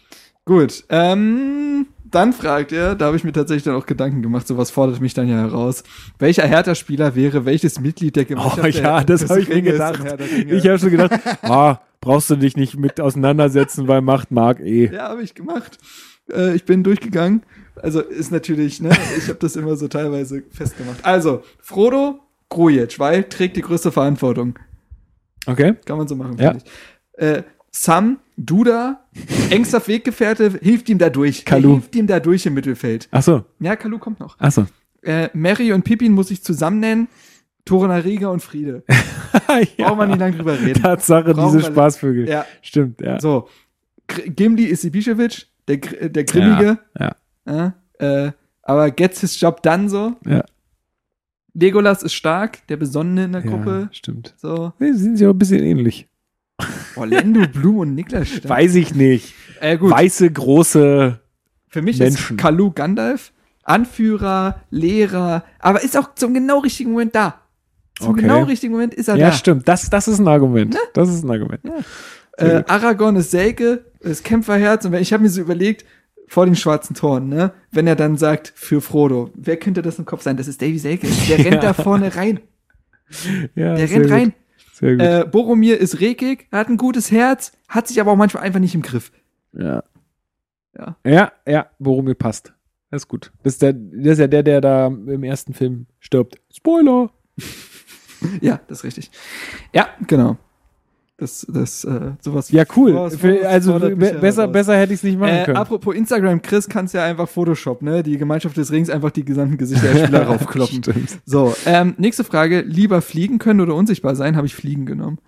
Gut, ähm, dann fragt er, da habe ich mir tatsächlich dann auch Gedanken gemacht, sowas fordert mich dann ja heraus. Welcher Hertha-Spieler wäre welches Mitglied der Gemeinschaft Oh ja, der, das habe ich mir gedacht. Ich habe schon gedacht, ah, brauchst du dich nicht mit auseinandersetzen, weil macht Marc eh. Ja, habe ich gemacht. Äh, ich bin durchgegangen. Also ist natürlich, ne, ich habe das immer so teilweise festgemacht. Also, Frodo Grujic, weil trägt die größte Verantwortung. Okay. Kann man so machen, Ja. finde ich. Äh, Sam, Duda, engster Weggefährte, hilft ihm da durch. Kalu. Hilft ihm da durch im Mittelfeld. Ach so, Ja, Kalu kommt noch. ach so. Äh, Mary und Pippin muss ich zusammen nennen. Toruna Riga und Friede. Braucht man nicht lange drüber reden. Tatsache, Brauchen diese Spaßvögel. Ja, Stimmt, ja. so. Gimli ist Ibišević, der, Gr- der Grimmige. Ja, Ja, äh, aber gets his job done so. Ja. Legolas ist stark, der Besonnene in der ja, Gruppe. stimmt. So. Nee, sie sind ja auch ein bisschen ähnlich. Orlando, Blum und Niklas Stark. Weiß ich nicht. Äh. Weiße, große. Für mich Menschen. ist Kalu Gandalf Anführer, Lehrer, aber ist auch zum genau richtigen Moment da. Zum Okay. genau richtigen Moment ist er Ja, da. stimmt. Das, das ist ein Argument. Das ist ein Argument. Sehr Äh. Aragorn ist Selke, ist Kämpferherz und wenn- ich habe mir so überlegt, vor den schwarzen Toren, ne, wenn er dann sagt, für Frodo, wer könnte das im Kopf sein? Das ist Davy Selke. Der rennt da vorne rein. Ja, Der rennt gut. rein. Sehr gut. Äh, Boromir ist rekig, hat ein gutes Herz, hat sich aber auch manchmal einfach nicht im Griff. ja. Ja. Ja, ja, worum mir passt. Das ist gut. Das ist, der, das ist ja der, der da im ersten Film stirbt. Spoiler. Ja, das ist richtig. Ja, genau. Das, das, äh, sowas. Ja, cool. sowas- Für, sowas also besser, besser hätte ich es nicht machen Äh, können. apropos Instagram, Chris kannst ja einfach Photoshop, ne? Die Gemeinschaft des Rings einfach die gesamten Gesichter der Spieler raufkloppen. Stimmt. So, ähm, nächste Frage. Lieber fliegen können oder unsichtbar sein? Habe ich fliegen genommen.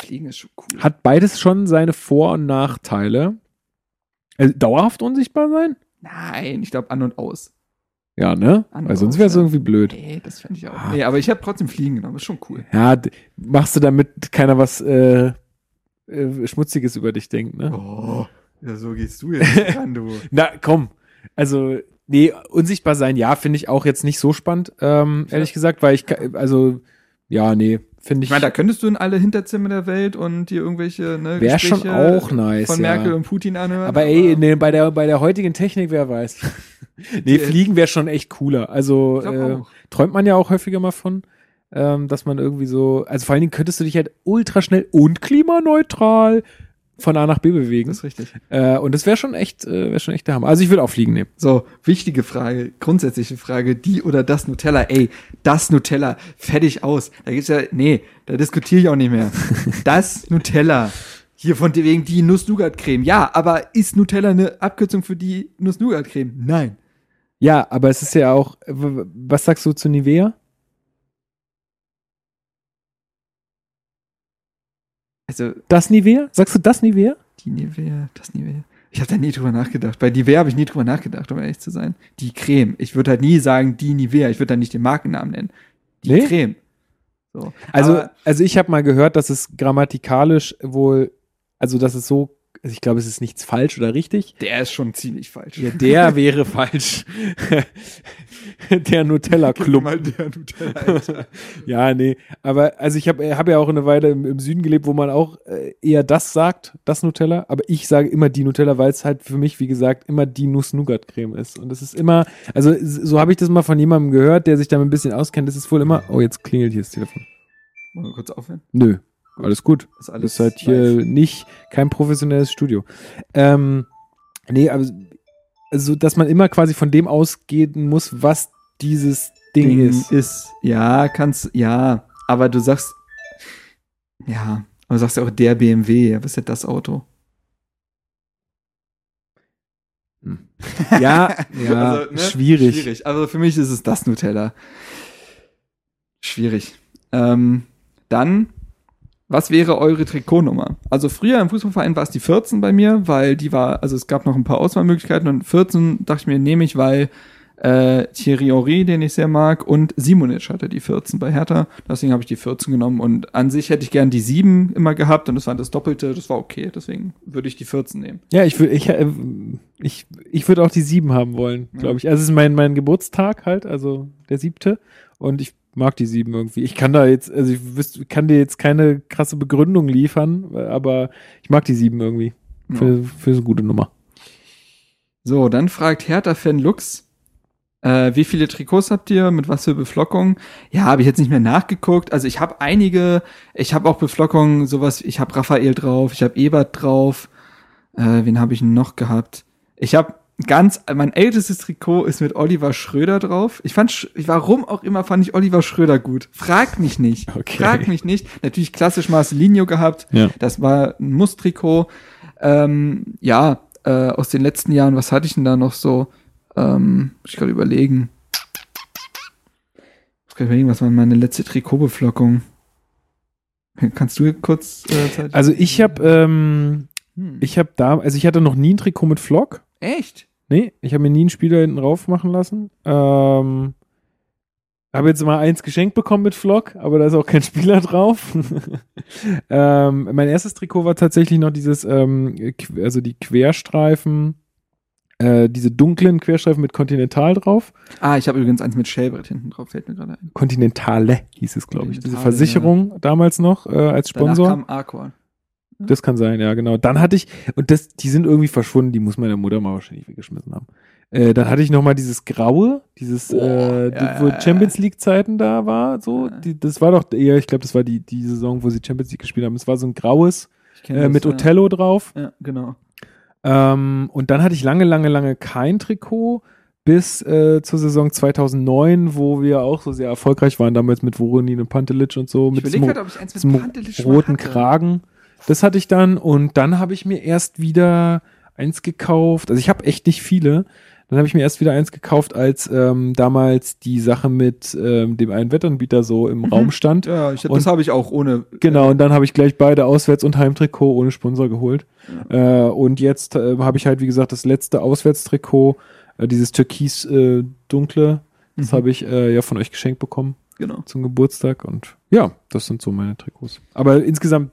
Fliegen ist schon cool. Hat beides schon seine Vor- und Nachteile. Also, dauerhaft unsichtbar sein? Nein, ich glaube an und aus. Ja, ne? Weil sonst wäre es irgendwie blöd. Nee, das fände ich auch. Ah. Nee, aber ich habe trotzdem fliegen genommen. Ist schon cool. Ja, machst du damit keiner was äh, äh, Schmutziges über dich denkt, ne? Oh, ja, so gehst du jetzt ran, du. Na, komm. Also, nee, unsichtbar sein, ja, finde ich auch jetzt nicht so spannend, ähm, ehrlich gesagt, weil ich, also, ja, nee, finde ich. Ich meine, da könntest du in alle Hinterzimmer der Welt und dir irgendwelche ne, Wär schon auch nice, von ja. Merkel und Putin anhören. aber ey, nee, bei, der, bei der heutigen Technik, wer weiß. nee, Die- Fliegen wäre schon echt cooler. Also, äh, träumt man ja auch häufiger mal von, ähm, dass man irgendwie so, also vor allen Dingen könntest du dich halt ultra schnell und klimaneutral von A nach B bewegen. Das ist richtig. Äh, und das wäre schon echt, äh, wäre schon echt der Hammer. Also ich würde auch Fliegen nehmen. So, wichtige Frage, grundsätzliche Frage, die oder das Nutella, ey, das Nutella, fertig aus. Da gibt's ja, nee, da diskutiere ich auch nicht mehr. Das Nutella. Hier von wegen die Nuss-Nougat-Creme. Ja, aber ist Nutella eine Abkürzung für die Nuss-Nougat-Creme? Nein. Ja, aber es ist ja auch, was sagst du zu Nivea? Also, Das Nivea? Sagst du das Nivea? die Nivea, das Nivea. Ich habe da nie drüber nachgedacht. Bei Nivea habe ich nie drüber nachgedacht, um ehrlich zu sein. Die Creme. Ich würde halt nie sagen, die Nivea. Ich würde da nicht den Markennamen nennen. Die Nee? Creme. So. Also, Aber- also ich habe mal gehört, dass es grammatikalisch wohl, also dass es so, also ich glaube, es ist nichts falsch oder richtig. der ist schon ziemlich falsch. Ja, der wäre falsch. der Nutella Club. Mal der Nutella. Ja, nee. Aber also ich habe hab ja auch eine Weile im, im Süden gelebt, wo man auch äh, eher das sagt, das Nutella. Aber ich sage immer die Nutella, weil es halt für mich, wie gesagt, immer die Nuss-Nougat-Creme ist. Und das ist immer, also so habe ich das mal von jemandem gehört, der sich damit ein bisschen auskennt. Das ist wohl immer, oh, jetzt klingelt hier das Telefon. Wollen wir kurz aufhören? Nö, alles gut. Ist Das ist halt hier live. nicht kein professionelles Studio. Ähm, nee, aber also, dass man immer quasi von dem ausgehen muss, was dieses Ding, Ding ist. ist. Ja, kannst, ja. Aber du sagst, ja, aber du sagst ja auch der BMW. Ja, was ist ja das Auto? Ja, ja, Also, ne? schwierig. Schwierig. Also für mich ist es das Nutella. Schwierig. Ähm, dann, was wäre eure Trikotnummer? Also früher im Fußballverein war es die 14 bei mir, weil die war, also es gab noch ein paar Auswahlmöglichkeiten und 14 dachte ich mir, nehme ich, weil äh, Thierry Henry, den ich sehr mag, und Simonic hatte die 14 bei Hertha. Deswegen habe ich die 14 genommen und an sich hätte ich gern die 7 immer gehabt und das war das Doppelte, das war okay. Deswegen würde ich die 14 nehmen. Ja, ich würde ich, äh, ich, ich würde auch die sieben haben wollen, glaube ich. Also es ist mein, mein Geburtstag halt, also der siebte. Und ich mag die sieben irgendwie. Ich kann da jetzt, also ich wüsste, kann dir jetzt keine krasse Begründung liefern, aber ich mag die sieben irgendwie. Für, für so eine gute Nummer. So, dann fragt Hertha-Fan Lux, äh, wie viele Trikots habt ihr, mit was für Beflockung? Ja, habe ich jetzt nicht mehr nachgeguckt. Also ich habe einige, ich habe auch Beflockungen, sowas, ich habe Raphael drauf, ich habe Ebert drauf. Äh, wen habe ich noch gehabt? Ich habe ganz, mein ältestes Trikot ist mit Oliver Schröder drauf. Ich fand, warum auch immer fand ich Oliver Schröder gut. Frag mich nicht. Okay. Frag mich nicht. Natürlich klassisch Marcelinho gehabt. Ja. Das war ein Muss-Trikot. Ähm, ja, äh, aus den letzten Jahren, was hatte ich denn da noch so? Ähm, muss ich gerade überlegen. Ich muss gerade überlegen, was war meine letzte Trikotbeflockung? Kannst du kurz äh, Zeit? Also ich habe, ähm, Hm. ich habe da, also ich hatte noch nie ein Trikot mit Flock. Echt? Nee, ich habe mir nie einen Spieler hinten drauf machen lassen. Ähm, habe jetzt mal eins geschenkt bekommen mit Flock, aber da ist auch kein Spieler drauf. ähm, mein erstes Trikot war tatsächlich noch dieses, ähm, also die Querstreifen, äh, diese dunklen Querstreifen mit Continental drauf. Ah, ich habe übrigens eins mit Shellbrett hinten drauf, fällt mir gerade ein. Continentale hieß es, glaube ich. Diese Versicherung damals noch äh, als Sponsor. Danach kam Arcor. Das kann sein, ja, genau. Dann hatte ich, und das, die sind irgendwie verschwunden, die muss meine Mutter mal wahrscheinlich weggeschmissen haben. Äh, dann hatte ich noch mal dieses Graue, dieses, Boah, äh, ja, wo. Champions League-Zeiten da war, so. Die, das war doch eher, ich glaube, das war die, die Saison, wo sie Champions League gespielt haben. Es war so ein graues äh, das, mit ja. Othello drauf. Ja, genau. Ähm, und dann hatte ich lange, lange, lange kein Trikot bis äh, zur Saison 2009, wo wir auch so sehr erfolgreich waren, damals mit Voronin und Pantelic und so. Ich mit Pantelic mal roten. Kragen. Das hatte ich dann und dann habe ich mir erst wieder eins gekauft. Also ich habe echt nicht viele. Dann habe ich mir erst wieder eins gekauft, als ähm, damals die Sache mit ähm, dem einen Wettanbieter so im Raum stand. Mhm. Ja, ich, Und- das habe ich auch ohne. Genau, und dann habe ich gleich beide Auswärts- und Heimtrikot ohne Sponsor geholt. Äh, und jetzt äh, habe ich halt, wie gesagt, das letzte Auswärtstrikot, äh, dieses türkis äh, dunkle, das Mhm. habe ich äh, ja von euch geschenkt bekommen Genau. zum Geburtstag. Und ja, das sind so meine Trikots. Aber insgesamt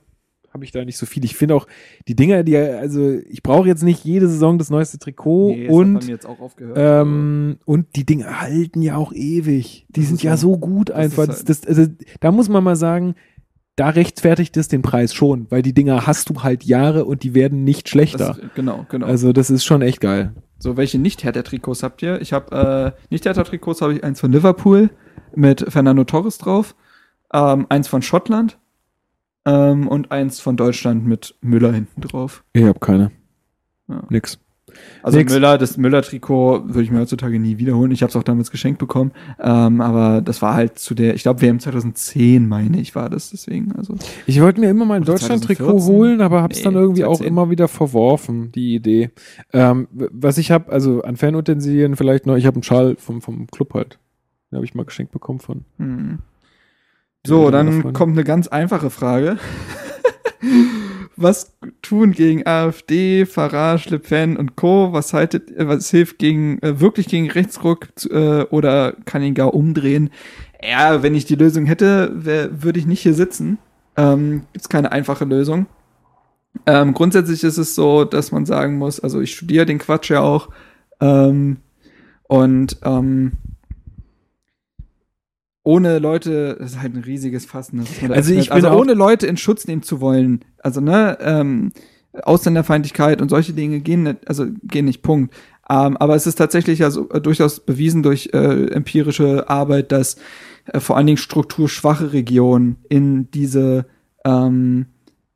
habe ich da nicht so viel. Ich finde auch die Dinger, die, also ich brauche jetzt nicht jede Saison das neueste Trikot Nee, und ähm, und die Dinge halten ja auch ewig. Die Das sind ist ja so. so gut einfach. ist Das, das, also, da muss man mal sagen, da rechtfertigt es den Preis schon, weil die Dinger hast du halt Jahre und die werden nicht schlechter. das, genau, genau. Also das ist schon echt geil. So, welche Nicht-Hertha-Trikots habt ihr? Ich habe äh, Nicht-Hertha-Trikots habe ich eins von Liverpool mit Fernando Torres drauf, ähm, eins von Schottland ähm, und eins von Deutschland mit Müller hinten drauf. Ich habe keine. Ja. Nix. Also Nix. Müller, das Müller-Trikot würde ich mir heutzutage nie wiederholen. Ich habe es auch damals geschenkt bekommen, ähm, aber das war halt zu der, ich glaube WM 2010 meine ich war das deswegen. Also Ich wollte mir immer mal ein Deutschland-Trikot 2014? holen, aber habe es dann Nee, irgendwie auch 2010. immer wieder verworfen, die Idee. Ähm, was ich habe, also an Fanutensilien vielleicht noch, ich habe einen Schal vom, vom Club halt. Den habe ich mal geschenkt bekommen von. Hm. So, dann kommt eine ganz einfache Frage. was tun gegen AfD, Farage, Le Pen und Co.? Was haltet, äh, was hilft gegen, äh, wirklich gegen Rechtsruck äh, oder kann ihn gar umdrehen? Ja, wenn ich die Lösung hätte, würde ich nicht hier sitzen. Ähm, gibt's keine einfache Lösung. Ähm, grundsätzlich ist es so, dass man sagen muss, also ich studiere den Quatsch ja auch, ähm, und ähm, ohne Leute, das ist halt ein riesiges Fass. Ne, Also öffnet. ich bin also ohne Leute in Schutz nehmen zu wollen, also ne, ähm, Ausländerfeindlichkeit und solche Dinge gehen nicht, also gehen nicht, Punkt. Ähm, aber es ist tatsächlich also äh, durchaus bewiesen durch äh, empirische Arbeit, dass äh, vor allen Dingen strukturschwache Regionen in diese ähm,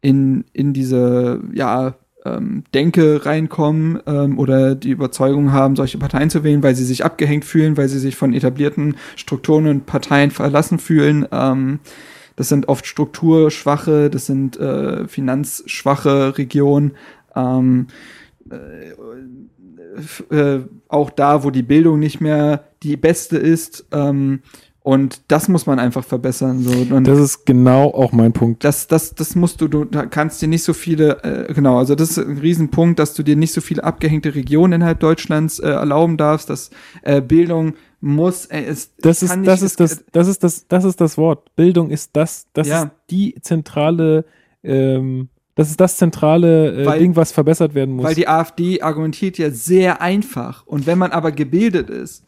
in, in diese ja, ähm, Denke reinkommen ähm, oder die Überzeugung haben, solche Parteien zu wählen, weil sie sich abgehängt fühlen, weil sie sich von etablierten Strukturen und Parteien verlassen fühlen. Ähm, das sind oft strukturschwache, das sind äh, finanzschwache Regionen. Ähm, äh, äh, auch da, wo die Bildung nicht mehr die beste ist. Ähm, und das muss man einfach verbessern. So. Und Das ist genau auch mein Punkt. das, das, das musst du, du da kannst dir nicht so viele, äh, genau, also das ist ein Riesenpunkt, dass du dir nicht so viele abgehängte Regionen innerhalb Deutschlands äh, erlauben darfst, dass äh, Bildung muss, äh, es Das ist, kann das nicht- ist das, das ist das, das ist das Wort. Bildung ist das, das Ja. ist die zentrale, ähm, das ist das zentrale äh, Weil- Ding, was verbessert werden muss. Weil die AfD argumentiert ja sehr einfach. Und wenn man aber gebildet ist,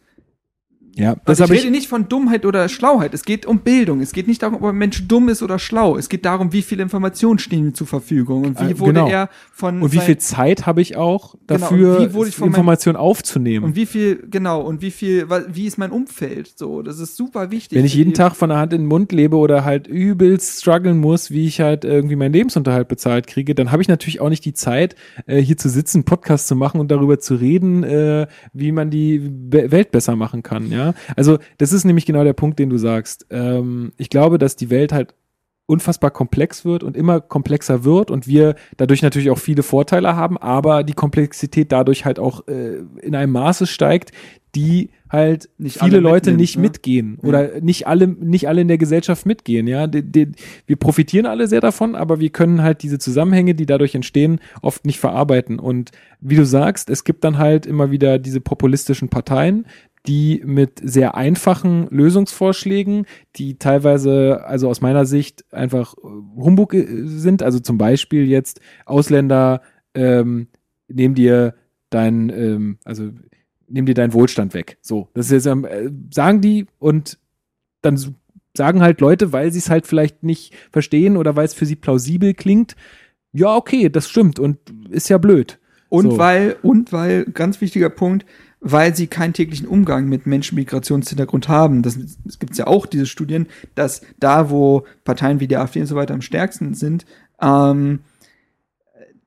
ja, das also ich rede ich, nicht von Dummheit oder Schlauheit. Es geht um Bildung. Es geht nicht darum, ob ein Mensch dumm ist oder schlau. Es geht darum, wie viele Informationen stehen ihm zur Verfügung und wie Äh, wurde genau. er von und wie viel Zeit habe ich auch Genau, dafür, meinem- Informationen aufzunehmen? und wie viel genau und wie viel wie ist mein Umfeld so. Das ist super wichtig. Wenn ich jeden Tag von der Hand in den Mund lebe oder halt übelst strugglen muss, wie ich halt irgendwie meinen Lebensunterhalt bezahlt kriege, dann habe ich natürlich auch nicht die Zeit, äh, hier zu sitzen, Podcast zu machen und darüber zu reden, äh, wie man die Welt besser machen kann. Ja, also das ist nämlich genau der Punkt, den du sagst. Ähm, ich glaube, dass die Welt halt unfassbar komplex wird und immer komplexer wird und wir dadurch natürlich auch viele Vorteile haben, aber die Komplexität dadurch halt auch äh, in einem Maße steigt, die halt Nicht viele Leute nicht ne? mitgehen oder nicht alle nicht alle in der Gesellschaft mitgehen, ja. Die, die, wir profitieren alle sehr davon, aber wir können halt diese Zusammenhänge, die dadurch entstehen, oft nicht verarbeiten und wie du sagst, es gibt dann halt immer wieder diese populistischen Parteien, die mit sehr einfachen Lösungsvorschlägen, die teilweise, also aus meiner Sicht, einfach äh, Humbug äh, sind. Also zum Beispiel jetzt Ausländer ähm, nehmen dir dein, ähm, also nehmen dir deinen Wohlstand weg. So, das ist jetzt, ähm, äh, sagen die und dann sagen halt Leute, weil sie es halt vielleicht nicht verstehen oder weil es für sie plausibel klingt, ja, okay, das stimmt und ist ja blöd. und so. weil und weil ganz wichtiger Punkt, weil sie keinen täglichen Umgang mit Menschen mit Migrationshintergrund haben. Das, es gibt ja auch diese Studien, dass da, wo Parteien wie die AfD und so weiter am stärksten sind, ähm,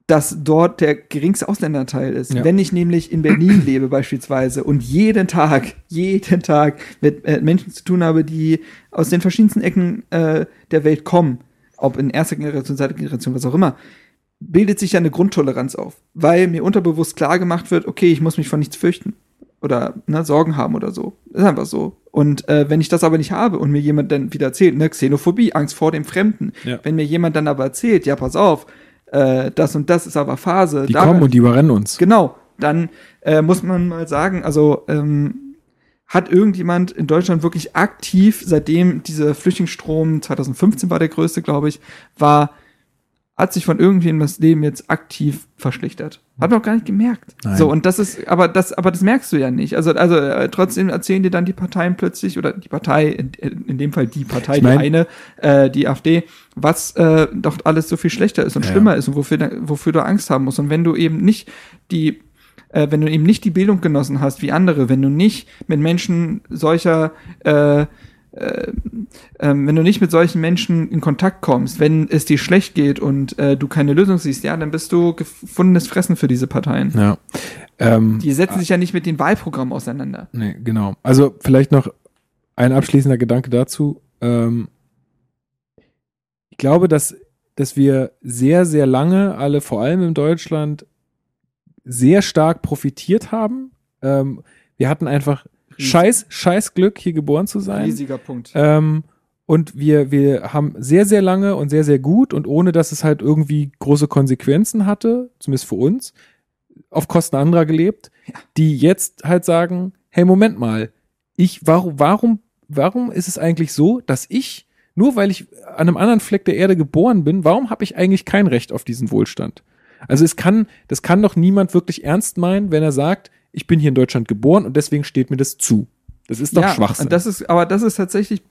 dass dort der geringste Ausländerteil ist. Ja. Wenn ich nämlich in Berlin lebe beispielsweise und jeden Tag, jeden Tag mit äh, Menschen zu tun habe, die aus den verschiedensten Ecken äh, der Welt kommen, ob in erster Generation, zweiter Generation, was auch immer, bildet sich ja eine Grundtoleranz auf, weil mir unterbewusst klar gemacht wird, okay, ich muss mich vor nichts fürchten oder ne, Sorgen haben oder so. Ist einfach so. Und äh, wenn ich das aber nicht habe und mir jemand dann wieder erzählt, ne, Xenophobie, Angst vor dem Fremden, Ja. wenn mir jemand dann aber erzählt, ja, pass auf, äh, das und das ist aber Phase, Die da- kommen und die überrennen uns. Genau, dann äh, muss man mal sagen, also ähm, hat irgendjemand in Deutschland wirklich aktiv, seitdem dieser Flüchtlingsstrom 2015 war der größte, glaube ich, war hat sich von irgendwem das Leben jetzt aktiv verschlechtert. Hat man auch gar nicht gemerkt. Nein. So, und das ist, aber das, aber das merkst du ja nicht. Also, also äh, trotzdem erzählen dir dann die Parteien plötzlich, oder die Partei, in, in dem Fall die Partei, Ich mein- die eine, äh, die AfD, was äh, doch alles so viel schlechter ist und Ja. schlimmer ist und wofür, wofür du Angst haben musst. Und wenn du eben nicht die äh, wenn du eben nicht die Bildung genossen hast wie andere, wenn du nicht mit Menschen solcher äh, äh, ähm, wenn du nicht mit solchen Menschen in Kontakt kommst, wenn es dir schlecht geht und äh, du keine Lösung siehst, ja, dann bist du gefundenes Fressen für diese Parteien. Ja. Ähm, Die setzen sich ja nicht mit den Wahlprogrammen auseinander. Nee, genau. Also vielleicht noch ein abschließender Gedanke dazu. Ähm, ich glaube, dass, dass wir sehr, sehr lange alle, vor allem in Deutschland, sehr stark profitiert haben. Ähm, wir hatten einfach. Scheiß, scheiß Glück, hier geboren zu sein. Riesiger Punkt. Ähm, und wir, wir haben sehr, sehr lange und sehr, sehr gut und ohne, dass es halt irgendwie große Konsequenzen hatte, zumindest für uns, auf Kosten anderer gelebt, die jetzt halt sagen, hey, Moment mal, ich, warum, warum, warum ist es eigentlich so, dass ich, nur weil ich an einem anderen Fleck der Erde geboren bin, warum habe ich eigentlich kein Recht auf diesen Wohlstand? Also es kann, das kann doch niemand wirklich ernst meinen, wenn er sagt, ich bin hier in Deutschland geboren und deswegen steht mir das zu. Das ist doch Schwachsinn. Und das ist, aber das ist tatsächlich,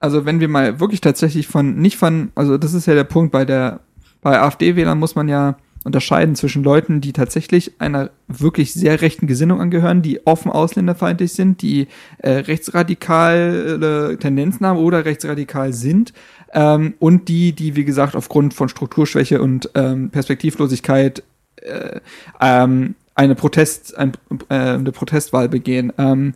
also wenn wir mal wirklich tatsächlich von, nicht von, also das ist ja der Punkt bei der, bei AfD-Wählern muss man ja unterscheiden zwischen Leuten, die tatsächlich einer wirklich sehr rechten Gesinnung angehören, die offen ausländerfeindlich sind, die äh, rechtsradikale Tendenzen haben oder rechtsradikal sind, ähm, und die, die, wie gesagt, aufgrund von Strukturschwäche und ähm, Perspektivlosigkeit äh, ähm, eine Protest, ein, äh, eine Protestwahl begehen. Ähm,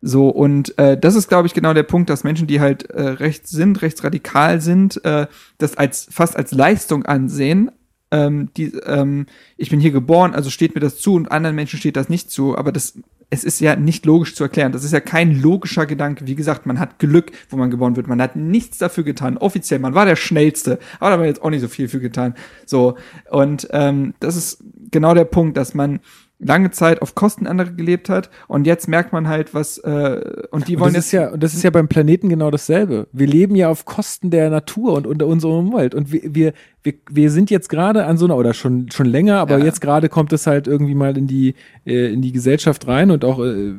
so, und äh, das ist, glaube ich, genau der Punkt, dass Menschen, die halt äh, rechts sind, rechtsradikal sind, äh, das als fast als Leistung ansehen. Ähm, die, ähm, ich bin hier geboren, also steht mir das zu und anderen Menschen steht das nicht zu. Aber das, es ist ja nicht logisch zu erklären. Das ist ja kein logischer Gedanke. Wie gesagt, man hat Glück, wo man geboren wird. Man hat nichts dafür getan. Offiziell, man war der Schnellste, aber da hat man jetzt auch nicht so viel für getan. So, und ähm, das ist genau der Punkt, dass man lange Zeit auf Kosten anderer gelebt hat und jetzt merkt man halt, was äh, und die Und wollen das jetzt ist ja, und das ist ja beim Planeten genau dasselbe. Wir leben ja auf Kosten der Natur und unter unserer Umwelt. Und wir, wir, wir, wir sind jetzt gerade an so einer, oder schon, schon länger, aber Ja. jetzt gerade kommt es halt irgendwie mal in die, äh, in die Gesellschaft rein und auch, äh,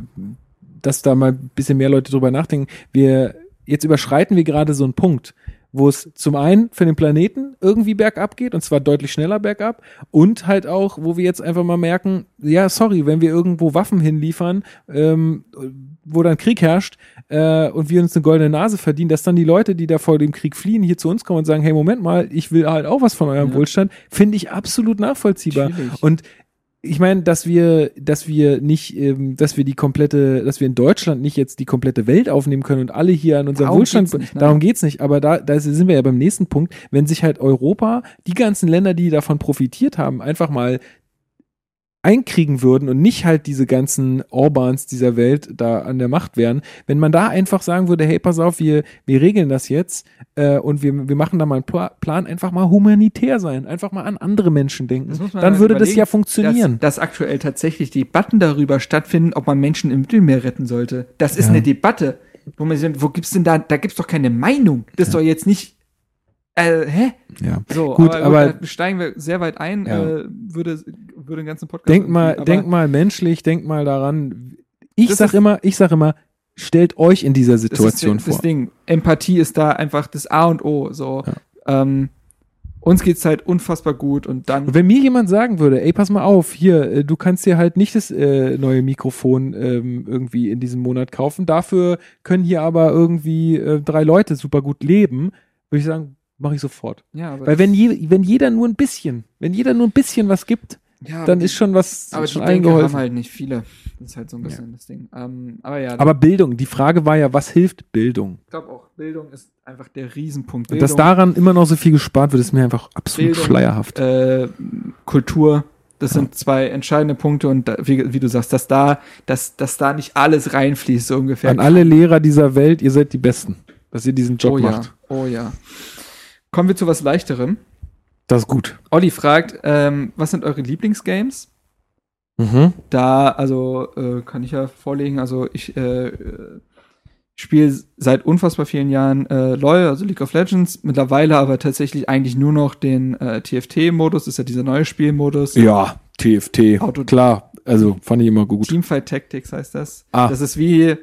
dass da mal ein bisschen mehr Leute drüber nachdenken. Wir, jetzt überschreiten wir gerade so einen Punkt, wo es zum einen für den Planeten irgendwie bergab geht und zwar deutlich schneller bergab und halt auch, wo wir jetzt einfach mal merken, ja, sorry, wenn wir irgendwo Waffen hinliefern, ähm, wo dann Krieg herrscht äh, und wir uns eine goldene Nase verdienen, dass dann die Leute, die da vor dem Krieg fliehen, hier zu uns kommen und sagen, hey, Moment mal, ich will halt auch was von eurem Ja. Wohlstand, finde ich absolut nachvollziehbar. Natürlich. Und ich meine, dass wir, dass wir nicht, ähm, dass wir die komplette, dass wir in Deutschland nicht jetzt die komplette Welt aufnehmen können und alle hier an unserem Darum Wohlstand, geht's nicht, nein. darum geht's nicht. Aber da, da sind wir ja beim nächsten Punkt, wenn sich halt Europa, die ganzen Länder, die davon profitiert haben, einfach mal einkriegen würden und nicht halt diese ganzen Orbans dieser Welt da an der Macht wären, wenn man da einfach sagen würde, hey, pass auf, wir, wir regeln das jetzt äh, und wir, wir machen da mal einen Pla Plan, einfach mal humanitär sein, einfach mal an andere Menschen denken, dann halt würde das ja funktionieren. Dass, dass aktuell tatsächlich Debatten darüber stattfinden, ob man Menschen im Mittelmeer retten sollte. Das ist Ja. eine Debatte. Wo, man, sich- wo gibt's denn da, da gibt's doch keine Meinung. Das ist doch jetzt nicht, äh, hä? ja. So, Gut, aber- da steigen wir sehr weit ein, Ja. äh, würde, würde den ganzen Podcast. Denk mal, aber denk mal menschlich, denk mal daran. Ich sag ist- immer, ich sag immer, stellt euch in dieser das ist Situation das vor. Ding. Empathie ist da einfach das A und O. So, ähm, uns geht's halt unfassbar gut und dann. Wenn mir jemand sagen würde, ey, pass mal auf, hier, äh, du kannst dir halt nicht das äh, neue Mikrofon ähm, irgendwie in diesem Monat kaufen, dafür können hier aber irgendwie äh, drei Leute super gut leben, würde ich sagen, mache ich sofort. ja, Weil wenn, je, wenn jeder nur ein bisschen, wenn jeder nur ein bisschen was gibt, ja, dann ist schon was Aber schon die Denker haben eingeholfen. halt nicht viele. Das ist halt so ein bisschen das Ding. Ähm, aber ja, Aber Bildung, die Frage war ja, was hilft Bildung? ich glaube auch, Bildung ist einfach der Riesenpunkt. Und dass Bildung, daran immer noch so viel gespart wird, ist mir einfach absolut Bildung, schleierhaft. äh, Kultur, das sind zwei entscheidende Punkte und da, wie, wie du sagst, dass da, dass, dass da nicht alles reinfließt, so ungefähr. An alle Lehrer dieser Welt, ihr seid die Besten, dass ihr diesen Job oh ja, macht. oh ja. Kommen wir zu was Leichterem. Das ist gut. Olli fragt, ähm, was sind eure Lieblingsgames? Mhm. Da, also äh, kann ich ja vorlegen, also ich, äh, äh, spiele seit unfassbar vielen Jahren äh, LoL, also League of Legends, mittlerweile aber tatsächlich eigentlich nur noch den äh, TFT-Modus, ist ja dieser neue Spielmodus. Ja, TFT. Auto- Klar, also fand ich immer gut. Teamfight Tactics heißt das. Ah. Das ist wie,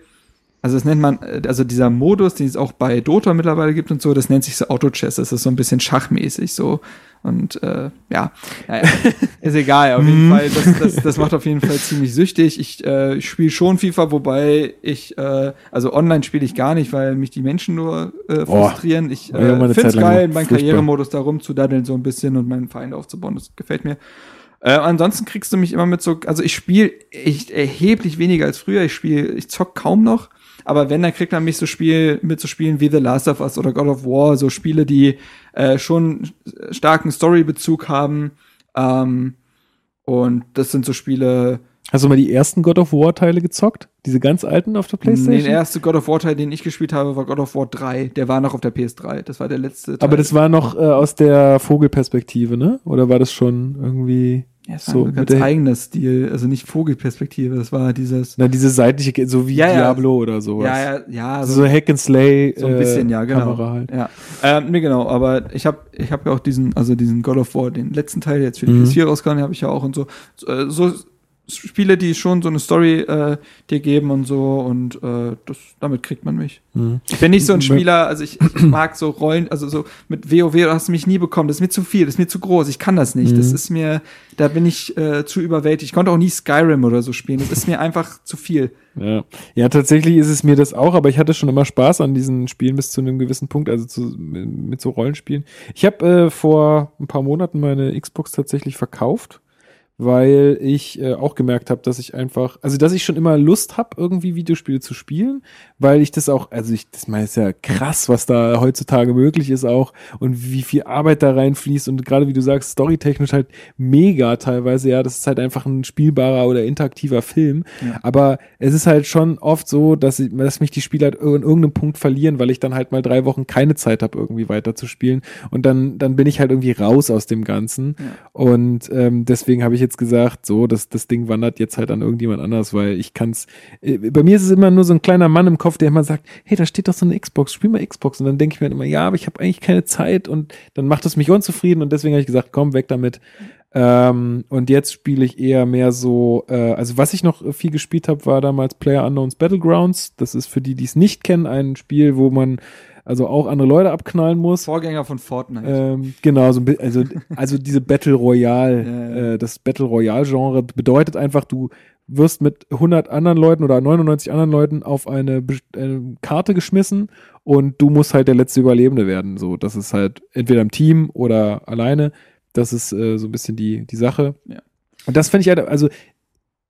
also das nennt man, äh, also dieser Modus, den es auch bei Dota mittlerweile gibt und so, das nennt sich so Auto-Chess. Das ist so ein bisschen schachmäßig so. Und äh, ja, naja, ist egal. Auf jeden Fall, das, das, das macht auf jeden Fall ziemlich süchtig. Ich äh, spiele schon FIFA, wobei ich, äh, also online spiele ich gar nicht, weil mich die Menschen nur äh, frustrieren. Ich äh, finde es geil, meinen. Karrieremodus da rumzudaddeln so ein bisschen und meinen Feind aufzubauen. Das gefällt mir. Äh, ansonsten kriegst du mich immer mit so, also ich spiele echt erheblich weniger als früher. Ich spiele, ich zock kaum noch. Aber wenn, dann kriegt man mich so Spiel mit so Spielen wie The Last of Us oder God of War, so Spiele, die äh, schon starken Storybezug haben. Ähm, und das sind so Spiele. Hast du mal die ersten God of War Teile gezockt? Diese ganz alten auf der Playstation? Den erste God of War Teil, den ich gespielt habe, war God of War 3. Der war noch auf der PS3. Das war der letzte Teil. Aber das war noch äh, aus der Vogelperspektive, ne? Oder war das schon irgendwie ja, das war so ein ganz eigener Stil. Also nicht Vogelperspektive. Das war dieses. na, diese seitliche, so wie Ja, ja. Diablo oder sowas. Ja, ja, ja. Also so Hack and Slay So ein bisschen, äh, ja, genau. Kamera halt. Ja, ähm, nee, genau, aber ich habe ich hab ja auch diesen, also diesen God of War, den letzten Teil, der jetzt für die Mhm. PS4 rauskam, den habe ich ja auch und so. So, so Spiele, die schon so eine Story äh, dir geben und so und äh, das, damit kriegt man mich. Mhm. Ich bin nicht so ein Spieler, also ich, ich mag so Rollen, also so mit WoW hast du mich nie bekommen, das ist mir zu viel, das ist mir zu groß, ich kann das nicht, das Mhm. ist mir, da bin ich äh, zu überwältigt. Ich konnte auch nie Skyrim oder so spielen, das ist mir einfach zu viel. Ja. ja, tatsächlich ist es mir das auch, aber ich hatte schon immer Spaß an diesen Spielen bis zu einem gewissen Punkt, also zu, mit so Rollenspielen. Ich habe äh, vor ein paar Monaten meine Xbox tatsächlich verkauft, weil ich äh, auch gemerkt habe, dass ich einfach, also dass ich schon immer Lust habe, irgendwie Videospiele zu spielen, weil ich das auch, also ich, das meine, ist ja krass, was da heutzutage möglich ist auch und wie viel Arbeit da reinfließt und gerade wie du sagst, storytechnisch halt mega teilweise, ja, das ist halt einfach ein spielbarer oder interaktiver Film, Ja. aber es ist halt schon oft so, dass, ich, dass mich die Spiele halt in irgendeinem Punkt verlieren, weil ich dann halt mal drei Wochen keine Zeit habe, irgendwie weiter zu spielen und dann, dann bin ich halt irgendwie raus aus dem Ganzen Ja. und ähm, deswegen habe ich jetzt gesagt, so, das, das Ding wandert jetzt halt an irgendjemand anders, weil ich kann's. Äh, bei mir ist es immer nur so ein kleiner Mann im Kopf, der immer sagt, hey, da steht doch so eine Xbox, spiel mal Xbox. Und dann denke ich mir halt immer, ja, aber ich habe eigentlich keine Zeit und dann macht es mich unzufrieden und deswegen habe ich gesagt, komm, weg damit. Ähm, und jetzt spiele ich eher mehr so, äh, also was ich noch viel gespielt habe, war damals Player Unknowns Battlegrounds. Das ist für die, die es nicht kennen, ein Spiel, wo man also auch andere Leute abknallen muss. Vorgänger von Fortnite. Ähm, genau, so ein also, also diese Battle Royale, Ja, ja. Äh, das Battle Royale Genre bedeutet einfach, du wirst mit 100 anderen Leuten oder 99 anderen Leuten auf eine, eine Karte geschmissen und du musst halt der letzte Überlebende werden. So, das ist halt entweder im Team oder alleine. Das ist äh, so ein bisschen die, die Sache. Ja. Und das finde ich halt, also,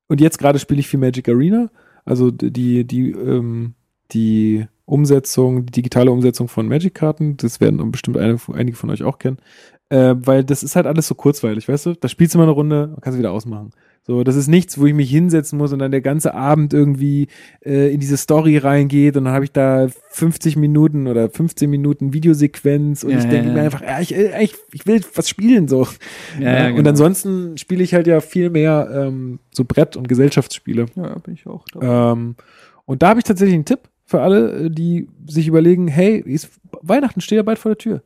und jetzt gerade spiele ich viel Magic Arena. Also die, die, ähm, die Umsetzung, die digitale Umsetzung von Magic-Karten, das werden bestimmt einige von euch auch kennen. Äh, weil das ist halt alles so kurzweilig, weißt du? Da spielst du mal eine Runde, kannst du wieder ausmachen. So, das ist nichts, wo ich mich hinsetzen muss und dann der ganze Abend irgendwie äh, in diese Story reingeht und dann habe ich da 50 Minuten oder 15 Minuten Videosequenz und Ja, ich denke ja. mir einfach, ja, ich, äh, ich, ich will was spielen so. Ja, ja, Und genau. ansonsten spiele ich halt ja viel mehr ähm, so Brett- und Gesellschaftsspiele. ja, bin ich auch. Ähm, und da habe ich tatsächlich einen Tipp für alle, äh, die sich überlegen, hey, ist, Weihnachten steht ja bald vor der Tür.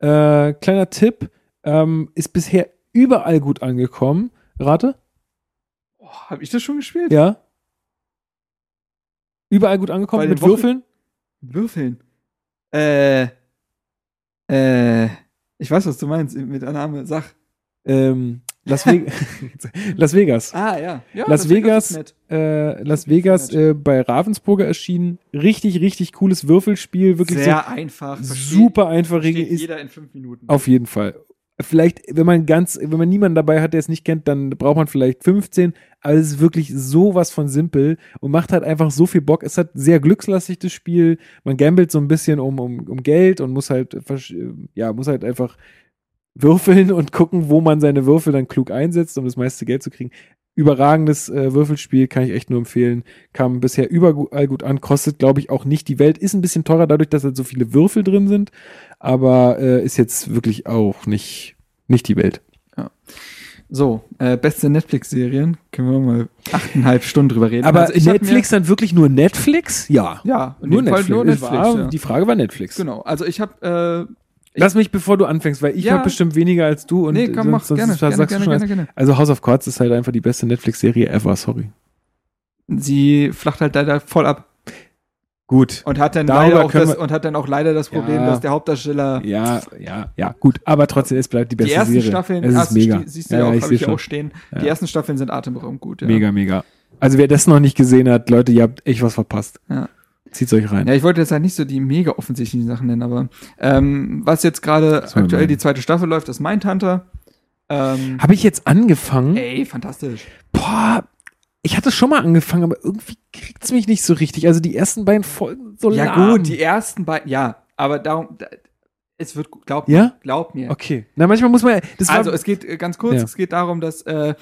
Äh, kleiner Tipp, ähm, ist bisher überall gut angekommen. Rate? Oh, Habe ich das schon gespielt? Ja. Überall gut angekommen Bei mit Wochen- Würfeln? Würfeln. Äh. Äh. Ich weiß, was du meinst mit der Name. Sag. Ähm, Las, Ve Las Vegas. Ah, ja. ja Las Vegas, äh, Las Vegas äh, bei Ravensburger erschienen. Richtig, richtig cooles Würfelspiel. Wirklich Sehr einfach. so versteht- super einfach. versteht Ist, jeder in fünf Minuten. Auf jeden Fall. Vielleicht, wenn man ganz, wenn man niemanden dabei hat, der es nicht kennt, dann braucht man vielleicht 15, aber es ist wirklich sowas von simpel und macht halt einfach so viel Bock. Es hat sehr glückslastig das Spiel. Man gambelt so ein bisschen um, um, um Geld und muss halt, ja, muss halt einfach würfeln und gucken, wo man seine Würfel dann klug einsetzt, um das meiste Geld zu kriegen. Überragendes äh, Würfelspiel, kann ich echt nur empfehlen. Kam bisher überall gut an, kostet, glaube ich, auch nicht die Welt. Ist ein bisschen teurer dadurch, dass halt so viele Würfel drin sind, aber äh, ist jetzt wirklich auch nicht, nicht die Welt. So, äh, beste Netflix-Serien. Können wir mal achteinhalb Stunden drüber reden. Aber Also Netflix dann wirklich nur Netflix? Ja. Ja, Nur Netflix. nur Netflix. war, ja. Die Frage war Netflix. Genau, also ich habe, äh, Lass mich, bevor du anfängst, weil ich Ja. habe bestimmt weniger als du und nee, komm, mach sonst, sonst gerne, sagst gerne, du gerne, schon gerne, gerne. Also House of Cards ist halt einfach die beste Netflix-Serie ever, sorry. Sie flacht halt leider voll ab Gut. und hat dann Darüber leider auch das, und hat dann auch leider das Problem, Ja. dass der Hauptdarsteller Ja, ja, ja, gut. Aber trotzdem, es bleibt die die beste ersten Serie. Staffeln, es ist hast, mega. siehst du Ja, ja, auch, habe ich schon. auch stehen. Ja. Die ersten Staffeln sind atemberaubend gut. Mega, mega. Also wer das noch nicht gesehen hat, Leute, ihr habt echt was verpasst. Ja. Zieht's euch rein. Ja, ich wollte jetzt halt nicht so die mega offensichtlichen Sachen nennen, aber ähm, was jetzt gerade aktuell gemein. die zweite Staffel läuft, ist Mindhunter. Ähm, Habe ich jetzt angefangen? ey, fantastisch. Boah, ich hatte schon mal angefangen, aber irgendwie kriegt's mich nicht so richtig. Also die ersten beiden Folgen so Ja lahm. gut, die ersten beiden, ja, aber darum, da, es wird, gut, glaub Ja? mir, glaub mir. Okay. Na, manchmal muss man ja, das Also es geht äh, ganz kurz, Ja. es geht darum, dass äh,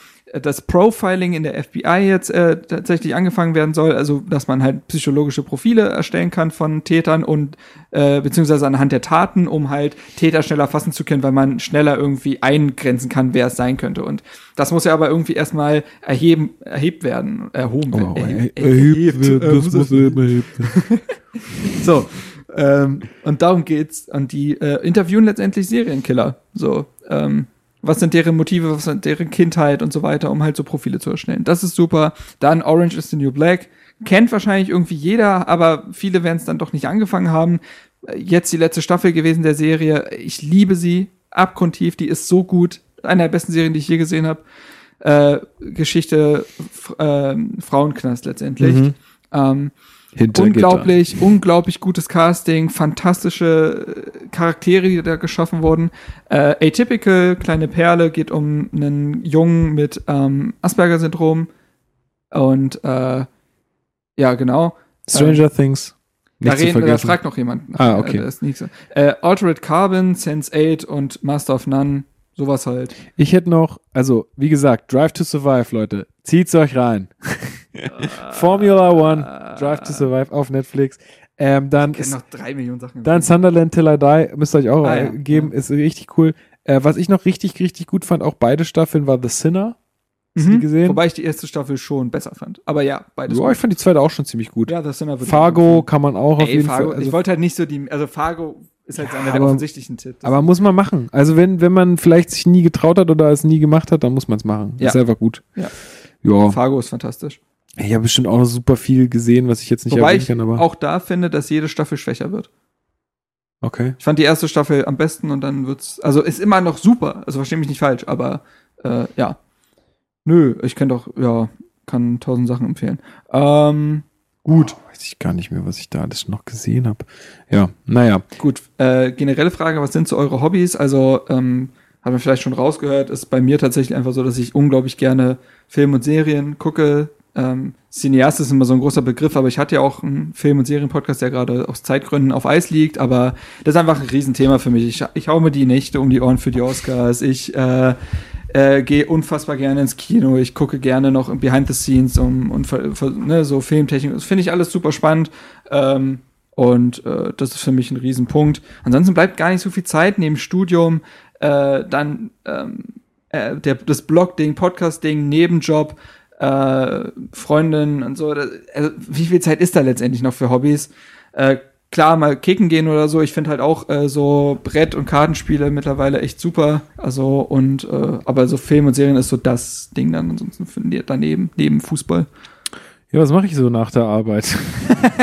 das Profiling in der FBI jetzt äh, tatsächlich angefangen werden soll, also dass man halt psychologische Profile erstellen kann von Tätern und äh, beziehungsweise anhand der Taten, um halt Täter schneller fassen zu können, weil man schneller irgendwie eingrenzen kann, wer es sein könnte. Und das muss ja aber irgendwie erstmal erheben, erhebt werden, erhoben Oh, werden. er- erhebt wird, äh, das muss eben erhebt werden. so. Ähm, und darum geht's. Und die äh, interviewen letztendlich Serienkiller. So, ähm, was sind deren Motive, was sind deren Kindheit und so weiter, um halt so Profile zu erstellen. Das ist super. Dann Orange is the New Black. Kennt wahrscheinlich irgendwie jeder, aber viele werden es dann doch nicht angefangen haben. Äh, Jetzt die letzte Staffel gewesen der Serie. Ich liebe sie abgrundtief. Die ist so gut. Eine der besten Serien, die ich je gesehen habe. Äh, Geschichte F ähm, Frauenknast letztendlich. Mhm. Ähm, Hinter unglaublich, unglaublich gutes Casting, fantastische äh, Charaktere, die da geschaffen wurden. Äh, Atypical, kleine Perle, geht um einen Jungen mit ähm, Asperger-Syndrom. Und äh, ja, genau. Gitter. Stranger Things. Da, Nicht zu reden, da fragt noch jemand. nach. Ah, okay. Äh, das ist nicht so. Äh, Altered Carbon, Sense8 und Master of None. Sowas halt. Ich hätte noch, also wie gesagt, Drive to Survive, Leute. Zieht's euch rein. Formula One, Drive to Survive auf Netflix. Ähm, dann ist, noch drei Millionen Sachen. dann Sunderland Till I Die, müsst ihr euch auch Ah, äh, ja. geben, ist richtig cool. Äh, was ich noch richtig, richtig gut fand, auch beide Staffeln, war The Sinner. Hast du die gesehen? Mhm. Wobei ich die erste Staffel schon besser fand. Aber ja, beides. ja, ich fand die zweite auch schon ziemlich gut. ja, das sind aber Fargo kann man auch auf Ey, jeden Fargo, Fall. Also, ich wollte halt nicht so die, also Fargo ist halt Ja, einer der aber- offensichtlichen Tipps. aber muss man machen. Also wenn, wenn man vielleicht sich nie getraut hat oder es nie gemacht hat, dann muss man es machen. Ja. Ist einfach gut. Ja. Ja. Fargo ist fantastisch. Ich habe bestimmt auch noch super viel gesehen, was ich jetzt nicht Wobei ich kann, aber. auch da finde, dass jede Staffel schwächer wird. Okay. Ich fand die erste Staffel am besten und dann wird's, also ist immer noch super. Also verstehe mich nicht falsch, aber äh, ja. Nö, ich kann doch, ja, kann tausend Sachen empfehlen. Ähm, gut, Weiß ich gar nicht mehr, was ich da alles noch gesehen habe. Ja, naja. gut. Äh, generelle Frage, was sind so eure Hobbys? Also, ähm, hat man vielleicht schon rausgehört, ist bei mir tatsächlich einfach so, dass ich unglaublich gerne Film und Serien gucke. Ähm, Cineast ist immer so ein großer Begriff, aber ich hatte ja auch einen Film- und Serienpodcast, der gerade aus Zeitgründen auf Eis liegt, aber das ist einfach ein Riesenthema für mich. Ich, ich hau mir die Nächte um die Ohren für die Oscars. Ich äh, äh, gehe unfassbar gerne ins Kino. Ich gucke gerne noch Behind the Scenes und ver- ne, so Filmtechnik. Das finde ich alles super spannend. Ähm, und äh, das ist für mich ein Riesenpunkt. Ansonsten bleibt gar nicht so viel Zeit neben Studium, äh, dann ähm, äh, der, das Blog-Ding, Podcast-Ding, Nebenjob, äh, Freundin und so. Also, wie viel Zeit ist da letztendlich noch für Hobbys? Äh, klar, mal kicken gehen oder so. Ich finde halt auch äh, so Brett- und Kartenspiele mittlerweile echt super. Also, und äh, aber so Film und Serien ist so das Ding dann ansonsten daneben, neben Fußball. Ja, was mache ich so nach der Arbeit?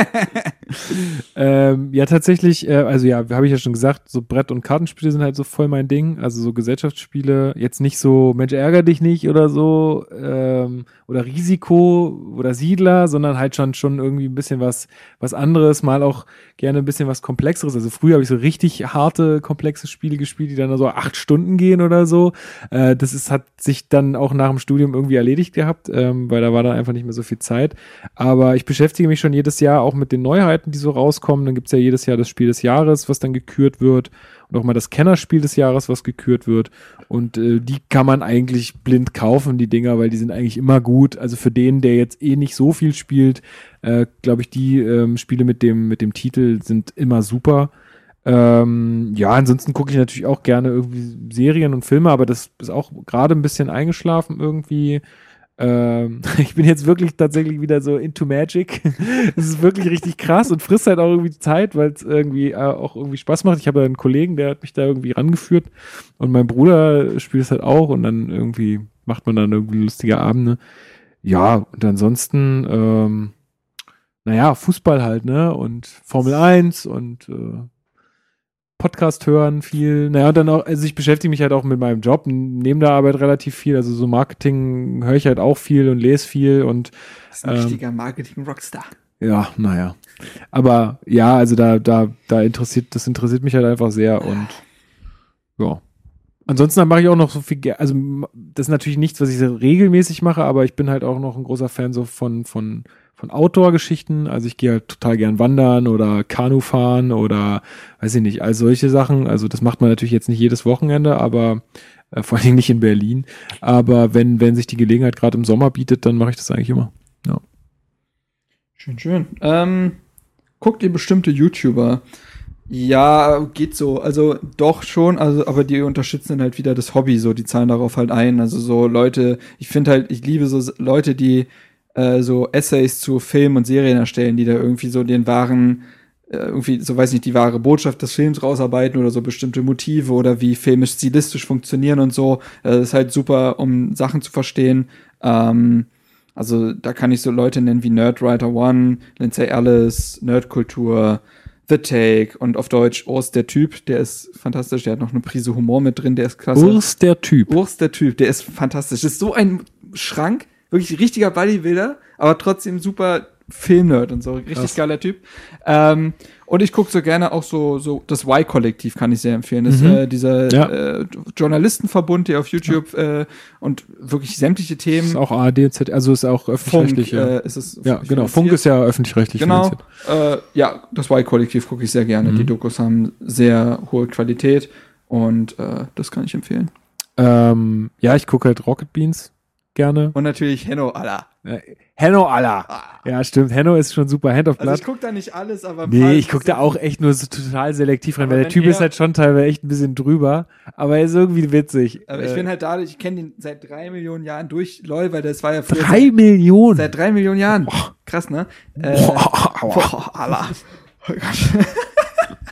ähm, ja, tatsächlich, äh, also ja, habe ich ja schon gesagt, so Brett- und Kartenspiele sind halt so voll mein Ding. Also so Gesellschaftsspiele, jetzt nicht so Mensch, ärger dich nicht oder so, ähm, oder Risiko oder Siedler, sondern halt schon, schon irgendwie ein bisschen was, was anderes, mal auch gerne ein bisschen was Komplexeres. Also früher habe ich so richtig harte, komplexe Spiele gespielt, die dann so acht Stunden gehen oder so. Äh, das ist, hat sich dann auch nach dem Studium irgendwie erledigt gehabt, ähm, weil da war dann einfach nicht mehr so viel Zeit. Aber ich beschäftige mich schon jedes Jahr auch mit den Neuheiten, die so rauskommen. Dann gibt's ja jedes Jahr das Spiel des Jahres, was dann gekürt wird. Und auch mal das Kennerspiel des Jahres, was gekürt wird. Und äh, die kann man eigentlich blind kaufen, die Dinger, weil die sind eigentlich immer gut. Also für den, der jetzt eh nicht so viel spielt, äh, glaube ich, die ähm, Spiele mit dem, mit dem Titel sind immer super. Ähm, ja, ansonsten gucke ich natürlich auch gerne irgendwie Serien und Filme, aber das ist auch gerade ein bisschen eingeschlafen irgendwie. Ähm, ich bin jetzt wirklich tatsächlich wieder so into Magic. Das ist wirklich richtig krass und frisst halt auch irgendwie Zeit, weil es irgendwie äh, auch irgendwie Spaß macht. Ich habe einen Kollegen, der hat mich da irgendwie rangeführt und mein Bruder spielt es halt auch und dann irgendwie macht man dann irgendwie lustige Abende. Ja, und ansonsten, ähm, naja, Fußball halt, ne? Und Formel 1 und äh, Podcast hören viel. Naja, und dann auch, also ich beschäftige mich halt auch mit meinem Job, neben der Arbeit relativ viel. Also so Marketing höre ich halt auch viel und lese viel und Das ist ein Ähm, richtiger Marketing-Rockstar. ja, naja. Aber ja, also da, da, da interessiert, das interessiert mich halt einfach sehr und ja. Ansonsten mache ich auch noch so viel, also das ist natürlich nichts, was ich regelmäßig mache, aber ich bin halt auch noch ein großer Fan so von, von, von Outdoor-Geschichten. Also ich gehe halt total gern wandern oder Kanu fahren oder weiß ich nicht, all solche Sachen. Also das macht man natürlich jetzt nicht jedes Wochenende, aber äh, vor Dingen nicht in Berlin. Aber wenn, wenn sich die Gelegenheit gerade im Sommer bietet, dann mache ich das eigentlich immer. Schön, schön. Ähm, guckt ihr bestimmte YouTuber? Ja, geht so. Also doch schon, also aber die unterstützen halt wieder das Hobby, so die zahlen darauf halt ein. Also so Leute, ich finde halt, ich liebe so Leute, die äh, so Essays zu Filmen und Serien erstellen, die da irgendwie so den wahren, äh, irgendwie, so weiß nicht, die wahre Botschaft des Films rausarbeiten oder so bestimmte Motive oder wie Filme stilistisch funktionieren und so. Äh, Das ist halt super, um Sachen zu verstehen. Ähm, also da kann ich so Leute nennen wie Nerdwriter One, Lindsay Ellis, Nerdkultur, The Take und auf Deutsch Urs der Typ, der ist fantastisch, der hat noch eine Prise Humor mit drin, der ist klasse. Urs der Typ. Urs der Typ, der ist fantastisch. Das ist so ein Schrank, wirklich richtiger Bodybuilder, aber trotzdem super Filmnerd und so, richtig Krass. geiler Typ. Ähm, und ich gucke so gerne auch so, so das Y-Kollektiv kann ich sehr empfehlen. Das ist Mhm. äh, dieser Ja. äh, Journalistenverbund, der auf YouTube äh, und wirklich sämtliche Themen Ist auch ARD, also ist auch öffentlich-rechtlich. ja. äh, ist es ja, genau. Funk ist ja öffentlich-rechtlich Genau. finanziert. Äh, ja, das Y-Kollektiv gucke ich sehr gerne. Mhm. Die Dokus haben sehr hohe Qualität und äh, das kann ich empfehlen. Ähm, ja, ich gucke halt Rocket Beans gerne. Und natürlich Henno Allah. Äh, Henno Allah. Ja, stimmt. Henno ist schon super. Hand of Also Blood. ich gucke da nicht alles, aber Nee, ich gucke da auch echt nur so total selektiv rein, weil der Typ ist halt schon teilweise echt ein bisschen drüber, aber er ist irgendwie witzig. Aber ich Äh, bin halt da, ich kenne den seit drei Millionen Jahren durch LOL, weil das war ja früher drei Millionen. seit drei Millionen Jahren. Krass, ne? Äh, boah, Allah. Oh Gott.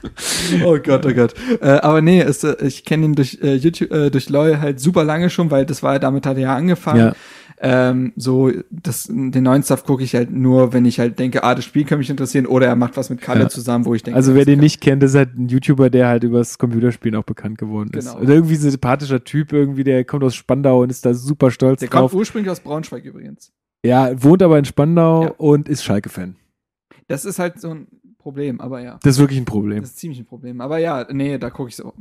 oh Gott, oh Gott. Äh, aber nee, es, äh, ich kenne ihn durch äh, YouTube, äh, durch LOL halt super lange schon, weil das war damit hat er ja angefangen. Ja. Ähm, so, das, den neuen Stuff gucke ich halt nur, wenn ich halt denke, ah, das Spiel könnte mich interessieren, oder er macht was mit Kalle Ja. zusammen, wo ich denke, Also wer den kann- nicht kennt, ist halt ein YouTuber, der halt übers Computerspielen auch bekannt geworden ist. Genau. Und irgendwie so ein sympathischer Typ, irgendwie, der kommt aus Spandau und ist da super stolz Der kommt drauf. ursprünglich aus Braunschweig übrigens. Ja, wohnt aber in Spandau Ja. und ist Schalke-Fan. Das ist halt so ein Problem, aber ja. Das ist wirklich ein Problem. Das ist ziemlich ein Problem. Aber ja, nee, da gucke ich so.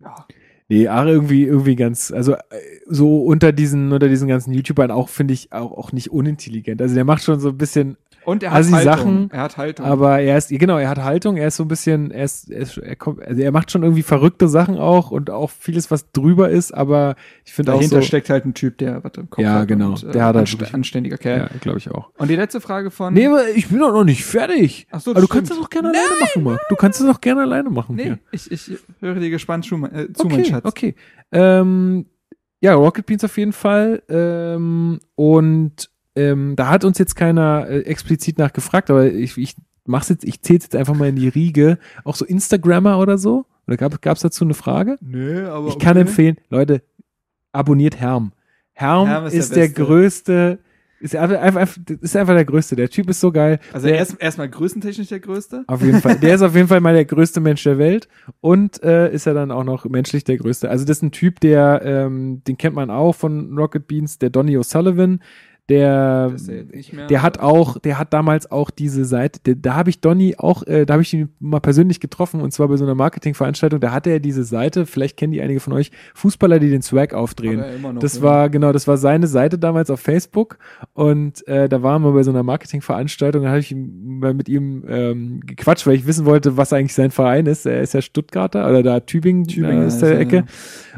Ja. Nee, Are irgendwie, irgendwie ganz, also äh, so unter diesen, unter diesen ganzen YouTubern auch, finde ich, auch, auch nicht unintelligent. Also der macht schon so ein bisschen, Und er hat Assi Haltung. Sachen, er hat Haltung. aber er ist, genau, er hat Haltung, er ist so ein bisschen, er ist, er, ist, er kommt, also er macht schon irgendwie verrückte Sachen auch und auch vieles, was drüber ist, aber ich finde auch dahinter so, steckt halt ein Typ, der was im Kopf Ja, hat. genau. Und, äh, Der hat halt anst wirklich- anständiger Kerl. ja, glaube ich auch. Und die letzte Frage von. Nee, aber ich bin doch noch nicht fertig. Ach so, aber du stimmt. kannst das auch gerne alleine machen, Marc. Du kannst es auch gerne alleine machen. nee hier. ich, ich höre dir gespannt zu, äh, zu okay, mein Schatz. Okay. Ähm, ja, Rocket Beans auf jeden Fall. Ähm, und ähm, da hat uns jetzt keiner äh, explizit nachgefragt, aber ich, ich mach's jetzt, ich zähle jetzt einfach mal in die Riege. Auch so Instagrammer oder so? Oder gab es dazu eine Frage? Nee, aber. Ich kann okay. empfehlen, Leute, abonniert Herm. Herm, Herm ist ist, der der, größte, ist einfach, einfach, ist einfach der größte. Der Typ ist so geil. Also der, er ist erstmal größentechnisch der Größte. auf jeden Fall. Der ist auf jeden Fall mal der größte Mensch der Welt und äh, ist er dann auch noch menschlich der größte. Also das ist ein Typ, der, ähm, den kennt man auch von Rocket Beans, der Donny O'Sullivan. Der, der hat auch, der hat damals auch diese Seite, der, da habe ich Donny auch, äh, da habe ich ihn mal persönlich getroffen und zwar bei so einer Marketingveranstaltung, da hatte er diese Seite, vielleicht kennen die einige von euch, Fußballer, die den Swag aufdrehen. Noch, Das ja. war, genau, das war seine Seite damals auf Facebook und äh, da waren wir bei so einer Marketingveranstaltung, da habe ich mit ihm ähm, gequatscht, weil ich wissen wollte, was eigentlich sein Verein ist. Er ist ja Stuttgarter oder da Tübingen, Tübingen äh, ist der er, Ecke ja.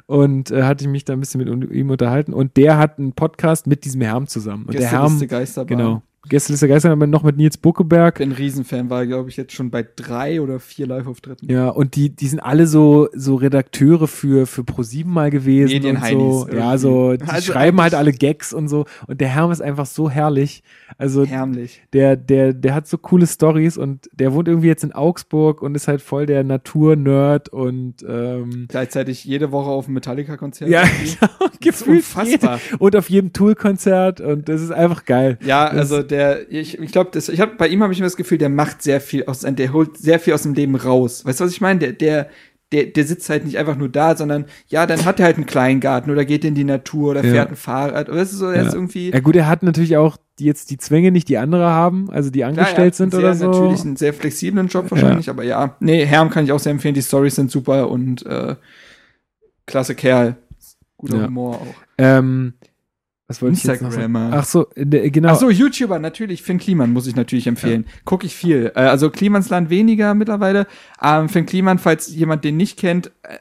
und äh, hatte ich mich da ein bisschen mit ihm unterhalten und der hat einen Podcast mit diesem Herm zusammen und der Herm, Gästeliste Geisterbahn. genau, Gästeliste Geister noch mit Nils Buckeberg. Ein Riesenfan, war, glaube ich, jetzt schon bei drei oder vier Live-Auftritten. Ja, und die, die sind alle so, so Redakteure für, für ProSieben mal gewesen. und so. Medienheinis Ja, so, die Also schreiben halt alle Gags und so. Und der Herm ist einfach so herrlich. Also, Herrlich. der, der, der hat so coole Stories und der wohnt irgendwie jetzt in Augsburg und ist halt voll der Natur-Nerd und, ähm, Gleichzeitig jede Woche auf dem Metallica-Konzert. ja, irgendwie. genau, gefühlt unfassbar. jede- Und auf jedem Tool-Konzert und das ist einfach geil. Ja, Das- also der, ich, ich glaube, ich hab, bei ihm habe ich immer das Gefühl, der macht sehr viel aus, der holt sehr viel aus dem Leben raus. Weißt du, was ich meine? Der, der, der, der sitzt halt nicht einfach nur da, sondern ja, dann hat er halt einen Kleingarten oder geht in die Natur oder Ja. fährt ein Fahrrad. Oder ist so, Ja. irgendwie. Ja gut, er hat natürlich auch die, jetzt die Zwänge nicht, die andere haben, also die angestellt sind sehr, oder so. Natürlich einen sehr flexiblen Job wahrscheinlich, aber ja. Nee, Herm kann ich auch sehr empfehlen. Die Stories sind super und äh, klasse Kerl. Guter Ja. Humor auch. Ähm, was wollte sagen? Instagrammer. Ach so, genau. Ach so, YouTuber, natürlich. Finn Kliman muss ich natürlich empfehlen. Guck ich viel. Äh, also Klimansland weniger mittlerweile. Ähm, Finn Kliman, falls jemand den nicht kennt, äh,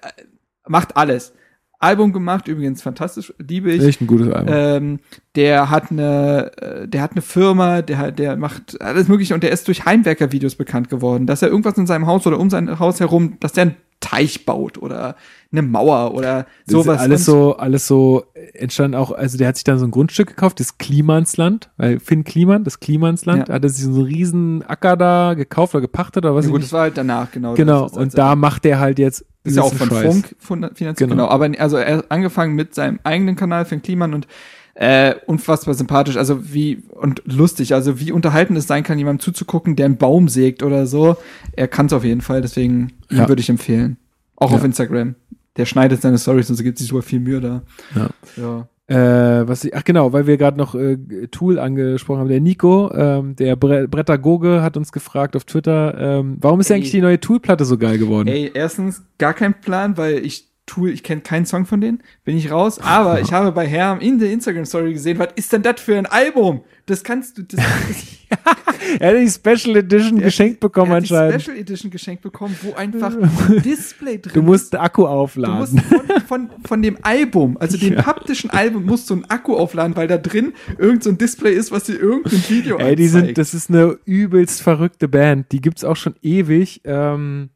macht alles. Album gemacht, übrigens fantastisch, liebe ich. Echt ein gutes Album. Ähm, der hat eine, äh, der hat eine Firma, der hat, der macht alles Mögliche und der ist durch Heimwerker-Videos bekannt geworden, dass er irgendwas in seinem Haus oder um sein Haus herum, dass der einen Teich baut oder eine Mauer oder Das sowas. ist alles so, alles so entstanden auch, also der hat sich dann so ein Grundstück gekauft, das Klimansland, weil Finn Kliman, das Klimansland, Ja. hat er sich so einen riesen Acker da gekauft oder gepachtet oder was Ja, ich gut, das war halt danach, genau. Genau, Das und da macht er halt jetzt ist ja auch von Scheiß. Funk finanziert, Genau. genau. Aber also er hat angefangen mit seinem eigenen Kanal Finn Kliman und äh, unfassbar sympathisch, also wie und lustig, also wie unterhalten es sein kann, jemandem zuzugucken, der einen Baum sägt oder so. Er kann es auf jeden Fall, deswegen Ja. würde ich empfehlen. Auch Ja. auf Instagram. Der schneidet seine Stories und so gibt sich super viel Mühe da. Ja. Ja. Äh, was ich, ach genau, weil wir gerade noch äh, Tool angesprochen haben. Der Nico, ähm, der Bre Brettagoge, hat uns gefragt auf Twitter, ähm, warum ist Ey. eigentlich die neue Tool-Platte so geil geworden? Ey, erstens gar kein Plan, weil ich Tool, ich kenne keinen Song von denen, bin ich raus. Aber ich habe bei Herm in der Instagram-Story gesehen, was ist denn das für ein Album? Das kannst du, das, Er hat die Special Edition geschenkt bekommen er hat die anscheinend. Special Edition geschenkt bekommen, wo einfach ein Display drin Du musst ist. den Akku Du aufladen. musst von, von, von dem Album, also dem Ja. haptischen Album, musst du einen Akku aufladen, weil da drin irgend so ein Display ist, was dir irgendein Video Ey, die sind, anzeigt. das ist eine übelst verrückte Band. Die gibt's auch schon ewig. Ähm,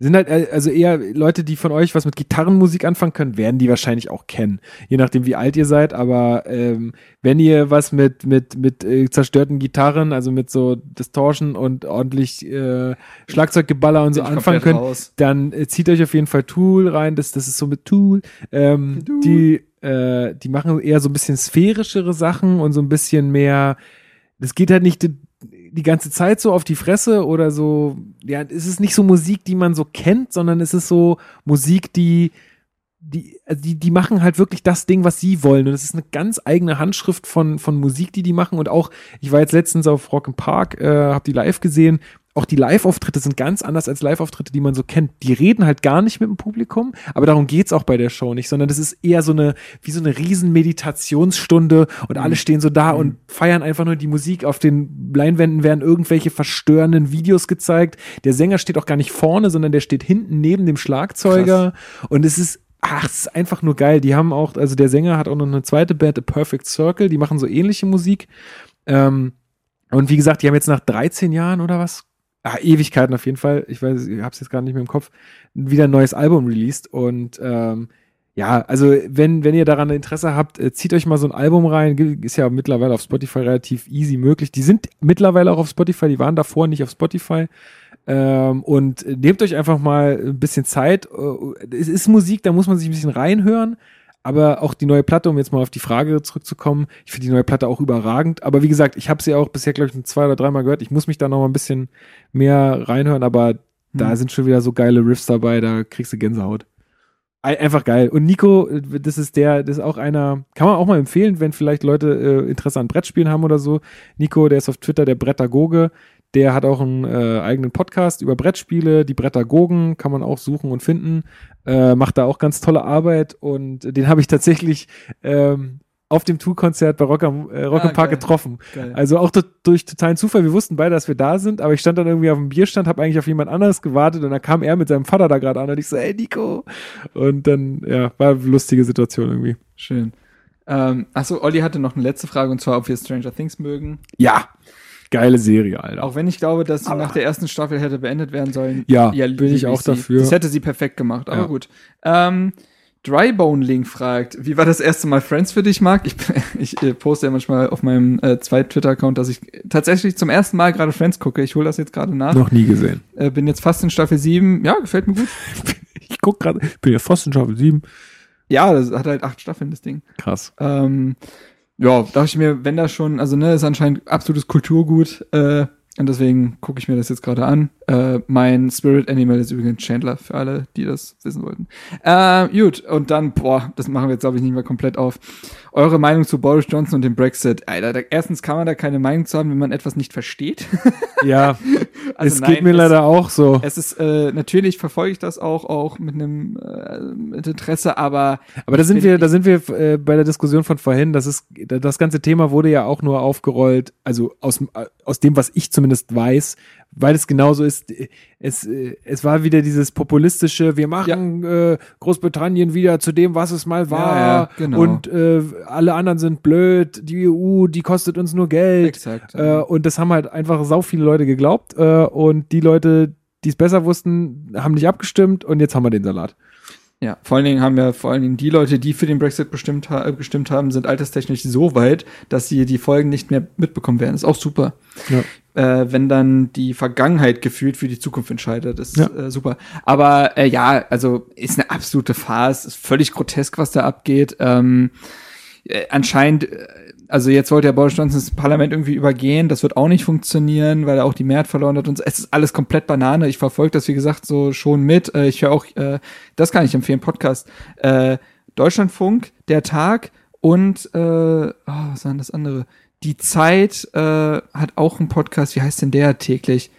sind halt, äh, also eher Leute, die von euch was mit Gitarrenmusik anfangen können, werden die wahrscheinlich auch kennen. Je nachdem, wie alt ihr seid. Aber ähm, wenn ihr was mit, mit, mit äh, zerstörten Gitarren, also mit so Distortion und ordentlich äh, Schlagzeuggeballer und so anfangen könnt, raus. dann äh, zieht euch auf jeden Fall Tool rein. Das, das ist so mit Tool. Ähm, Tool. Die, äh, die machen eher so ein bisschen sphärischere Sachen und so ein bisschen mehr. Das geht halt nicht die, ganze Zeit so auf die Fresse oder so. Ja, es ist nicht so Musik, die man so kennt, sondern es ist so Musik, die die, also die, die machen halt wirklich das Ding, was sie wollen. Und es ist eine ganz eigene Handschrift von, von Musik, die die machen. Und auch, ich war jetzt letztens auf Rock Park, äh, hab die live gesehen. Auch die Live-Auftritte sind ganz anders als Live-Auftritte, die man so kennt. Die reden halt gar nicht mit dem Publikum, aber darum geht's auch bei der Show nicht, sondern das ist eher so eine, wie so eine riesen Meditationsstunde und alle stehen so da und feiern einfach nur die Musik. Auf den Leinwänden werden irgendwelche verstörenden Videos gezeigt. Der Sänger steht auch gar nicht vorne, sondern der steht hinten neben dem Schlagzeuger. Und es ist Ach, es ist einfach nur geil. Die haben auch, also der Sänger hat auch noch eine zweite Band, A Perfect Circle, die machen so ähnliche Musik. Ähm, und wie gesagt, die haben jetzt nach 13 Jahren oder was? Ah, Ewigkeiten auf jeden Fall. Ich weiß, ich hab's jetzt gar nicht mehr im Kopf. Wieder ein neues Album released. Und ähm, ja, also wenn, wenn ihr daran Interesse habt, äh, zieht euch mal so ein Album rein. Ist ja mittlerweile auf Spotify relativ easy möglich. Die sind mittlerweile auch auf Spotify, die waren davor nicht auf Spotify. Ähm, und äh, nehmt euch einfach mal ein bisschen Zeit. Äh, Es ist Musik, da muss man sich ein bisschen reinhören. Aber auch die neue Platte, um jetzt mal auf die Frage zurückzukommen, ich finde die neue Platte auch überragend. Aber wie gesagt, ich habe sie auch bisher, glaube ich, zwei oder dreimal gehört. Ich muss mich da noch mal ein bisschen mehr reinhören, aber da Hm. sind schon wieder so geile Riffs dabei, da kriegst du Gänsehaut. Ei- Einfach geil. Und Nico, das ist der, das ist auch einer, kann man auch mal empfehlen, wenn vielleicht Leute äh, Interesse an Brettspielen haben oder so. Nico, der ist auf Twitter der Brettagoge. Der hat auch einen äh, eigenen Podcast über Brettspiele, die Brettagogen, kann man auch suchen und finden. Äh, macht da auch ganz tolle Arbeit und den habe ich tatsächlich ähm, auf dem Tool-Konzert bei Rock am, äh, Rock Ah, Park geil. getroffen. Geil. Also auch durch totalen Zufall. Wir wussten beide, dass wir da sind, aber ich stand dann irgendwie auf dem Bierstand, habe eigentlich auf jemand anderes gewartet und dann kam er mit seinem Vater da gerade an und ich so, ey Nico. Und dann, ja, war eine lustige Situation irgendwie. Schön. Ähm, achso, Olli hatte noch eine letzte Frage und zwar, ob wir Stranger Things mögen. Ja. Geile Serie, Alter. Auch wenn ich glaube, dass sie nach der ersten Staffel hätte beendet werden sollen. Ja, bin ich auch sie. dafür. Das hätte sie perfekt gemacht, aber Ja. gut. Ähm, Drybone Link fragt, wie war das erste Mal Friends für dich, Marc? Ich, ich äh, poste ja manchmal auf meinem äh, zweiten Twitter-Account, dass ich tatsächlich zum ersten Mal gerade Friends gucke. Ich hole das jetzt gerade nach. Noch nie gesehen. Äh, bin jetzt fast in Staffel 7. Ja, gefällt mir gut. Ich guck gerade, ich bin ja fast in Staffel 7. Ja, das hat halt acht Staffeln, das Ding. Krass. Ähm, ja, dachte ich mir, wenn das schon, also ne, ist anscheinend absolutes Kulturgut, äh, und deswegen gucke ich mir das jetzt gerade an. Äh, mein Spirit Animal ist übrigens Chandler, für alle, die das wissen wollten. Äh, gut, und dann, boah, das machen wir jetzt, glaube ich, nicht mehr komplett auf. Eure Meinung zu Boris Johnson und dem Brexit. Alter, da, erstens kann man da keine Meinung zu haben, wenn man etwas nicht versteht. Ja, Also es nein, geht mir es- leider auch so. Es ist, äh, natürlich verfolge ich das auch, auch mit einem äh, mit Interesse, aber Aber da sind wir, da sind wir äh, bei der Diskussion von vorhin. Das ist, das ganze Thema wurde ja auch nur aufgerollt, also aus, aus dem, was ich zumindest weiß, weil es genauso ist. Es, äh, es war wieder dieses populistische, wir machen äh, Großbritannien wieder zu dem, was es mal war. Ja, ja, genau. Und äh, alle anderen sind blöd. Die EU, die kostet uns nur Geld. exakt. Äh, und das haben halt einfach sau viele Leute geglaubt. Äh, und die Leute, die es besser wussten, haben nicht abgestimmt und jetzt haben wir den Salat. Ja, vor allen Dingen haben ja vor allen Dingen die Leute, die für den Brexit bestimmt ha gestimmt haben, sind alterstechnisch so weit, dass sie die Folgen nicht mehr mitbekommen werden. Ist auch super. Ja. Äh, wenn dann die Vergangenheit gefühlt für die Zukunft entscheidet, ist Ja. äh, super. Aber äh, ja, also ist eine absolute Farce, ist völlig grotesk, was da abgeht. Ähm, äh, anscheinend, äh, also jetzt wollte ja Boris Johnson das Parlament irgendwie übergehen, das wird auch nicht funktionieren, weil er auch die Mehrheit verloren hat und so. es ist alles komplett Banane. Ich verfolge das, wie gesagt, so schon mit. Äh, ich höre auch, äh, das kann ich empfehlen, Podcast, äh, Deutschlandfunk, Der Tag und, äh, oh, was war denn das andere? Die Zeit äh, hat auch einen Podcast, wie heißt denn der täglich?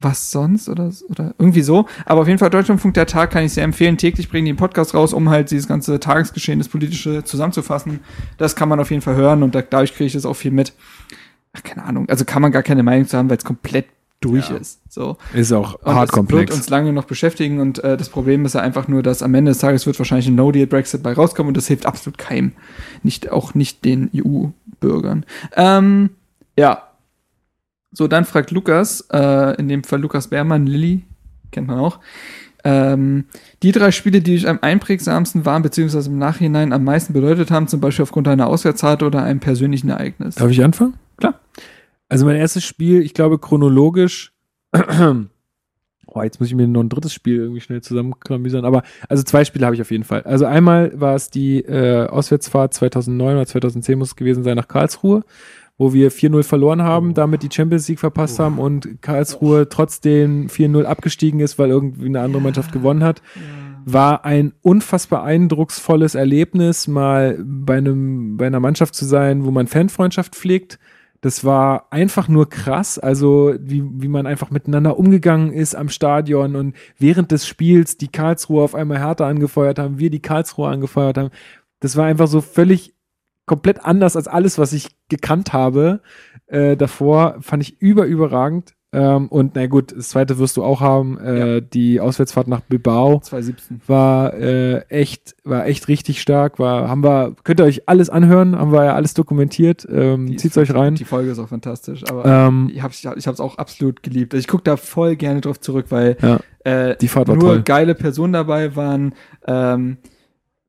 was sonst oder, oder irgendwie so. Aber auf jeden Fall Deutschlandfunk der Tag kann ich sehr empfehlen. Täglich bringen die einen Podcast raus, um halt dieses ganze Tagesgeschehen, das politische zusammenzufassen. Das kann man auf jeden Fall hören und da, dadurch kriege ich das auch viel mit. Ach, keine Ahnung. Also kann man gar keine Meinung zu haben, weil es komplett durch Ja. ist. So. Ist auch Und hart komplex. wird uns lange noch beschäftigen und äh, das Problem ist ja einfach nur, dass am Ende des Tages wird wahrscheinlich ein No-Deal-Brexit bei rauskommen und das hilft absolut keinem. Nicht, auch nicht den EU-Bürgern. Ähm, ja. So, dann fragt Lukas, äh, in dem Fall Lukas Beermann, Lilly, kennt man auch, ähm, die drei Spiele, die euch am einprägsamsten waren, beziehungsweise im Nachhinein am meisten bedeutet haben, zum Beispiel aufgrund einer Auswärtsfahrt oder einem persönlichen Ereignis. Darf ich anfangen? Klar. Also mein erstes Spiel, ich glaube chronologisch, oh, jetzt muss ich mir noch ein drittes Spiel irgendwie schnell zusammenklamüsern, aber also zwei Spiele habe ich auf jeden Fall. Also einmal war es die äh, Auswärtsfahrt 2009 oder 2010 muss es gewesen sein nach Karlsruhe, wo wir 4-0 verloren haben, damit die Champions League verpasst haben und Karlsruhe trotzdem 4-0 abgestiegen ist, weil irgendwie eine andere Mannschaft gewonnen hat. War ein unfassbar eindrucksvolles Erlebnis, mal bei einem, bei einer Mannschaft zu sein, wo man Fanfreundschaft pflegt. Das war einfach nur krass, also wie, wie man einfach miteinander umgegangen ist am Stadion und während des Spiels die Karlsruhe auf einmal Hertha angefeuert haben, wir die Karlsruhe angefeuert haben. Das war einfach so völlig komplett anders als alles, was ich gekannt habe. Äh, davor fand ich über überragend. Ähm, und na gut, das zweite wirst du auch haben. Äh, Die Auswärtsfahrt nach Bilbao 2017. war äh, echt, war echt richtig stark. War, haben wir, könnt ihr euch alles anhören, haben wir ja alles dokumentiert. Ähm, ist- euch rein. Die Folge ist auch fantastisch, aber Ähm, ich hab's, ich hab's auch absolut geliebt. Also ich gucke da voll gerne drauf zurück, weil Ja. äh, Die Fahrt war nur toll. geile Personen dabei waren. Ähm,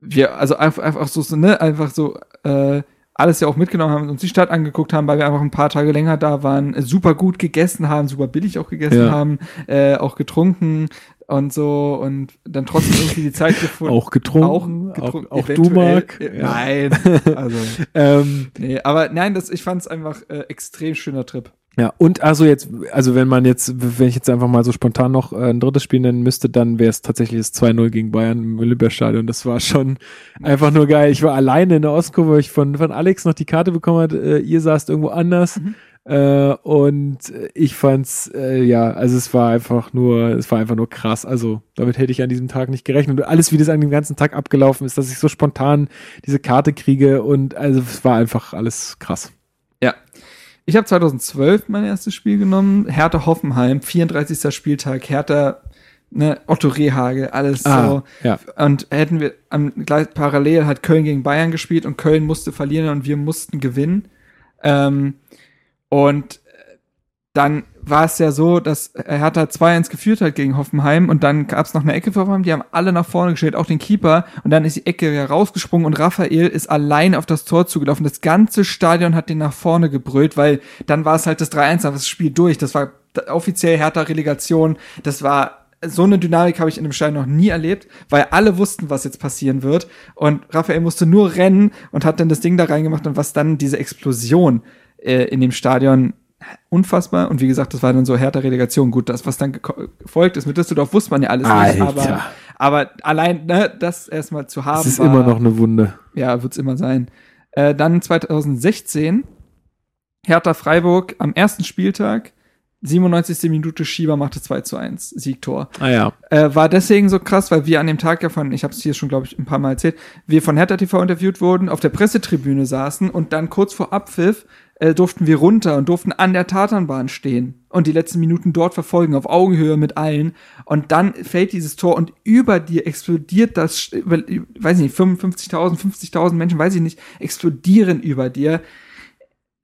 wir, also einfach, einfach so, so, ne, einfach so, äh, alles ja auch mitgenommen haben, uns die Stadt angeguckt haben, weil wir einfach ein paar Tage länger da waren, super gut gegessen haben, super billig auch gegessen Ja. haben, äh, auch getrunken und so und dann trotzdem irgendwie die Zeit gefunden. auch getrunken, auch, getrunken, auch, auch du. Marc. Äh, Ja. Nein, also Ähm, Nee, aber nein, das, ich fand es einfach äh, extrem schöner Trip. Ja, und also jetzt, also wenn man jetzt, wenn ich jetzt einfach mal so spontan noch äh, ein drittes Spiel nennen müsste, dann wäre es tatsächlich das 2-0 gegen Bayern im Olympiastadion. Das war schon einfach nur geil. Ich war alleine in der Ostkurve, weil ich von, von Alex noch die Karte bekommen hat, äh, ihr saßt irgendwo anders. Äh, und ich fand's, äh, ja, also es war einfach nur, es war einfach nur krass. Also damit hätte ich an diesem Tag nicht gerechnet. Und alles, wie das an dem ganzen Tag abgelaufen ist, dass ich so spontan diese Karte kriege und also es war einfach alles krass. Ja. Ich habe 2012 mein erstes Spiel genommen. Hertha Hoffenheim, 34. Spieltag. Hertha ne, Otto Rehagel, alles Ah, so. ja. Und hätten wir am, gleich parallel hat Köln gegen Bayern gespielt und Köln musste verlieren und wir mussten gewinnen. Ähm, und dann war es ja so, dass Hertha 2-1 geführt hat gegen Hoffenheim und dann gab es noch eine Ecke für Hoffenheim, die haben alle nach vorne gestellt, auch den Keeper und dann ist die Ecke ja rausgesprungen und Raphael ist allein auf das Tor zugelaufen. Das ganze Stadion hat den nach vorne gebrüllt, weil dann war es halt das 3-1, aber das Spiel durch. Das war offiziell Hertha Relegation. Das war so eine Dynamik habe ich in dem Stadion noch nie erlebt, weil alle wussten, was jetzt passieren wird. Und Raphael musste nur rennen und hat dann das Ding da reingemacht und was dann diese Explosion äh, in dem Stadion unfassbar. Und wie gesagt, das war dann so härter Relegation. Gut, das, was dann gefolgt ist mit Düsseldorf, wusste man ja alles nicht. Alter. Aber, aber allein ne, das erstmal zu haben, Das ist war, immer noch eine Wunde. ja, wird's immer sein. Äh, dann 2016, Hertha Freiburg am ersten Spieltag, 97. Minute Schieber machte 2 zu 1, Siegtor. Ah ja. Äh, war deswegen so krass, weil wir an dem Tag ja von, ich habe es hier schon, glaube ich, ein paar Mal erzählt, wir von Hertha TV interviewt wurden, auf der Pressetribüne saßen und dann kurz vor Abpfiff äh, durften wir runter und durften an der Tatanbahn stehen und die letzten Minuten dort verfolgen, auf Augenhöhe mit allen. Und dann fällt dieses Tor und über dir explodiert das, über, weiß ich nicht, 55.000, 50.000 Menschen, weiß ich nicht, explodieren über dir.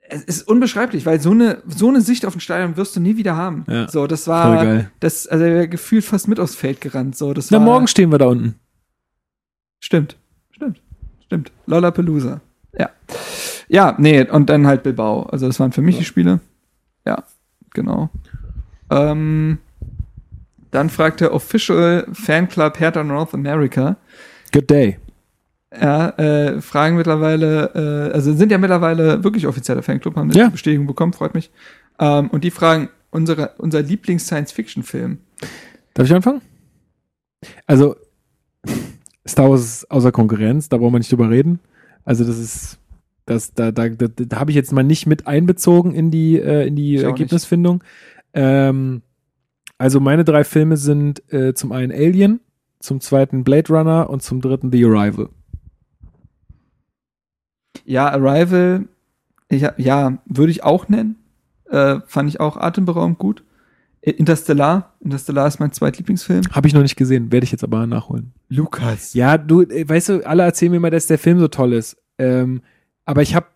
Es ist unbeschreiblich, weil so eine, so eine Sicht auf ein Stadion wirst du nie wieder haben. Ja, so, das war, das, also er wäre gefühlt fast mit aufs Feld gerannt. So, das Na, war, morgen stehen wir da unten. Stimmt, stimmt, stimmt. Lollapalooza. Ja. Ja, nee, und dann halt Bilbao. Also das waren für mich die Spiele. Ja, genau. Ähm, dann fragt der Official Fanclub Hertha North America. Good day. Ja, äh, fragen mittlerweile, äh, also sind ja mittlerweile wirklich offizieller Fanclub, haben eine Ja. Bestätigung bekommen, freut mich. Ähm, und die fragen, unsere, unser Lieblings-Science-Fiction-Film. Darf ich anfangen? Also, Star Wars ist außer Konkurrenz, da brauchen wir nicht drüber reden. Also, das ist, das, da, da, da, da habe ich jetzt mal nicht mit einbezogen in die, äh, in die. Ergebnisfindung. Ähm, also, meine drei Filme sind äh, zum einen Alien, zum zweiten Blade Runner und zum dritten The Arrival. Ja, Arrival, ich, ja, würde ich auch nennen. Äh, fand ich auch atemberaubend gut. Äh, Interstellar, Interstellar ist mein zweitlieblingsfilm. Habe ich noch nicht gesehen, werde ich jetzt aber nachholen. Lukas. Ja, du, äh, weißt du, alle erzählen mir immer, dass der Film so toll ist. Ähm, aber ich habe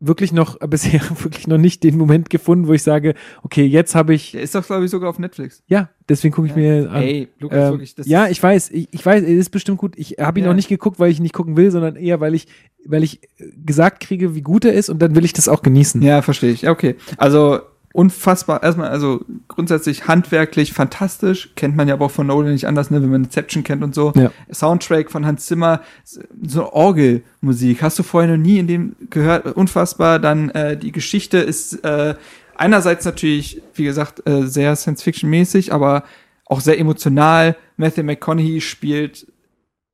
wirklich noch, bisher wirklich noch nicht den Moment gefunden, wo ich sage, okay, jetzt habe ich, Der ist doch, glaube ich, sogar auf Netflix. ja, deswegen gucke ich mir an. Ey, Lukas, Ähm, wirklich. Das ja, ich weiß, ich, ich weiß, es ist bestimmt gut. Ich habe ihn Ja. noch nicht geguckt, weil ich ihn nicht gucken will, sondern eher, weil ich, weil ich äh, gesagt kriege, wie gut er ist und dann will ich das auch genießen. Ja, verstehe ich. Ja, okay. Also unfassbar, erstmal, also grundsätzlich handwerklich fantastisch. Kennt man ja aber auch von Nolan nicht anders, ne, wenn man Inception kennt und so. Ja. Soundtrack von Hans Zimmer, so Orgelmusik. Hast du vorher noch nie in dem gehört? Unfassbar. Dann äh, die Geschichte ist äh, einerseits natürlich, wie gesagt, äh, sehr Science-Fiction-mäßig, aber auch sehr emotional. Matthew McConaughey spielt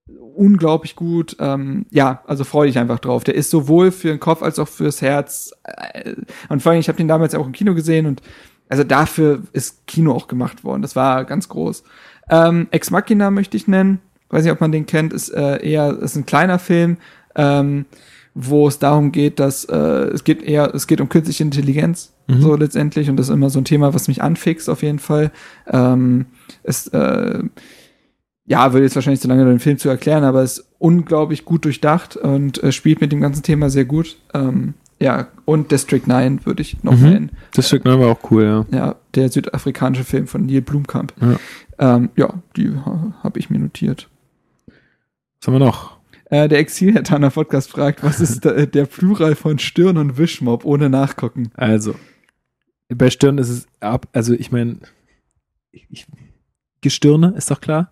unglaublich gut. Ähm, ja, also freue dich einfach drauf. Der ist sowohl für den Kopf als auch fürs Herz. Äh, und vor allem, ich habe den damals auch im Kino gesehen und also dafür ist Kino auch gemacht worden. Das war ganz groß. Ähm, Ex Machina möchte ich nennen. Weiß nicht, ob man den kennt. Ist äh, eher ist ein kleiner Film, ähm, wo es darum geht, dass äh, es geht eher es geht um künstliche Intelligenz so letztendlich und das ist immer so ein Thema, was mich anfixt auf jeden Fall. Ähm, es äh, ja, würde jetzt wahrscheinlich zu lange den Film zu erklären, aber ist unglaublich gut durchdacht und äh, spielt mit dem ganzen Thema sehr gut. Ähm, ja, und District 9 würde ich noch Mhm. nennen. Das Stück war auch cool, ja. Ja, der südafrikanische Film von Neil Blumkamp. Ja. Ähm, ja, die ha, habe ich mir notiert. Was haben wir noch? Äh, der Exil-Hertaner Podcast fragt, was ist der, der Plural von Stirn und Wischmob ohne Nachgucken? Also, bei Stirn ist es ab, also ich meine, Gestirne, ist doch klar.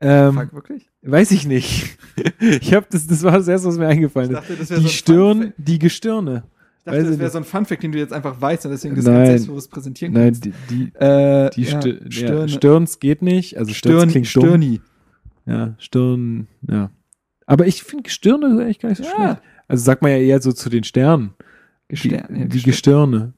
Ähm, Fuck, wirklich? weiß ich nicht. ich habe das, das war das erste, was mir eingefallen ist. dachte, das Die Stirn, die Gestirne. Ich weiß dachte, das ich wäre so ein Funfact, den du jetzt einfach weißt und deswegen das Nein. ganz selbstbewusst präsentieren Nein, kannst. die, die, Äh, die ja, Stir ja, Stirn, Stirns geht nicht. Also Stirns Stirn, klingt dumm. Stirni. Ja, Stirn, ja. Aber ich finde Gestirne eigentlich gar nicht so Ja. schlecht. Also sagt man ja eher so zu den Sternen. Gestirn, die, ja, die Gestirn. Gestirne,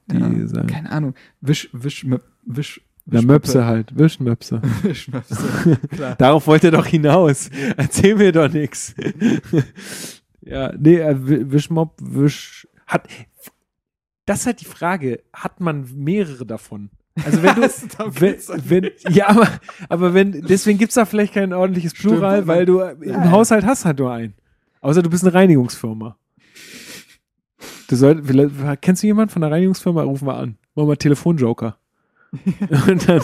die Ja. Keine Ahnung. Wisch, Wisch, Wisch, Na, Möpse halt, Wischmöpse. Wischmöpse. Klar. Darauf wollte er doch hinaus. Erzähl mir doch nichts. ja, nee, äh, Wi- Wischmob, Wisch, hat, das ist halt die Frage, hat man mehrere davon? Also wenn du, wenn, wenn, ja, aber, aber wenn, deswegen gibt's da vielleicht kein ordentliches Plural, Stimmt, weil du ja, im ja. Haushalt hast halt nur einen. Außer du bist eine Reinigungsfirma. Du solltest, kennst du jemanden von der Reinigungsfirma? Rufen wir an. Machen wir Telefonjoker. Und dann,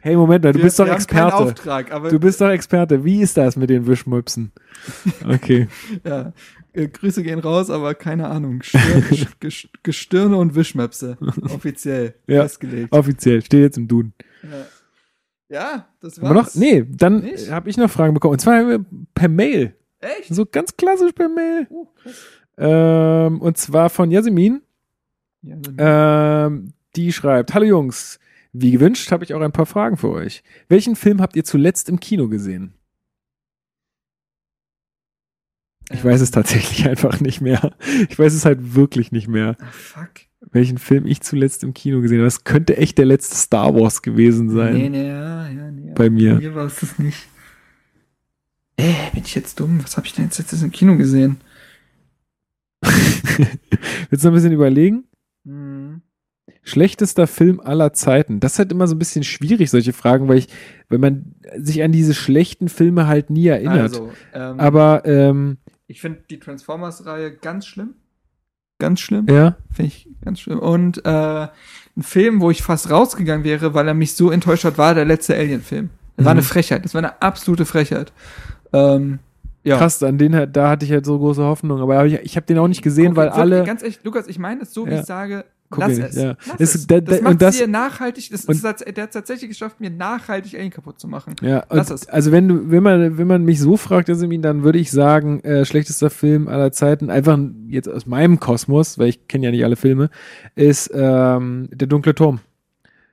hey, Moment mal, du Wir- bist doch Experte. Auftrag, Du bist doch Experte. Wie ist das mit den Wischmöpsen? Okay. ja, äh, Grüße gehen raus, aber keine Ahnung. Stirn, Ges- Gestirne und Wischmöpse. Offiziell Ja. festgelegt. Offiziell. Steht jetzt im Duden. Ja. ja, das war's. Aber noch, nee, dann habe ich noch Fragen bekommen. Und zwar per Mail. Echt? So ganz klassisch per Mail. Oh. Ähm, und zwar von Jasmin. Ja, dann- Ähm, die schreibt: Hallo Jungs, wie gewünscht habe ich auch ein paar Fragen für euch. Welchen Film habt ihr zuletzt im Kino gesehen? Ich weiß es tatsächlich einfach nicht mehr. Ich weiß es halt wirklich nicht mehr, Ah, fuck. welchen Film ich zuletzt im Kino gesehen habe. Das könnte echt der letzte Star Wars gewesen sein. Nee, nee, ja, ja, nee. Bei mir. Bei mir war es das nicht. Äh, bin ich jetzt dumm? Was habe ich denn jetzt letztes im Kino gesehen? Willst du noch ein bisschen überlegen? Hm. Schlechtester Film aller Zeiten. Das ist halt immer so ein bisschen schwierig, solche Fragen, weil ich, wenn man sich an diese schlechten Filme halt nie erinnert. Also, ähm, Aber, ähm, ich finde die Transformers-Reihe ganz schlimm. Ganz schlimm. ja. Finde ich ganz schlimm. Und äh, ein Film, wo ich fast rausgegangen wäre, weil er mich so enttäuscht hat, war der letzte Alien-Film. Das war Mhm. eine Frechheit. Das war eine absolute Frechheit. Ähm, ja. Krass, an den da hatte ich halt so große Hoffnung, aber ich, ich habe den auch nicht gesehen, Guck, weil wirklich, alle. Ganz ehrlich, Lukas, ich meine es so, wie Ja. ich sage. Guck lass es. ja. Lass Es- es. da- Das da- macht das- dir nachhaltig. Das, und- tats- der hat tatsächlich geschafft, mir nachhaltig Alien kaputt zu machen. Ja, Lass es. also wenn du, wenn man, wenn man mich so fragt, Jasmin, dann würde ich sagen, äh, schlechtester Film aller Zeiten, einfach jetzt aus meinem Kosmos, weil ich kenne ja nicht alle Filme, ist ähm, Der dunkle Turm.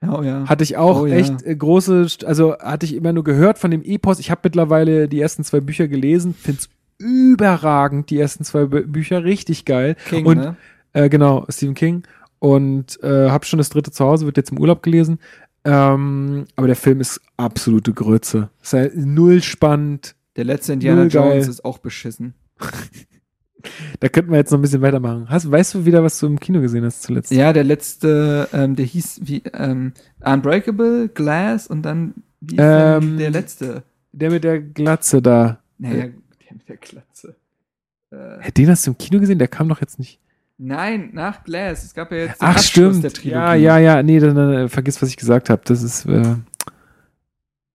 Oh ja. Hatte ich auch Oh, ja. echt äh, große, also hatte ich immer nur gehört von dem Epos. Ich habe mittlerweile die ersten zwei Bücher gelesen, find's überragend, die ersten zwei Bü Bücher, richtig geil. King, und ne? Äh, genau, Stephen King. Und äh, habe schon das dritte zu Hause, wird jetzt im Urlaub gelesen. Ähm, aber der Film ist absolute Grütze. Ist halt null spannend. Der letzte Indiana. Jones ist auch beschissen. Da könnten wir jetzt noch ein bisschen weitermachen. Hast, weißt du wieder, was du im Kino gesehen hast zuletzt? Ja, der letzte, ähm, der hieß wie ähm, Unbreakable, Glass und dann wie Ähm, der letzte? Der mit der Glatze da. Naja, der mit der Glatze. Äh, Den hast du im Kino gesehen? Der kam doch jetzt nicht. Nein, nach Glass. Es gab ja jetzt den Ach, Abschluss stimmt. der Trilogie. Ja, ja, ja. Nee, dann, dann äh, vergiss, was ich gesagt habe. Das ist. Äh,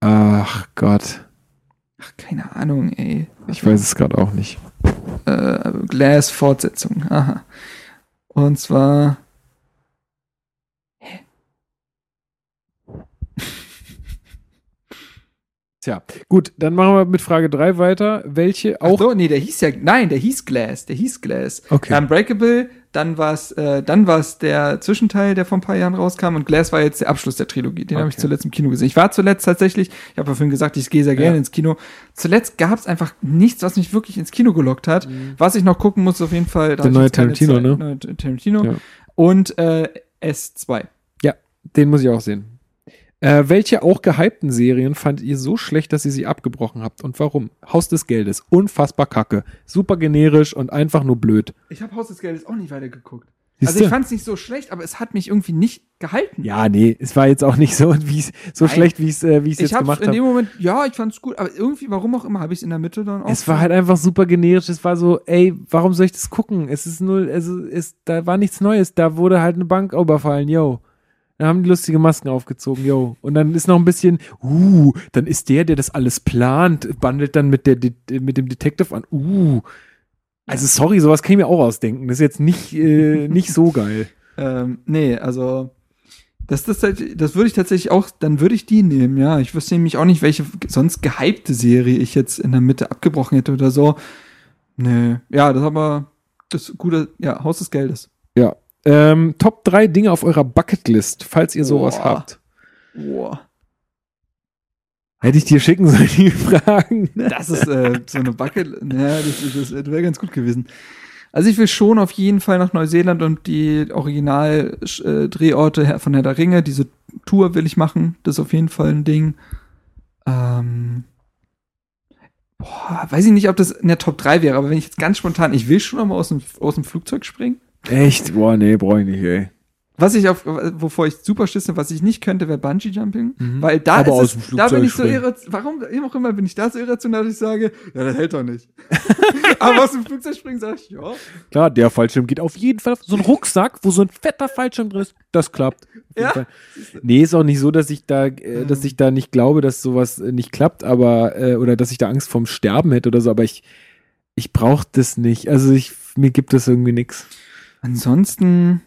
ach Gott. Ach, keine Ahnung, ey. Ich weiß es gerade auch nicht. Äh, Glass Fortsetzung. Aha. Und zwar. Tja, gut, dann machen wir mit Frage 3 weiter. Welche Ach auch. so, nee, der hieß ja, nein, der hieß Glass, der hieß Glass. Okay. Unbreakable, dann war's, äh, dann war's der Zwischenteil, der vor ein paar Jahren rauskam und Glass war jetzt der Abschluss der Trilogie. Den habe ich Okay. zuletzt im Kino gesehen. Ich war zuletzt tatsächlich, ich habe ja vorhin gesagt, ich gehe sehr gerne Ja. ins Kino. Zuletzt gab's einfach nichts, was mich wirklich ins Kino gelockt hat. Was ich noch gucken muss, auf jeden Fall. Mhm. Der neue Tarantino, Zeit. ne? Neue Tarantino. Ja. Und äh, S2. Den muss ich auch sehen. Äh, welche auch gehypten Serien fandet ihr so schlecht, dass ihr sie abgebrochen habt und warum? Haus des Geldes, unfassbar kacke, super generisch und einfach nur blöd. Ich habe Haus des Geldes auch nicht weitergeguckt. Siehste? Also ich fand's nicht so schlecht, aber es hat mich irgendwie nicht gehalten. ja, nee, es war jetzt auch nicht so, so Nein. schlecht, wie es äh, wie es ich jetzt gemacht in habe. dem Moment, ja, ich fand's gut, aber irgendwie, warum auch immer, habe ich es in der Mitte dann auch. Es war halt einfach super generisch. Es war so, ey, warum soll ich das gucken? Es ist null, also es, da war nichts Neues. Da wurde halt eine Bank überfallen, yo. Dann haben die lustige Masken aufgezogen, yo. Und dann ist noch ein bisschen, uh, dann ist der, der das alles plant, bandelt dann mit der, De- mit dem Detective an, uh. Also sorry, sowas kann ich mir auch ausdenken. Das ist jetzt nicht, äh, nicht so geil. Ähm, nee, also das, das, das würde ich tatsächlich auch, dann würde ich die nehmen, ja. Ich wüsste nämlich auch nicht, welche sonst gehypte Serie ich jetzt in der Mitte abgebrochen hätte oder so. Nee, ja, das aber das gute, ja, Haus des Geldes. Ja. Ähm, Top 3 Dinge auf eurer Bucketlist, falls ihr sowas Boah. habt. Boah. Hätte ich dir schicken sollen, die Fragen. Das ist äh, so eine Bucket, ja, das, das, das wäre ganz gut gewesen. Also ich will schon auf jeden Fall nach Neuseeland und die Original-Drehorte von Herr der Ringe, diese Tour will ich machen. Das ist auf jeden Fall ein Ding. Ähm, boah, weiß ich nicht, ob das in der Top 3 wäre, aber wenn ich jetzt ganz spontan, ich will schon mal aus dem, aus dem Flugzeug springen. Echt? Boah, nee, brauche ich nicht, ey. Was ich auf, wovor ich super schisse, was ich nicht könnte, wäre Bungee Jumping, Mhm. weil da Aber aus ist dem es, da bin ich so Flugzeug irrational, warum auch immer bin ich da so irrational, dass ich sage, ja, das hält doch nicht. Aber aus dem Flugzeug springen sage ich, ja. Klar, der Fallschirm geht auf jeden Fall. auf So ein Rucksack, wo so ein fetter Fallschirm drin ist, das klappt. Ja. Nee, ist auch nicht so, dass ich da, äh, dass ich da nicht glaube, dass sowas äh, nicht klappt, aber, äh, oder dass ich da Angst vorm Sterben hätte oder so, aber ich, ich brauche das nicht. Also ich, mir gibt das irgendwie nix. Ansonsten,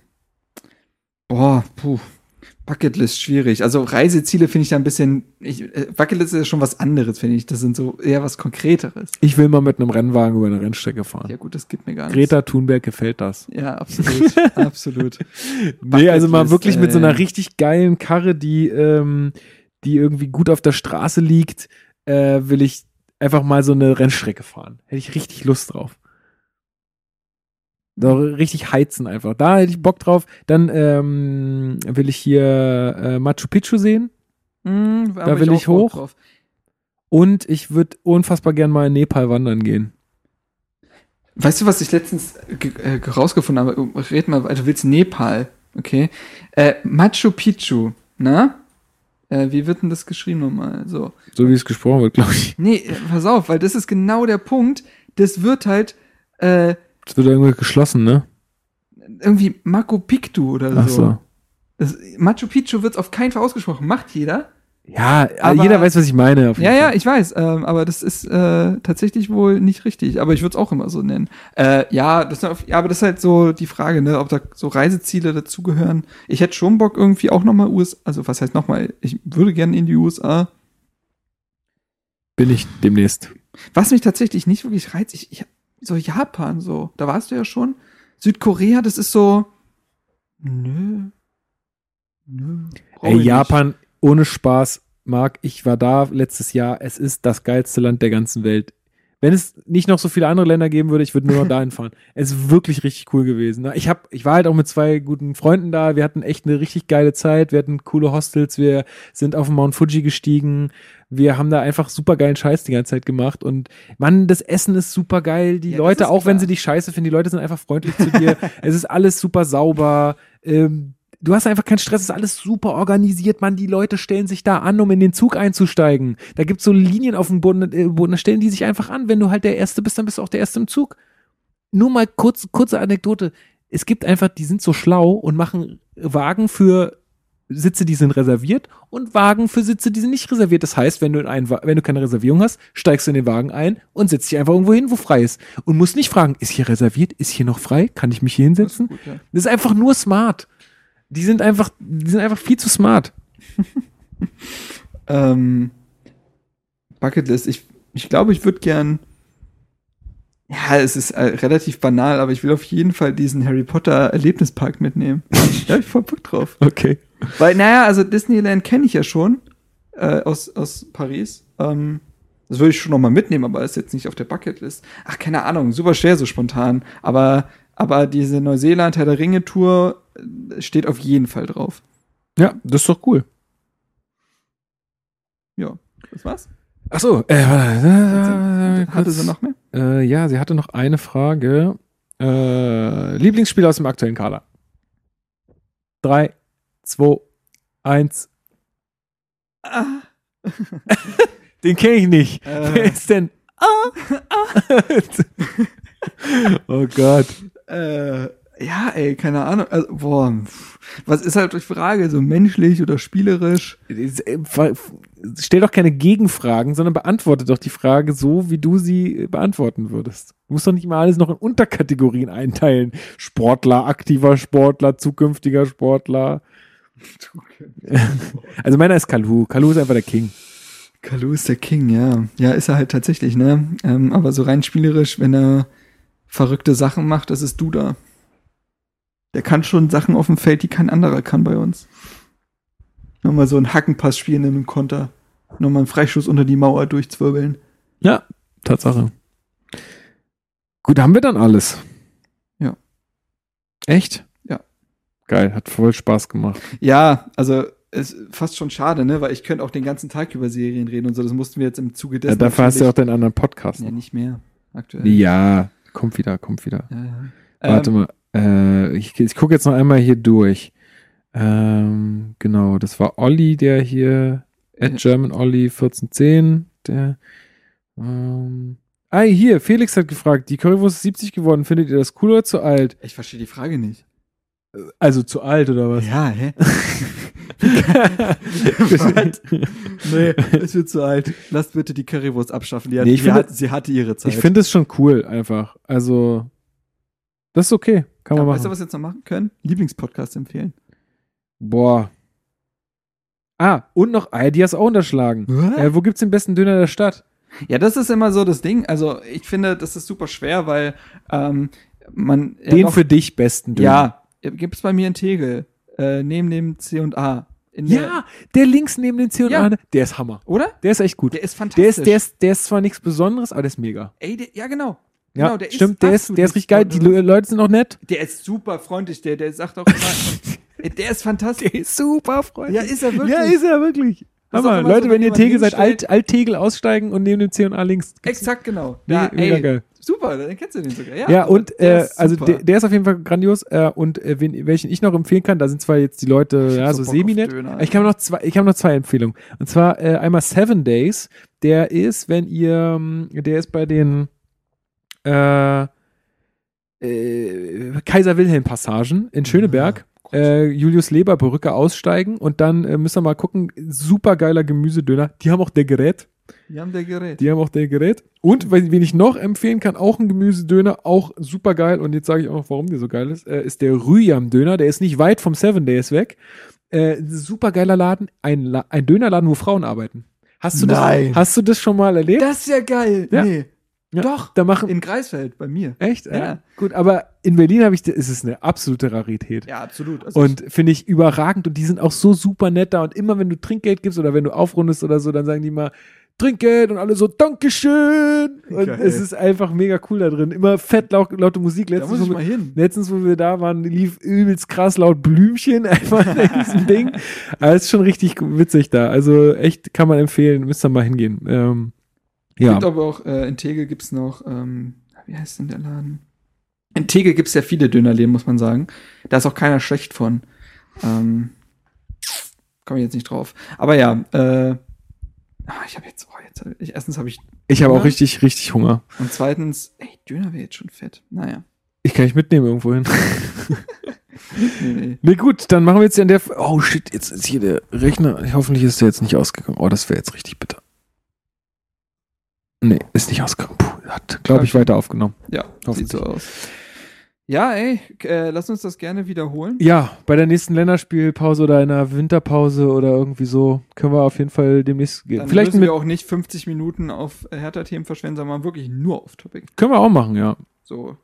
boah, puh. Bucketlist schwierig. Also Reiseziele finde ich da ein bisschen. Ich, äh, Bucketlist ist ja schon was anderes, finde ich. Das sind so eher was Konkreteres. Ich will mal mit einem Rennwagen über eine Rennstrecke fahren. Ja, gut, das gibt mir gar nichts. Greta Thunberg gefällt das. Ja, absolut. absolut. Nee, also mal wirklich mit so einer äh, richtig geilen Karre, die, ähm, die irgendwie gut auf der Straße liegt, äh, will ich einfach mal so eine Rennstrecke fahren. Hätte ich richtig Lust drauf. Da richtig heizen einfach. Da hätte ich Bock drauf. Dann ähm, will ich hier äh, Machu Picchu sehen. Mm, Da will ich Bock hoch. drauf. Und ich würde unfassbar gern mal in Nepal wandern gehen. Weißt du, was ich letztens äh, rausgefunden habe? Red mal weiter. Du willst Nepal, okay? Äh, Machu Picchu, na? Äh, wie wird denn das geschrieben nochmal? So. So wie es gesprochen wird, glaube ich. Nee, äh, pass auf, weil das ist genau der Punkt. Das wird halt äh, Es wird irgendwie geschlossen, ne? irgendwie Machu Picchu oder Ach so. so. Das, Machu Picchu wird auf keinen Fall ausgesprochen. Macht jeder. Ja, Aber- jeder weiß, was ich meine. Ja, ja, Fall. ich weiß, ähm, aber das ist äh, tatsächlich wohl nicht richtig. Aber ich würde es auch immer so nennen. Äh, ja, das, ja, aber das ist halt so die Frage, ne, ob da so Reiseziele dazugehören. Ich hätte schon Bock irgendwie auch nochmal USA, also was heißt nochmal, ich würde gerne in die USA. Bin ich demnächst. Was mich tatsächlich nicht wirklich reizt, ich, ich so Japan so, da warst du ja schon. Südkorea, das ist so, nö, nö. Ey, ich nicht. Japan, ohne Spaß, Marc, ich war da letztes Jahr. Es ist das geilste Land der ganzen Welt. Wenn es nicht noch so viele andere Länder geben würde, ich würde nur noch dahin fahren. Es ist wirklich richtig cool gewesen. Ich, hab, ich war halt auch mit zwei guten Freunden da. Wir hatten echt eine richtig geile Zeit. Wir hatten coole Hostels. Wir sind auf den Mount Fuji gestiegen. Wir haben da einfach super geilen Scheiß die ganze Zeit gemacht. Und Mann, das Essen ist super geil. Die Ja, Leute, auch wenn klar. sie dich scheiße finden, die Leute sind einfach freundlich zu dir. es ist alles super sauber. Ähm, du hast einfach keinen Stress, es ist alles super organisiert, Mann. Die Leute stellen sich da an, um in den Zug einzusteigen. Da gibt's so Linien auf dem Boden, äh, Boden, da stellen die sich einfach an. Wenn du halt der Erste bist, dann bist du auch der Erste im Zug. Nur mal kurz, kurze Anekdote. Es gibt einfach, die sind so schlau und machen Wagen für Sitze, die sind reserviert und Wagen für Sitze, die sind nicht reserviert. Das heißt, wenn du, in einen, wenn du keine Reservierung hast, steigst du in den Wagen ein und setzt dich einfach irgendwo hin, wo frei ist. Und musst nicht fragen, ist hier reserviert? Ist hier noch frei? Kann ich mich hier Das ist hinsetzen? gut, ja. Das ist einfach nur smart. Die sind einfach, die sind einfach viel zu smart. Ähm, Bucketlist, ich, ich glaube, ich würde gern. Ja, es ist äh, relativ banal, aber ich will auf jeden Fall diesen Harry Potter Erlebnispark mitnehmen. da hab ich voll Bock drauf. Okay. Weil, naja, also Disneyland kenne ich ja schon äh, aus, aus Paris. Ähm, das würde ich schon noch mal mitnehmen, aber ist jetzt nicht auf der Bucketlist. Ach, keine Ahnung, super schwer so spontan. Aber, aber diese Neuseeland Herr der Ringe Tour äh, steht auf jeden Fall drauf. Ja, das ist doch cool. Ja, das war's. Ach so, äh, warte, Hatte sie noch mehr? Äh, ja, sie hatte noch eine Frage. Äh, Lieblingsspieler aus dem aktuellen Kader. Drei, zwei, eins. Ah. Den kenne ich nicht. Äh. Wer ist denn? Ah, oh Gott. Äh, ja, ey, keine Ahnung. Also, boah, was ist halt die Frage? So menschlich oder spielerisch? Stell doch keine Gegenfragen, sondern beantworte doch die Frage so, wie du sie beantworten würdest. Du musst doch nicht mal alles noch in Unterkategorien einteilen. Sportler, aktiver Sportler, zukünftiger Sportler. Also meiner ist Kalu. Kalu ist einfach der King. Kalu ist der King, ja. Ja, ist er halt tatsächlich, ne? Ähm, aber so rein spielerisch, wenn er verrückte Sachen macht, das ist Duda. Der kann schon Sachen auf dem Feld, die kein anderer kann bei uns. Nochmal so einen Hackenpass spielen in einem Konter. Nochmal einen Freischuss unter die Mauer durchzwirbeln. Ja, Tatsache. Gut, haben wir dann alles. Ja. Echt? Ja. Geil, hat voll Spaß gemacht. Ja, also ist fast schon schade, ne? Weil ich könnte auch den ganzen Tag über Serien reden und so. Das mussten wir jetzt im Zuge Ja, dessen. dafür hast du auch deinen anderen Podcast. Ja, nicht mehr. Aktuell. Ja, kommt wieder, kommt wieder. Ja. Warte Ähm, mal, äh, ich, ich gucke jetzt noch einmal hier durch. Ähm, genau, das war Olli, der hier, at Ja. German Olli 1410, der, ähm, ah, hier, Felix hat gefragt, die Currywurst ist 70 geworden, findet ihr das cool oder zu alt? Ich verstehe die Frage nicht. Also zu alt oder was? Ja, hä? Nee, es wird zu alt. Lasst bitte die Currywurst abschaffen. Die hat, Nee, ich finde- hat, sie hatte ihre Zeit. Ich finde es schon cool, einfach. Also, das ist okay, kann man ja, Weißt du, machen. was wir jetzt noch machen können? Lieblingspodcast empfehlen. Boah. Ah, und noch, die hast du auch unterschlagen. Äh, wo gibt's den besten Döner der Stadt? Ja, das ist immer so das Ding. Also, ich finde, das ist super schwer, weil ähm, man. ja den doch- für dich besten Döner. Ja, gibt es bei mir in Tegel. Äh, neben dem C und A. In der- Ja, der links neben den C und Ja. A, ne? der ist Hammer. Oder? Der ist echt gut. Der ist Der fantastisch. ist, der ist, der ist zwar nichts Besonderes, aber der ist mega. Ey, der, ja, genau. Ja, genau, der stimmt, der ist, der ist richtig geil. Die Leute sind auch nett. Der ist super freundlich, der, der sagt auch immer, der ist fantastisch. ist super freundlich. Ja, ist er wirklich. Ja, ist er wirklich. Ist Hammer. Leute, so, wenn wenn ihr Tegel seid, hinstellt- Alt, Alt-Tegel aussteigen und neben dem C und A links. Exakt, genau. Ja, mega ey, geil. Super, dann kennst du den sogar. Ja, Ja, aber und der äh, ist also der, der ist auf jeden Fall grandios. Äh, und äh, wen, welchen ich noch empfehlen kann, da sind zwar jetzt die Leute Ich ja so semi-nett. Ich habe noch zwei, ich habe noch zwei Empfehlungen. Und zwar äh, einmal Seven Days. Der ist, wenn ihr, ähm, der ist bei den äh, äh, Kaiser Wilhelm Passagen in Schöneberg. Äh, Julius Leber Brücke aussteigen und dann äh, müssen wir mal gucken. Super geiler Gemüsedöner. Die haben auch der Gerät. Die haben der Gerät. Die haben auch der Gerät. Und wen ich noch empfehlen kann, auch ein Gemüsedöner, auch super geil. Und jetzt sage ich auch noch, warum der so geil ist, äh, ist der Rüyam-Döner. Der ist nicht weit vom Seven Days weg. Äh, super geiler Laden. Ein, La ein Dönerladen, wo Frauen arbeiten. Hast du, Nein. Das, hast du das schon mal erlebt? Das ist ja geil. Ja. Nee. Ja. Doch. Da machen. In Greifswald, bei mir. echt? Ja. Gut, aber in Berlin habe ich, ist es eine absolute Rarität. Ja, absolut. Also Und finde ich überragend und die sind auch so super nett da und immer wenn du Trinkgeld gibst oder wenn du aufrundest oder so, dann sagen die mal Trinkgeld und alle so Dankeschön und Geil. es ist einfach mega cool da drin. Immer fett laut, laute Musik. da Letztens, muss ich wo mal wir, hin. letztens, wo wir da waren, lief übelst krass laut Blümchen einfach in diesem Ding. Aber es ist schon richtig witzig da. Also echt kann man empfehlen, müsst ihr mal hingehen. Ähm, ja. Gibt aber auch, äh, in Tegel gibt's noch, ähm, wie heißt denn der Laden? In Tegel gibt's ja viele Dönerläden, muss man sagen. Da ist auch keiner schlecht von. Ähm, komme ich jetzt nicht drauf. Aber ja, äh, ah, ich habe jetzt, oh, jetzt hab ich, erstens habe ich, Ich habe auch richtig, richtig Hunger. und zweitens, ey, Döner wäre jetzt schon fett. Naja. Ich kann nicht mitnehmen irgendwo hin. Nee, nee. Nee, gut, dann machen wir jetzt hier an der. Oh shit, jetzt ist hier der Rechner. Hoffentlich ist der jetzt nicht ausgegangen. Oh, das wäre jetzt richtig bitter. Nee, ist nicht ausgegangen. Puh, hat, glaube ich, weiter aufgenommen. Ja, Hoffentlich. sieht so aus. Ja, ey, äh, lass uns das gerne wiederholen. Ja, bei der nächsten Länderspielpause oder einer Winterpause oder irgendwie so können wir auf jeden Fall demnächst gehen. Dann Vielleicht müssen wir auch nicht 50 Minuten auf Hertha-Themen verschwenden, sondern wirklich nur auf Topic. können wir auch machen, ja. So,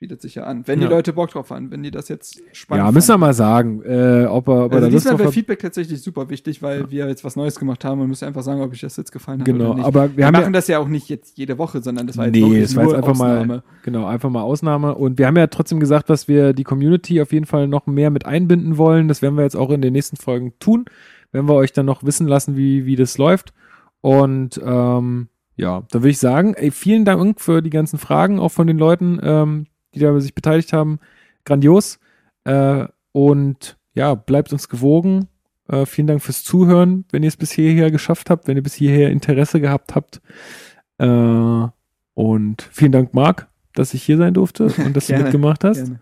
bietet sich ja an. Wenn Ja. die Leute Bock drauf haben, wenn die das jetzt spannend Ja, müssen wir mal sagen, äh, ob er, ob er Also Lust diesmal wäre hat. Feedback tatsächlich super wichtig, weil wir jetzt was Neues gemacht haben und müssen einfach sagen, ob ich das jetzt gefallen habe Genau, oder nicht. aber wir wir machen ja, das ja auch nicht jetzt jede Woche, sondern das war jetzt Nee, das war jetzt nur einfach mal- Ausnahme. Genau, einfach mal Ausnahme. Und wir haben ja trotzdem gesagt, dass wir die Community auf jeden Fall noch mehr mit einbinden wollen. Das werden wir jetzt auch in den nächsten Folgen tun. Werden wir euch dann noch wissen lassen, wie, wie das läuft. Und ähm, ja, da würde ich sagen, ey, vielen Dank für die ganzen Fragen, auch von den Leuten, ähm, die da sich beteiligt haben. Grandios. Äh, und ja, bleibt uns gewogen. Äh, vielen Dank fürs Zuhören, wenn ihr es bis hierher geschafft habt, wenn ihr bis hierher Interesse gehabt habt. Äh, und vielen Dank, Marc, dass ich hier sein durfte und dass du mitgemacht hast. Gerne.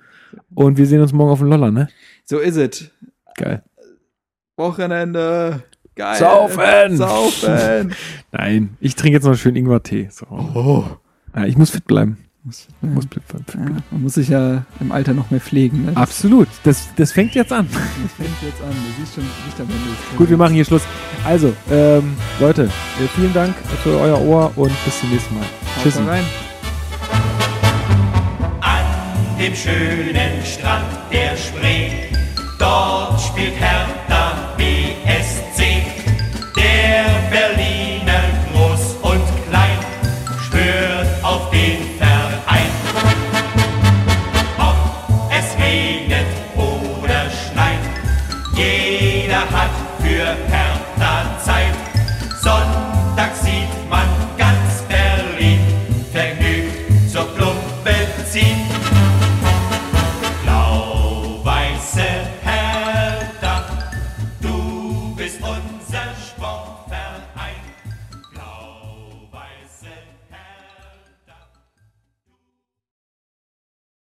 Und wir sehen uns morgen auf dem Loller, ne? So ist es. Geil. Wochenende. Geil. Saufen! Saufen! Nein, ich trinke jetzt noch schön Ingwer-Tee. So. oh. Ja, ich muss fit bleiben. Muss, Muss bleiben. Fit ja, man muss sich ja im Alter noch mehr pflegen. Ne? Absolut. Das, das fängt jetzt an. Das fängt jetzt an. Du siehst schon, Licht am Ende. Gut, wir machen hier Schluss. Also, ähm, Leute, äh, vielen Dank für euer Ohr und bis zum nächsten Mal. Tschüss. rein. An dem schönen Strand der Spree, dort spielt Hertha BSC.